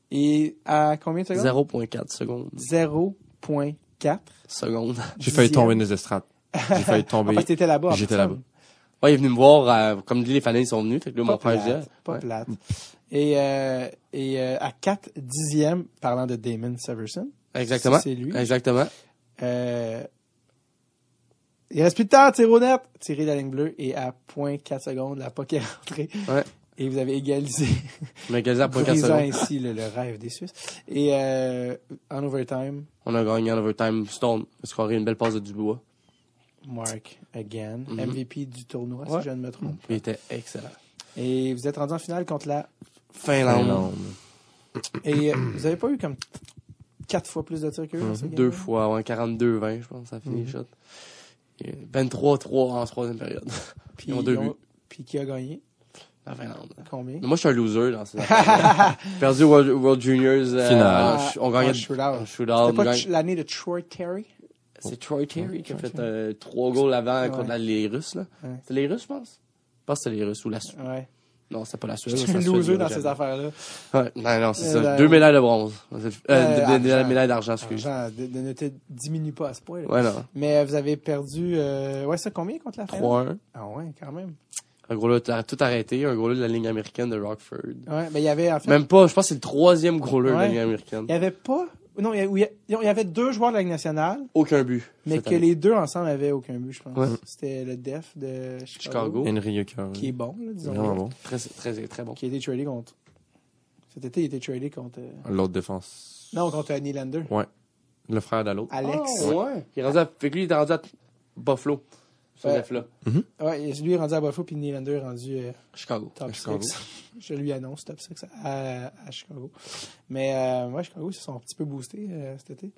Et à combien de secondes? 0.4 secondes. 0.4. Secondes. J'ai failli tomber dans les estrades. J'ai failli tomber. En fait, t'étais là-bas. J'étais là-bas. Ouais, il est venu me voir, euh, comme dit, les fans ils sont venus, fait que là, Pas mon frère disait. plate. Pas ouais. plate. Et, euh, et euh, à 4 dixièmes, parlant de Damon Severson, Exactement. C'est lui. Exactement. euh, il reste plus de temps, tir au net, tiré la ligne bleue, et à 0.4 secondes, la puck est rentrée. Ouais. Et vous avez égalisé, Mais égalisé à 0.4 brisant secondes. ainsi le, le rêve des Suisses. Et euh, en overtime, On a gagné en overtime. Stone a scoré une belle passe de Dubois. Mark again. MVP du tournoi, Ouais. si je ne me trompe. Il était excellent. Et vous êtes rendu en finale contre la... Finlande. Finlande. Et euh, vous avez pas eu comme quatre fois plus de tirs que eux game-là? Deux fois, ouais, 42-20, je pense, ça a fini les shots. Et 23-3 en troisième période. Puis, Ils ont deux ils ont- buts. Puis qui a gagné? La Finlande. Combien? Mais moi, je suis un loser dans ces Perdu World, World Juniors. euh, Finale. on- on gagnait Ah, shootout. un shootout. C'était pas l'année de Troy Terry? C'est Troy Terry qui a fait euh, trois goals avant Ouais. contre les Russes. là. Ouais. C'est les Russes, je pense? Je pense que c'était les Russes ou la Suisse. Ouais. Non, c'était pas la suis c'est un loser là, dans ces affaires-là. Ouais, non, non, c'est Euh, ça. ben, Deux médailles de bronze. Euh, Euh, de- de- de- argent. médailles d'argent, excuse. Genre, de, ne te diminue pas à ce point. là. Ouais, non. Mais euh, vous avez perdu, euh, ouais, ça combien contre la Finlande? 3-1. Ah ouais, quand même. Un gros t'as tout arrêté. Un gros lot de la ligne américaine de Rockford. Ouais, mais il y avait, en fait, Même pas, je pense que c'est le troisième gros lot de la ligne américaine. il y avait pas, non, il y, avait deux joueurs de la Ligue nationale, Aucun but. mais que année. les deux ensemble avaient aucun but, je pense. Ouais. C'était le Def de Chicago, Chicago. Henry qui est bon, là, disons. Vraiment bon. Très, très, très bon. Qui a été tradé contre, cet été, il a été tradé contre, euh, L'autre défense. non, contre Nylander. Ouais. Le frère de l'autre. Alex. Ah, ouais. Il est rendu à, fait que lui, il est rendu à Buffalo. Ce là Ouais, et lui est rendu à Buffalo, puis Nylander est rendu euh, Chicago. top Chicago. 6. Je lui annonce top 6 à, à Chicago. Mais euh, ouais, Chicago, ils se sont un petit peu boostés euh, cet été.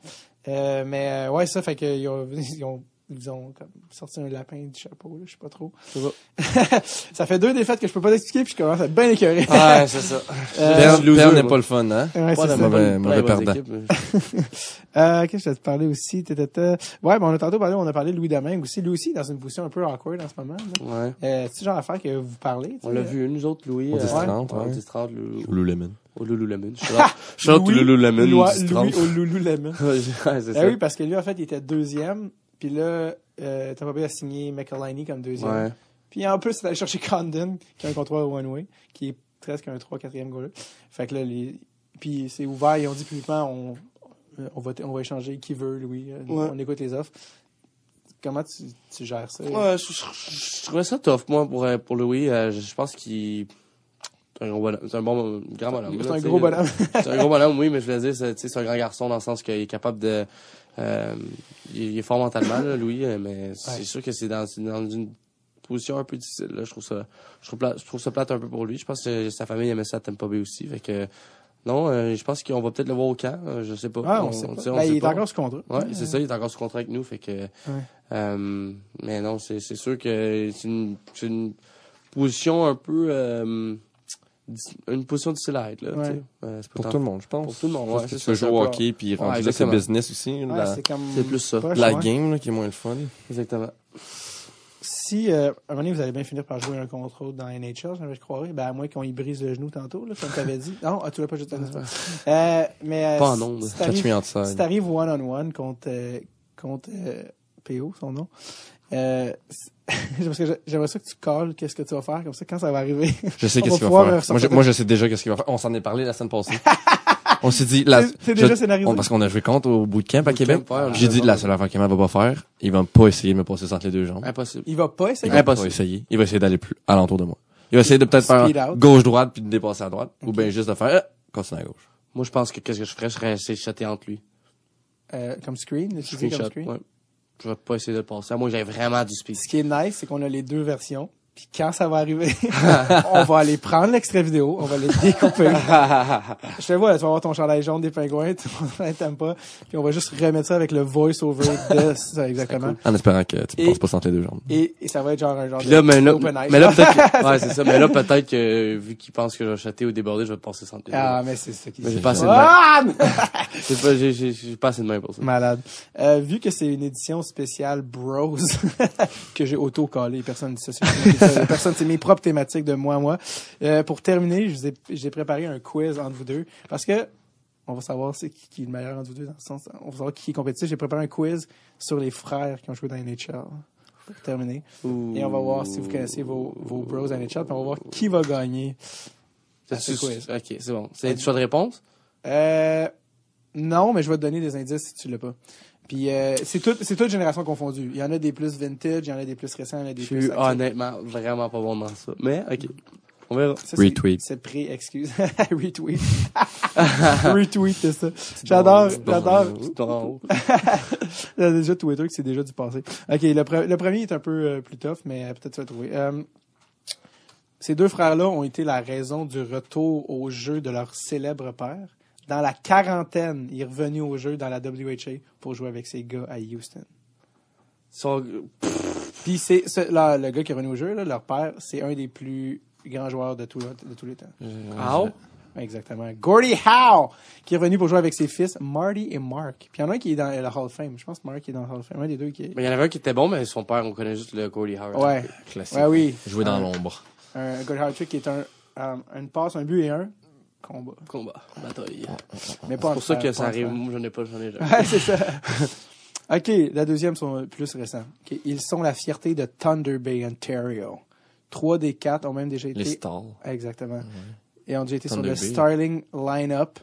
Euh, mais euh, ouais, ça fait qu'ils ont, ils ont, ils ont comme sorti un lapin du chapeau, là, je sais pas trop. Sais ça fait deux défaites que je peux pas t'expliquer, puis je commence à être bien écœuré. Ouais, c'est ça. Euh, Perdre n'est pas le fun, hein? Ouais, Pas ça. mauvais- mauvais perdant. Euh, qu'est-ce que je vais te parler aussi? Tata. Ouais, ben, on a tantôt parlé, on a parlé de Louis Domingue aussi. Lui aussi, dans une position un peu awkward en ce moment. là. Ouais. Euh, c'est genre d'affaire que vous parlez. tu On l'a euh, vu, nous autres, Louis. Au euh, 10-30, ouais, Au. 10-30, le- Ou Lululemon. au Lululemon. Je suis Louis- Lululemon, Loi- 10-30. Louis au Lululemon. Ouais, c'est Ah ça. oui, parce que lui, en fait, il était deuxième. Puis là, euh, Tampa Bay a signé McElhinney comme deuxième. Ouais. Puis en plus, il allé chercher Condon, qui a un contrat one-way, qui est presque un 3-4e goaler. Fait que là, les... puis c'est ouvert, ils ont dit publiquement, on, on, va, on va échanger qui veut, Louis. Euh, Ouais. On écoute les offres. Comment tu, tu gères ça? Ouais, je, je- je trouvais ça tough, moi, pour, euh, pour Louis. Euh, je, pense qu'il. C'est un. C'est un bon grand bonhomme. C'est un gros bonhomme. C'est un gros bonhomme, oui, mais je veux dire, c'est c'est un grand garçon dans le sens qu'il est capable de. Euh, il, est fort mentalement, là, Louis, euh, mais c'est sûr que c'est dans, une position un peu difficile. Là. Je trouve ça, je trouve, plate, je trouve ça plate un peu pour lui. Je pense que sa famille aimait ça à Tampa Bay aussi. Fait que non, euh, je pense qu'on va peut-être le voir au camp. euh, je sais pas. Ah, on, sait pas. tu sais, on Ben, sait il est encore sous contrat. Ouais, c'est ça, il est encore sous contrat avec nous, fait que. mais non, c'est sûr que c'est une, c'est une position un peu. Une position difficile à être, là. Ouais. tu. Euh, Pour tout le monde, je pense. Pour tout le monde, ouais. Parce c'est que tu c'est jouer au hockey, puis rendu là, c'est business aussi. Ouais, la, c'est comme. C'est plus ça. la ouais. game, là, qui est moins le fun. Exactement. Si, euh, à un moment donné, vous allez bien finir par jouer un contre l'autre dans la NHL, je croirais, ben, à moins qu'on y brise le genou tantôt, là, comme tu avais dit. Non, ah, tu l'as pas juste euh, mais, euh, Pas en ondes. si. Si t'arrives one-on-one contre, euh, contre euh, PO, son nom, euh, parce que j'ai- j'aimerais ça que tu calls qu'est-ce que tu vas faire, comme ça, quand ça va arriver. Je sais On qu'est-ce qu'il va faire. Moi, je, de- moi, je sais déjà qu'est-ce qu'il va faire. On s'en est parlé la semaine passée. on s'est dit, la, C'est- c'est je- déjà scénarisé. on- parce qu'on a joué contre au bootcamp à Québec. J'ai dit, la seule affaire qu'il va pas faire, il va pas essayer de me passer entre les deux jambes. Impossible. Il va pas Il essayer. va pas Impossible. essayer. Il va essayer d'aller plus alentour de moi. Il va essayer de peut-être faire gauche-droite puis de dépasser à droite. Ou bien juste de faire, euh, continuer à gauche. Moi, je pense que qu'est-ce que je ferais, je serais essayer de shotter entre lui. Euh, comme screen, comme screen? Je vais pas essayer de le passer. Que j'aie vraiment du speed. Ce qui est nice, c'est qu'on a les deux versions. Puis quand ça va arriver, on va aller prendre l'extrait vidéo, on va le découper. Je te vois, tu vas avoir ton chandail jaune des pingouins, tu t'aimes pas. Puis on va juste remettre ça avec le voice-over de ça, exactement. En espérant que tu ne passes pas entre les deux jambes. Et, et ça va être genre un genre Puis là, de mais là, open mais là peut-être ouais, c'est ça. Mais là, peut-être que, vu qu'il pense que je vais chatter ou déborder, je vais passer sans télé. Ah, mais c'est ça qui j'ai se pas assez de Ah! J'ai pas, j'ai, j'ai, j'ai pas assez de main pour ça. Malade. Euh, vu que c'est une édition spéciale Bros que j'ai auto-collé, personne ne dit ça, c'est personne, c'est mes propres thématiques de moi à moi. Euh, pour terminer, je vous ai, j'ai préparé un quiz entre vous deux parce que on va savoir c'est qui, qui est le meilleur entre vous deux dans le sens, on va savoir qui est compétitif. J'ai préparé un quiz sur les frères qui ont joué dans NHL. Pour terminer. Et on va voir si vous connaissez vos, vos bros NHL, puis on va voir qui va gagner. à ce quiz. Ok, c'est bon. C'est du choix de réponse? Euh, non, mais je vais te donner des indices si tu l'as pas. Puis euh, c'est tout, c'est toute génération confondue. Il y en a des plus vintage, il y en a des plus récents, il y en a des Je plus. suis actuels. honnêtement vraiment pas bon dans ça. Mais, ok. On verra. Ça, c'est- Retweet. C'est pré-excuse. Retweet. Retweet, c'est ça. J'adore, j'adore. C'est en haut. Il y a déjà Twitter que c'est déjà du passé. OK, le, pre- le premier est un peu euh, plus tough, mais euh, peut-être tu vas trouver. Euh, ces deux frères-là ont été la raison du retour au jeu de leur célèbre père. Dans la quarantaine, il est revenu au jeu dans la WHA pour jouer avec ses gars à Houston. Son- Puis c'est ce- là, le gars qui est revenu au jeu, là, leur père, c'est un des plus grands joueurs de, tout, de tous les temps. Ah, Exactement. Gordie Howe, qui est revenu pour jouer avec ses fils, Marty et Mark. Puis il y en a un qui est dans la Hall of Fame. Je pense que Mark est dans la Hall of Fame. Un des deux qui est... Mais il y en avait un qui était bon, mais son père, on connaît juste le Cody Howard. Ouais. Classique. Ouais, oui. Jouer dans Un- l'ombre. Un Gordie Howe qui est un, euh, une passe, un but et un combat. Combat. Bataille. Mais C'est pas pour ça que ça arrive. Moi, j'en ai pas, j'en ai jamais. Ouais, c'est ça. OK, la deuxième sont plus récents. OK, Ils sont la fierté de Thunder Bay, Ontario. Trois des quatre ont même déjà été... Les stars. Exactement. Et ont déjà été sur le Bay. starting line-up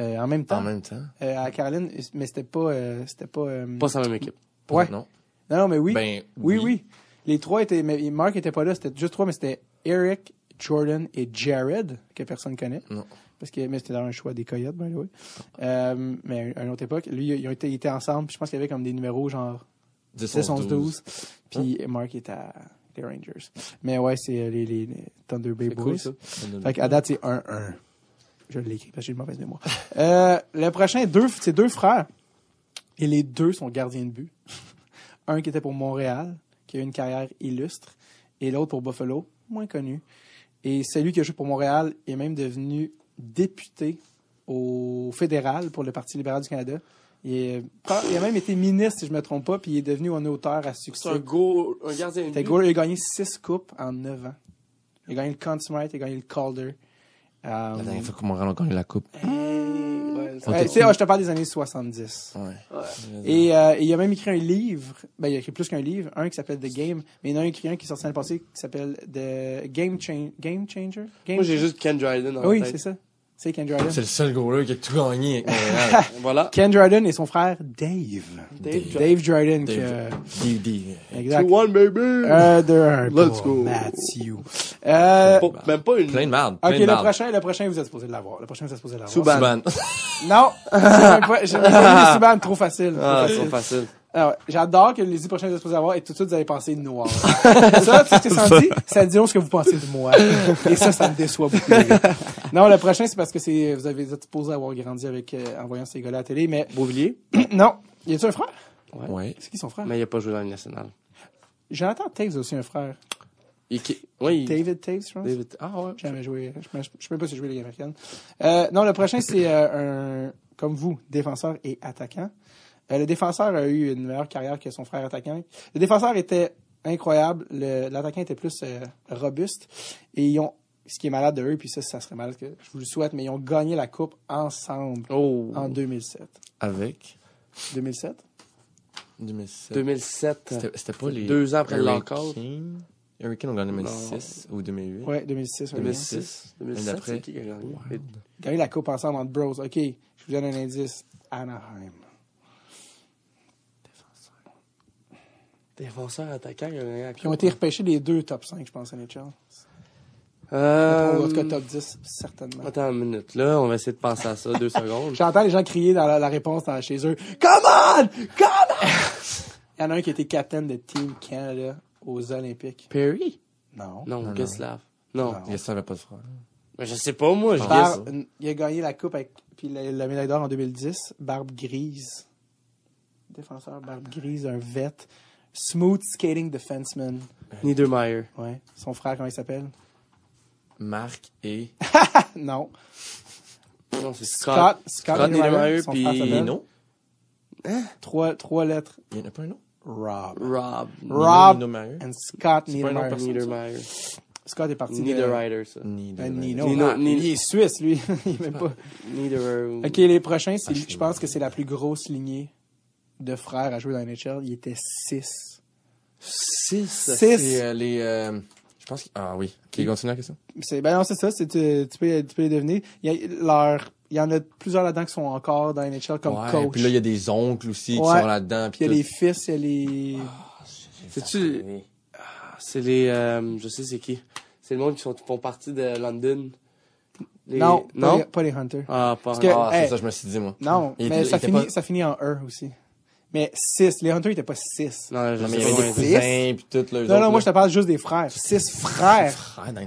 euh, en même temps En même temps. euh, à Caroline, mais c'était pas... euh, c'était pas... euh, Pas la même équipe. Ouais. Non. Non, non, mais oui. Ben, oui, oui. Les trois étaient... Mais Mark était pas là, c'était juste trois, mais c'était Eric, Jordan et Jared, que personne connaît. Non. Parce que mais c'était dans un choix des Coyotes, by the way. Euh, mais à une autre époque, lui, ils ont été, ils étaient ensemble. puis Je pense qu'il y avait comme des numéros genre 10, 10, 11, 12. Puis Mark était à les Rangers. Mais ouais, c'est euh, les, les, les Thunder Bay Boys. cool, ça. Fait qu'à date, c'est 1-1. Je l'ai écrit parce que j'ai une mauvaise mémoire. Euh, le prochain, deux, c'est deux frères. Et les deux sont gardiens de but. Un qui était pour Montréal, qui a eu une carrière illustre, et l'autre pour Buffalo, moins connu. Et celui qui a joué pour Montréal est même devenu député au fédéral pour le Parti libéral du Canada. Il, est- il a même été ministre, si je me trompe pas, puis il est devenu un auteur à succès. C'est un go, un gardien de goal- il a gagné six coupes en neuf ans. Il a gagné le Conn Smythe, il a gagné le Calder. Euh, La dernière fois que Montréal a gagné la coupe. Ouais, euh, tu sais, je te parle des années 70. Ouais. Et, euh, et il a même écrit un livre, ben, il a écrit plus qu'un livre, un qui s'appelle The Game, mais il y en a un écrit un qui est sorti l'année passée qui s'appelle The Game, Chan- Game Changer? Game Moi, j'ai juste Ken Dryden dans Oui, c'est ça. C'est Ken Dryden. C'est le seul goaler qui a tout gagné avec Montréal. Voilà. Ken Dryden et son frère Dave. Dave Dave Dryden. qui, Dave. exact. Two one, baby! Let's go. Matthew. Euh, Pas- même pas une. Plein de merde. ok, le prochain, le prochain, vous êtes supposé l'avoir. Le prochain, vous êtes supposé l'avoir. Subban. Subban. Non, j'ai même pas, j'ai même pas mis Subban, trop facile. trop Ah, facile. c'est facile. Alors, j'adore que les dix prochains exposés avoir et tout de suite vous allez penser noir. ça, tu sais ce que dit? Ça dit ce que vous pensez de moi. Et ça, ça me déçoit beaucoup. les. Non, le prochain, c'est parce que c'est, vous avez supposé avoir grandi avec, euh, en voyant ces gars-là à la télé, mais Beauvillier. non. Y a-tu un frère? Ouais. C'est qui son frère? Mais il a pas joué dans la Ligue nationale. Jonathan Taves a aussi un frère. Il, qui- oui, David Taves, je pense. David. Ah ouais. Jamais joué. Je ne sais même pas si j'ai joué Ligue américaine. Euh, non, le prochain, c'est euh, un, comme vous, défenseur et attaquant. Euh, le défenseur a eu une meilleure carrière que son frère attaquant. Le défenseur était incroyable. Le- L'attaquant était plus euh, robuste. Et ils ont, ce qui est malade de eux, puis ça, ça serait malade que je vous le souhaite, mais ils ont gagné la coupe ensemble Oh. en 2007. Avec? 2007? 2007. 2007. C'était c'était pas les. Deux ans après le lockout. Hurricane. Hurricane ont gagné en 2006 ou 2008. Ouais, 2006. ouais. 2006. 2007. d'après. c'est qui a gagné? Gagné la coupe ensemble entre bros. OK, je vous donne un indice. Anaheim. Défenseur attaquant, il a gagné la Puis ils ont été repêchés les deux top 5, je pense, NHL. Euh, Ou en tout cas top 10, certainement. Attends une minute, là. On va essayer de penser à ça, deux secondes. J'entends les gens crier dans la, la réponse dans, chez eux. Come on! Come on! Il y en a un qui était capitaine de Team Canada aux Olympiques. Perry? Non. Non, non. Geslav. Non. Non. Il avait pas de frère. Mais je sais pas, moi, je Barbe- il a gagné la coupe avec, puis la, la médaille d'or en 2010. Barbe grise. Défenseur, barbe grise, un vet. Smooth skating defenseman. Niedermeyer. Ouais. Son frère, comment il s'appelle? Marc et Non. Non, c'est Scott. Scott. Scott, Scott son puis frère s'appelle- Nino. Trois, trois lettres. Il y en a pas un nom? Rob. Rob. Rob Nino Meyer. and Scott C'est pas un Niedermeyer. Scott est parti de... Niederreiter, ça. Nino. Ben. Nino. Nino- Ah, Nino- Il est suisse, lui. il est même pas... Niederer. OK, les prochains, c'est, Ah, je pense que c'est la plus grosse lignée de frères à jouer dans la NHL. Il était 6. 6. Six. C'est euh, les. euh, je pense que. Ah oui. Ok, continue la question. C'est, ben non, c'est ça. C'est, tu, tu peux, tu peux les deviner. Il y, a, leur, il y en a plusieurs là-dedans qui sont encore dans la NHL comme ouais, coach. Puis là, il y a des oncles aussi qui sont là-dedans. Puis il y a les fils, il y a les... C'est-tu. Ah, C'est les. euh, je sais c'est qui. C'est le monde qui sont, font partie de London. Les- Non, Pas, Non? les, pas les Hunters. Ah, pas Parce que- Ah, c'est Hey. ça, je me suis dit, moi. Non, Il mais était- ça, finit, pas- ça finit en E aussi. Mais 6. Les Hunters, ils étaient pas 6. Non, je Non, mais il y avait des Six? cousins, puis Non, non, moi, je te parle juste des frères. 6 frères.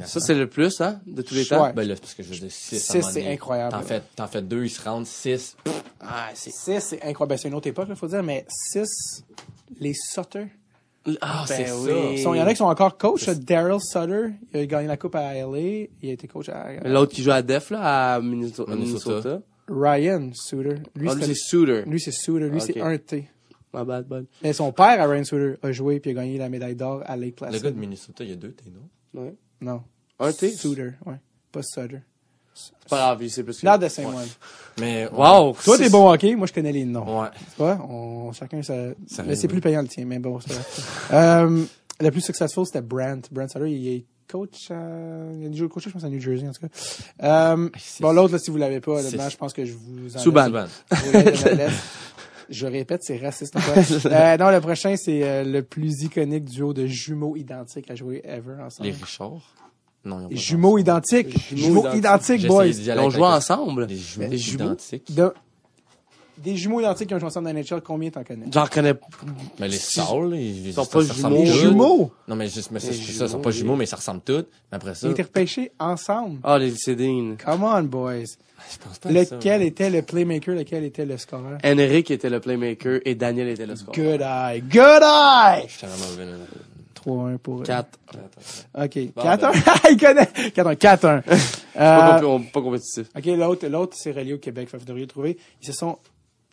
Ça, c'est le plus, hein, de tous les temps? Ben là, c'est parce que je veux dire 6 Six, c'est incroyable. T'en fais, t'en fais deux, ils se rendent 6. Ah, c'est. 6, c'est incroyable. Ben, c'est une autre époque, il faut dire, mais 6, les Sutter. Ah, c'est ben ça. oui. Ils sont- Il y en a qui sont encore coach. Daryl Sutter, il a gagné la coupe à LA. Il a été coach à L'autre qui joue à Def, là, à Minnesota. Ryan Sutter. Lui, Ah, c'est Suter. lui, c'est Sutter. Lui, c'est un T. My bad, bad. Mais son père, à Ryan Sutter, a joué puis a gagné la médaille d'or à Lake Le Placid. gars de Minnesota, il y a deux, t'es non? Ouais. Non. Un T? Sutter, ouais. Pas Sutter. C'est pas grave, sait plus que Not the same one. Mais. Wow! Toi, t'es bon hockey. Moi, je connais les noms. Ouais. Tu vois, on, chacun ça. Ça mais c'est plus payant le tien, mais bon, c'est euh, Le plus successful, c'était Brent. Brent Sutter, il est coach à... Il a déjà coaché, je pense, à New Jersey, en tout cas. Euh, c'est- bon, l'autre, là, si vous l'avez pas, c'est- honnêtement, je pense que je vous en Subban. Je répète, c'est raciste. Euh, non, le prochain, c'est euh, le plus iconique duo de jumeaux identiques à jouer ever ensemble. Les Richards? Non, ils ont pas Jumeaux de identiques. Jumeaux Jumeaux identiques. identiques, boys. Ils ont joué ensemble. Des jumeaux identiques. De- Des jumeaux identiques qui ont joué ensemble dans NHL, combien t'en connais? J'en connais. Mais les Sauls, ils sont ça- pas jumeaux. Tous. jumeaux? Non, mais juste, mais ça, Les c'est ça, ils sont pas jumeaux, mais ça ressemble tous. Mais après ça, Ils ont été repêchés ensemble. Ah, les Cédines. Come on, boys. je pense pas à ça. Lequel était le playmaker, lequel était le scoreur? Henrik était le playmaker et Daniel était le score. Good eye. Good eye! Je suis vraiment mauvais, là. 3-1 pour eux. 4. OK. Bon, 4-1. Il connaît. 4-1. 4-1. Pas, Euh, compé- pas compétitif. OK, l'autre, l'autre, c'est relié au Québec. Fait vous devriez le trouver. Ils se sont,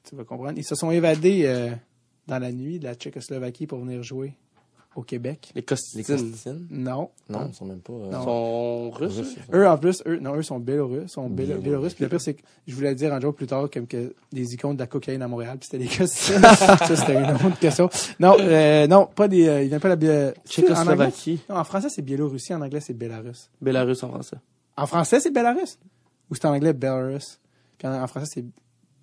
tu vas comprendre, ils se sont évadés euh, dans la nuit de la Tchécoslovaquie pour venir jouer au Québec. Les Les Costitines? Costitines? Non. Non, ils sont même pas. euh, Non. sont russes. russes, eux? en plus, eux, non, eux sont biélorusses, sont Biélorusses. biélorusses. Puis le pire, c'est que je voulais dire un jour plus tard comme que des icônes de la cocaïne à Montréal, puis c'était des costumes. ça, c'était une autre question. Non, euh, non, pas des, euh, ils viennent pas de la Bié- en anglais? Tchécoslovaquie. Non, en français, c'est Biélorussie, en anglais, c'est Bélarus. Bélarus en français. En français, c'est Bélarus? Ou c'est en anglais Belarus? Puis en, en français, c'est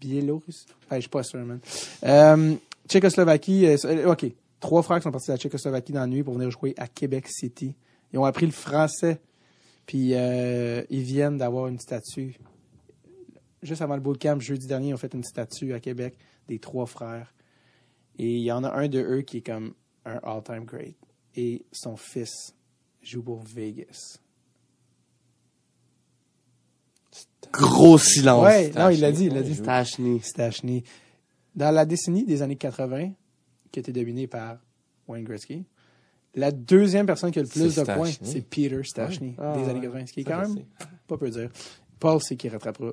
Biélorusse? Ouais, je suis pas sûr, man. Euh, Tchécoslovaquie, euh, euh, OK. Trois frères qui sont partis de la Tchécoslovaquie dans la nuit pour venir jouer à Québec City. Ils ont appris le français. Puis ils viennent d'avoir une statue. Juste avant le bootcamp, jeudi dernier, ils ont fait une statue à Québec des trois frères. Et il y en a un de eux qui est comme un all-time great. Et son fils joue pour Vegas. Gros silence. Ouais, non, il l'a dit, il l'a dit. Stachny. Stachny. Dans la décennie des années 80, qui a été dominée par Wayne Gretzky, la deuxième personne qui a le plus C'est de points, c'est Peter Stachny, Ah, des ouais. années 80. Ce qui est quand même pas peu dire. Paul sait qu'il rattrapera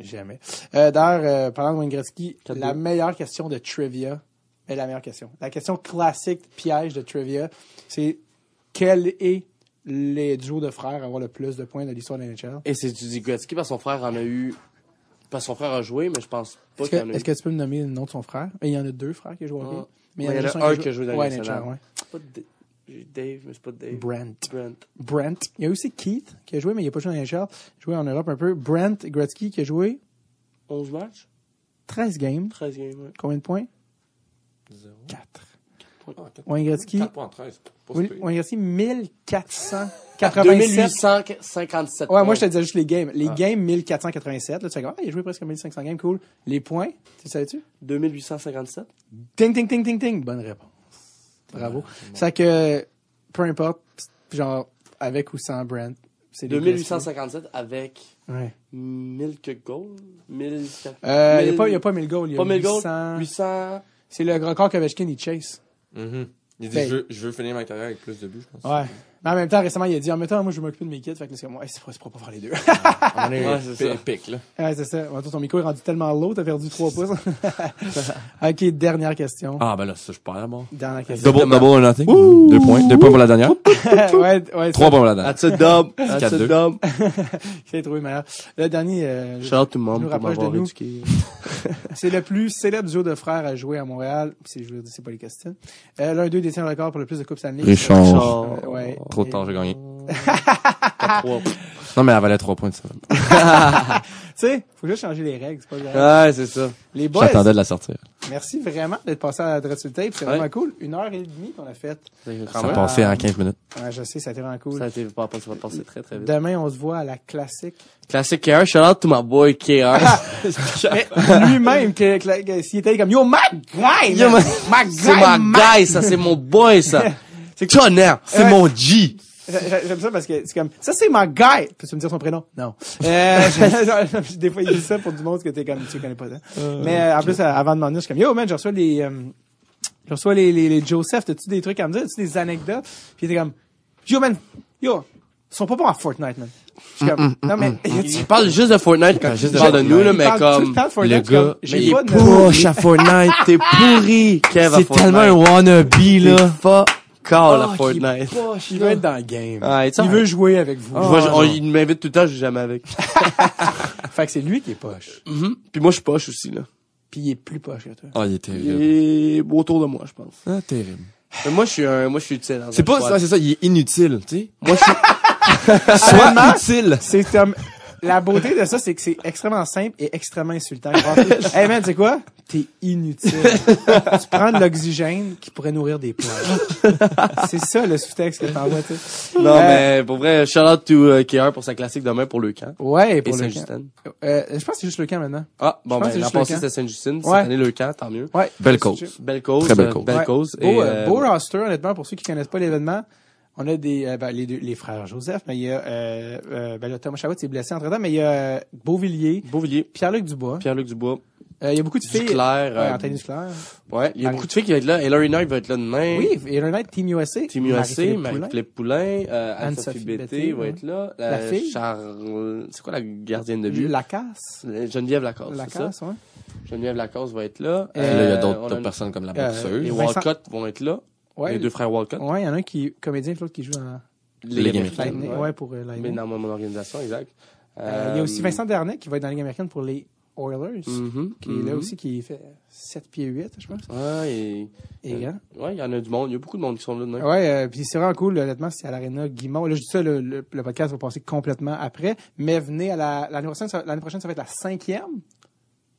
jamais. Euh, D'ailleurs, euh, parlant de Wayne Gretzky, la deux. meilleure question de trivia est la meilleure question. La question classique piège de trivia, c'est quel est les duos de frères à avoir le plus de points de l'histoire de la NHL? Et c'est du Gretzky parce que son frère en a eu. Parce que son frère a joué, mais je pense pas Est-ce qu'il y en que, a est-ce que tu peux me nommer le nom de son frère? Il y en a deux frères qui jouent au hockey. Ah. Mais Ouais, il y en a juste un qui a joué dans la NHL, ouais. Pas Dave, mais c'est pas Dave. Brent. Brent. Brent. Il y a aussi Keith qui a joué, mais il n'a pas joué dans la NHL. Il joué en Europe un peu. Brent Gretzky qui a joué 11 matchs? 13 games. 13 games, ouais. Combien de points? Zéro. 4. Ah, quatre- Wayne Gretzky, quatre points en 13. Pas Oui, si pire. Wayne Gretzky 1487. 2857. Ouais, moi je te disais juste les games. Les Ah. games 1487. Là, tu fais ah, il a joué presque 1500 games, cool. Les points, tu le savais-tu? 2857. Ting, ting, ting, ting, ting. Bonne réponse. Bravo. C'est que, peu importe, genre, avec ou sans Brent, c'est des 2857 avec. Ouais. 1000 que goals? 1000. Euh, il n'y a, pas- il y a pas 1000 goals. Il y a Pas 1000 goals. 800. 800. C'est le record qu'Ovechkin, il chase. Mhm. Il dit, Ben- je, veux, je veux finir ma carrière avec plus de buts, je pense. Ouais. Mais en même temps, récemment, il a dit, en même temps, moi, je vais m'occuper de mes kids. Fait que c'est comme, ouais, c'est pas, c'est pas pour faire les deux. Moment donné, Ouais, c'est ça. pic, là. ouais, c'est ça. Ton micro est rendu tellement lourd, t'as perdu 3 pouces. ok, dernière question. Ah, ben là, ça, je perds d'abord. Dernière question. Double, double or nothing. Deux points. Deux points pour la dernière. ouais, ouais, Trois points pour la dernière. That's a dub. That's a 4-2. dub. J'ai trouvé meilleur. Le dernier, euh, Shout out to Je mom nous pour rapproche m'avoir de nous. éduqué. c'est le plus célèbre duo de frères à jouer à Montréal. C'est, je veux dire, c'est pas les questions. Euh, L'un d'eux détient le record pour le plus de Coupes Stanley. Richard. Euh, ouais. Trop tard, j'ai gagné. Non, mais elle valait trois points de ça. Tu sais, faut juste changer les règles, c'est pas grave. Ouais, c'est ça. Les boys, J'attendais de la sortir. merci vraiment d'être passé à la Dread sur le tape. C'est Ouais. vraiment cool. Une heure et demie qu'on a fait. Quand Ça a passé en 15 minutes. Ouais, je sais, ça a été vraiment cool. Ça a été pas, ça va passer très très vite. Demain, on se voit à la classique. Classic KR, shout out to my boy KR. Mais lui-même, s'il était comme, yo, my guy! Yo, my guy! C'est ma man. guy, ça, c'est mon boy, ça. C'est tonnerre. C'est mon G! J'a- J'aime ça parce que c'est comme, ça c'est ma guy! Peux-tu me dire son prénom? Non. Euh, des fois, il dit ça pour du monde que t'es comme, tu connais pas ça. Mais euh, en plus, euh, avant de m'en venir, je suis comme, yo, man, je reçois les, euh, je reçois les, les, les Joseph, t'as-tu des trucs à me dire? T'as-tu des anecdotes? Puis était comme, yo, man, yo, ils sont pas bons à Fortnite, man. Je suis comme, non, mais, Il parle juste de Fortnite quand Juste il de parle de Fortnite. nous, là, mais comme. le gars, mais il est à Fortnite. T'es pourri, Kev, C'est tellement un wannabe, là. All à Ah, Fortnite. Il veut être dans le game. Ah, il veut jouer avec vous. Je vois, je- on- il m'invite tout le temps, je suis jamais avec. Fait que c'est lui qui est poche. Mhm. Puis moi, je suis poche aussi, là. Puis il est plus poche que toi. Ah, il est Il terrible. est autour de moi, je pense. Ah, terrible. Mais moi, je suis un, moi, je suis utile. C'est un pas ça, c'est ça, il est inutile, tu sais. Moi, je suis, Soit utile. C'est comme la beauté de ça, c'est que c'est extrêmement simple et extrêmement insultant. hey man, c'est quoi? T'es inutile. tu prends de l'oxygène qui pourrait nourrir des plantes. c'est ça le sous-texte que t'envoies, tu sais. non, Euh, mais pour vrai, shout out to euh, KR pour sa classique demain pour le camp. Ouais, Et pour le camp. Saint-Justin. Euh, je pense que c'est juste le camp maintenant. Ah, bon, Je pense que ben, c'est l'an le passé, c'était Saint-Justine. Ouais. Cette année, le camp, tant mieux. Ouais. Belle cause. Belle cause. Très belle euh, cause. Belle Ouais. cause. Beau, Et, euh, euh, beau roster, honnêtement, pour ceux qui connaissent pas l'événement. On a des euh, ben, les, deux, les frères Joseph, mais il y a euh, euh, ben, là, Thomas Chabot s'est blessé entre temps, mais il y a euh, Beauvillier, Beauvillier, Pierre-Luc Dubois. Pierre-Luc Dubois, Euh, il y a beaucoup de filles. Duclair. Ouais, euh, Anthony Duclair. Ouais, il y a Marie- beaucoup de filles qui vont être là. Hillary Knight va être là demain. Oui, et le night Team USA. Team USA, Marie-Philippe Poulain, euh, Anne-Sophie Bété va ouais. être là. La fille? Charles, c'est quoi la gardienne de but? La casse. Euh, Geneviève Lacasse, La c'est ça? casse, ouais. Geneviève Lacasse va être là. Euh, Et là, il y a d'autres personnes comme la euh, boxeuse. Les Vincent- Walcott vont être là. Ouais, Les deux frères Walcott. Ouais, il y en a un qui est comédien, l'autre qui joue dans Ligue américaine. Lightning. Ouais, pour euh, Mais Lightning. dans mon, mon organisation, exact. Euh, il y a aussi Vincent Dernay qui va être dans la Ligue américaine pour les Oilers. Mhm, Qui est là mhm. aussi, qui fait 7 pieds 8, je pense. Ouais, et, Et ouais, il y en a du monde. Il y a beaucoup de monde qui sont là demain. Ouais, euh, puis c'est vraiment cool, honnêtement, c'est à l'Arena Guimont. Là, je dis ça, le, le, le podcast va passer complètement après. Mais venez à la, l'année prochaine, ça, l'année prochaine, ça va être la cinquième.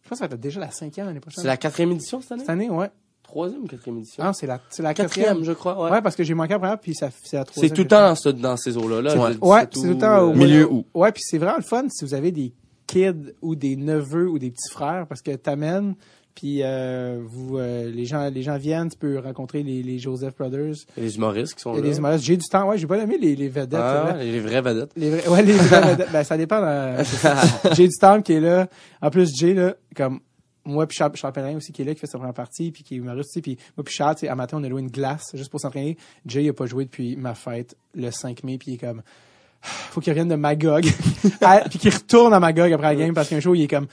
Je pense que ça va être déjà la cinquième l'année prochaine. C'est la quatrième édition cette année? Cette année, ouais. Troisième ou quatrième édition? Ah, c'est la, c'est la quatrième, quatrième. je crois, ouais. Ouais, parce que j'ai manqué la première, puis ça, c'est la troisième. c'est tout le temps dans, ce, dans ces eaux-là. Là, Ouais. Ouais, 17 c'est tout le temps au Milieu août. Ouais, puis c'est vraiment le fun si vous avez des kids ou des neveux ou des petits frères, parce que t'amènes Puis euh, vous, euh, les gens, les gens viennent. Tu peux rencontrer les, les Joseph Brothers. Les humoristes qui sont là. des humoristes. J'ai du temps. Ouais, j'ai pas aimé les, les vedettes. Ah, les vraies vedettes. Les vrais, ouais, les vraies vedettes. Ben, ça dépend. euh. J'ai du temps qui est là. En plus, Jay, là, comme moi puis Charles, Charles Pellerin aussi qui est là, qui fait sa première partie, puis qui est humoriste aussi. Puis moi puis Charles, tu sais, à matin, on a loué une glace juste pour s'entraîner. Jay, il a pas joué depuis ma fête le 5 mai, puis il est comme... Faut qu'il revienne de Magog. À- puis qu'il retourne à Magog après la game, parce qu'un jour, il est comme...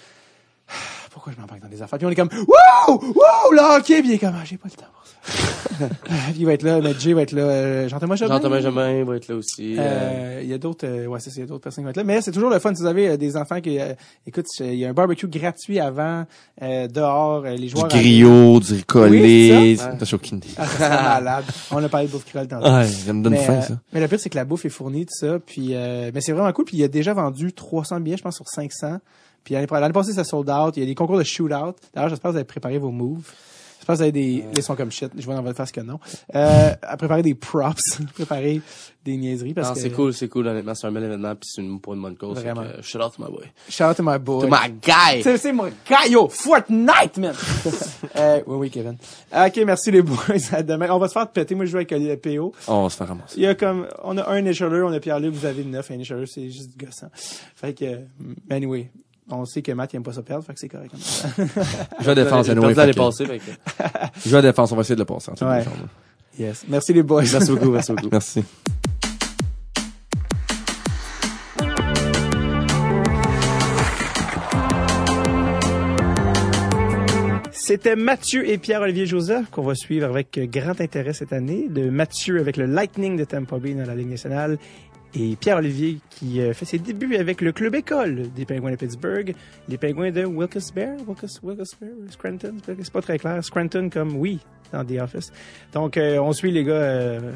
Pourquoi je m'embarque dans des affaires? Puis on est comme, wow! Wow! Là, OK! Puis il est comme, ah, j'ai pas le temps pour ça. puis il va être là, mais Jay va être là. Euh, Jean-Thomas Jobin. Jean-Thomas Jamin va être là aussi. euh, Euh, Il y a d'autres, euh, ouais, c'est ça, il y a d'autres personnes qui vont être là. Mais c'est toujours le fun si vous avez euh, des enfants qui, euh, écoute, il y a un barbecue gratuit avant, euh, dehors, euh, les Du joueurs. griot, du ricolé. C'est. T'as une Ah, serait malade. On a parlé de bouffe créole tantôt. Ouais, ça me donne mais, faim, euh, ça. mais le pire, c'est que la bouffe est fournie, tout ça. Puis, euh, mais c'est vraiment cool. Puis il a déjà vendu 300 billets, je pense, sur 500. Puis l'année passée, ça sold out. Il y a des concours de shootout. D'ailleurs, j'espère que vous avez préparé vos moves. J'espère que vous avez des... Les sons comme shit. Je vois dans votre face que non. Euh, à préparer des props. préparer des niaiseries. Parce non, que... c'est cool, c'est cool, honnêtement. C'est un bel événement, puis c'est une, pour une bonne cause. Vraiment. Que, Shout out to my boy. Shout out to my boy. To my guy! C'est, c'est mon gars, yo, Fortnite, man! euh, oui, oui, Kevin. Ok, merci les boys. À demain. On va se faire péter. Moi, je joue avec le PO. Oh, on va se faire ramasser. Il y a comme, on a un écheleur, on a Pierre-Luc, vous avez neuf. Un écheleur, c'est juste gossant. Fait que, euh, anyway. On sait que Matt, il aime pas ça perdre, fait que c'est correct. Je vais à défense, que- passée, fait que- Je vais à défense, on va essayer de le passer. en Ouais. Yes. Merci les boys. Merci beaucoup, merci beaucoup. Merci. C'était Mathieu et Pierre-Olivier Joseph qu'on va suivre avec grand intérêt cette année. De Mathieu avec le Lightning de Tampa Bay dans la Ligue nationale et Pierre-Olivier qui euh, fait ses débuts avec le club école des Penguins de Pittsburgh, les Penguins de Wilkes-Barre, Wilkes, Wilkes-Barre, Scranton, c'est pas très clair, Scranton comme oui dans The Office. Donc euh, on suit les gars, euh,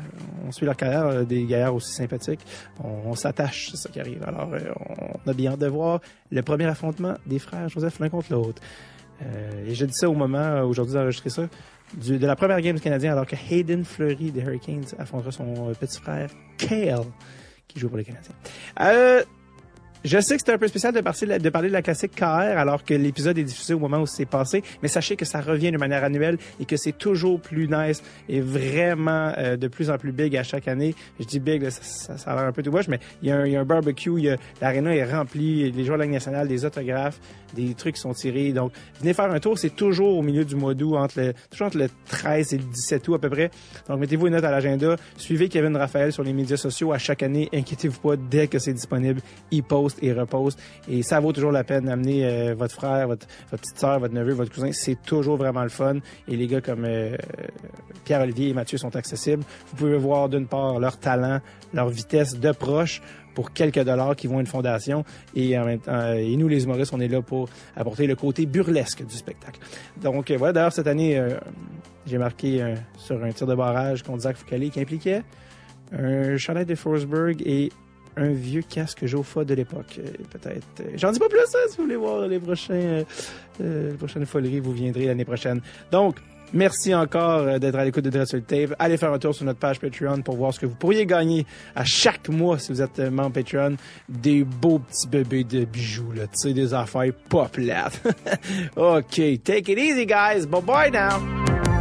on suit leur carrière, des gaillards aussi sympathiques. On, s'attache, c'est ça qui arrive. Alors on a bien hâte de voir le premier affrontement des frères Joseph l'un contre l'autre. Euh, et je dis ça au moment, aujourd'hui, d'enregistrer ça, du- de la première game du Canadien, alors que Hayden Fleury des Hurricanes affrontera son petit frère Kale, qui joue pour les Canadiens. Euh, je sais que c'était un peu spécial de, parler de la classique KR alors que l'épisode est diffusé au moment où c'est passé, mais sachez que ça revient de manière annuelle et que c'est toujours plus nice et vraiment euh, de plus en plus big à chaque année. Je dis big, là, ça, a l'air un peu tout moche, mais il y, a un, y a un barbecue, l'aréna est remplie, les joueurs de la nationale, des autographes, des trucs sont tirés. Donc, venez faire un tour, c'est toujours au milieu du mois d'août, entre le, toujours entre le 13 et le 17 août à peu près. Donc, mettez-vous une note à l'agenda. Suivez Kevin Raphaël sur les médias sociaux à chaque année. Inquiétez-vous pas, dès que c'est disponible, il poste et reposte. Et ça vaut toujours la peine d'amener euh, votre frère, votre, petite soeur, votre neveu, votre cousin. C'est toujours vraiment le fun. Et les gars comme euh, Pierre-Olivier et Mathieu sont accessibles. Vous pouvez voir d'une part leur talent, leur vitesse de proche pour quelques dollars qui vont à une fondation. Et, euh, nous, les humoristes, on est là pour apporter le côté burlesque du spectacle. Donc voilà, d'ailleurs, cette année, j'ai marqué sur un tir de barrage contre Zach Foucault qui impliquait un chandail de Forsberg et un vieux casque Jofa de l'époque, euh, peut-être. Euh, J'en dis pas plus, hein, si vous voulez voir les prochains, euh, euh, prochaines foleries, vous viendrez l'année prochaine. Donc, merci encore d'être à l'écoute de Dress sur le Tape. Allez faire un tour sur notre page Patreon pour voir ce que vous pourriez gagner à chaque mois si vous êtes membre Patreon. Des beaux petits bébés de bijoux, là, tu sais, des affaires pas plates. OK, take it easy, guys. Bye-bye now.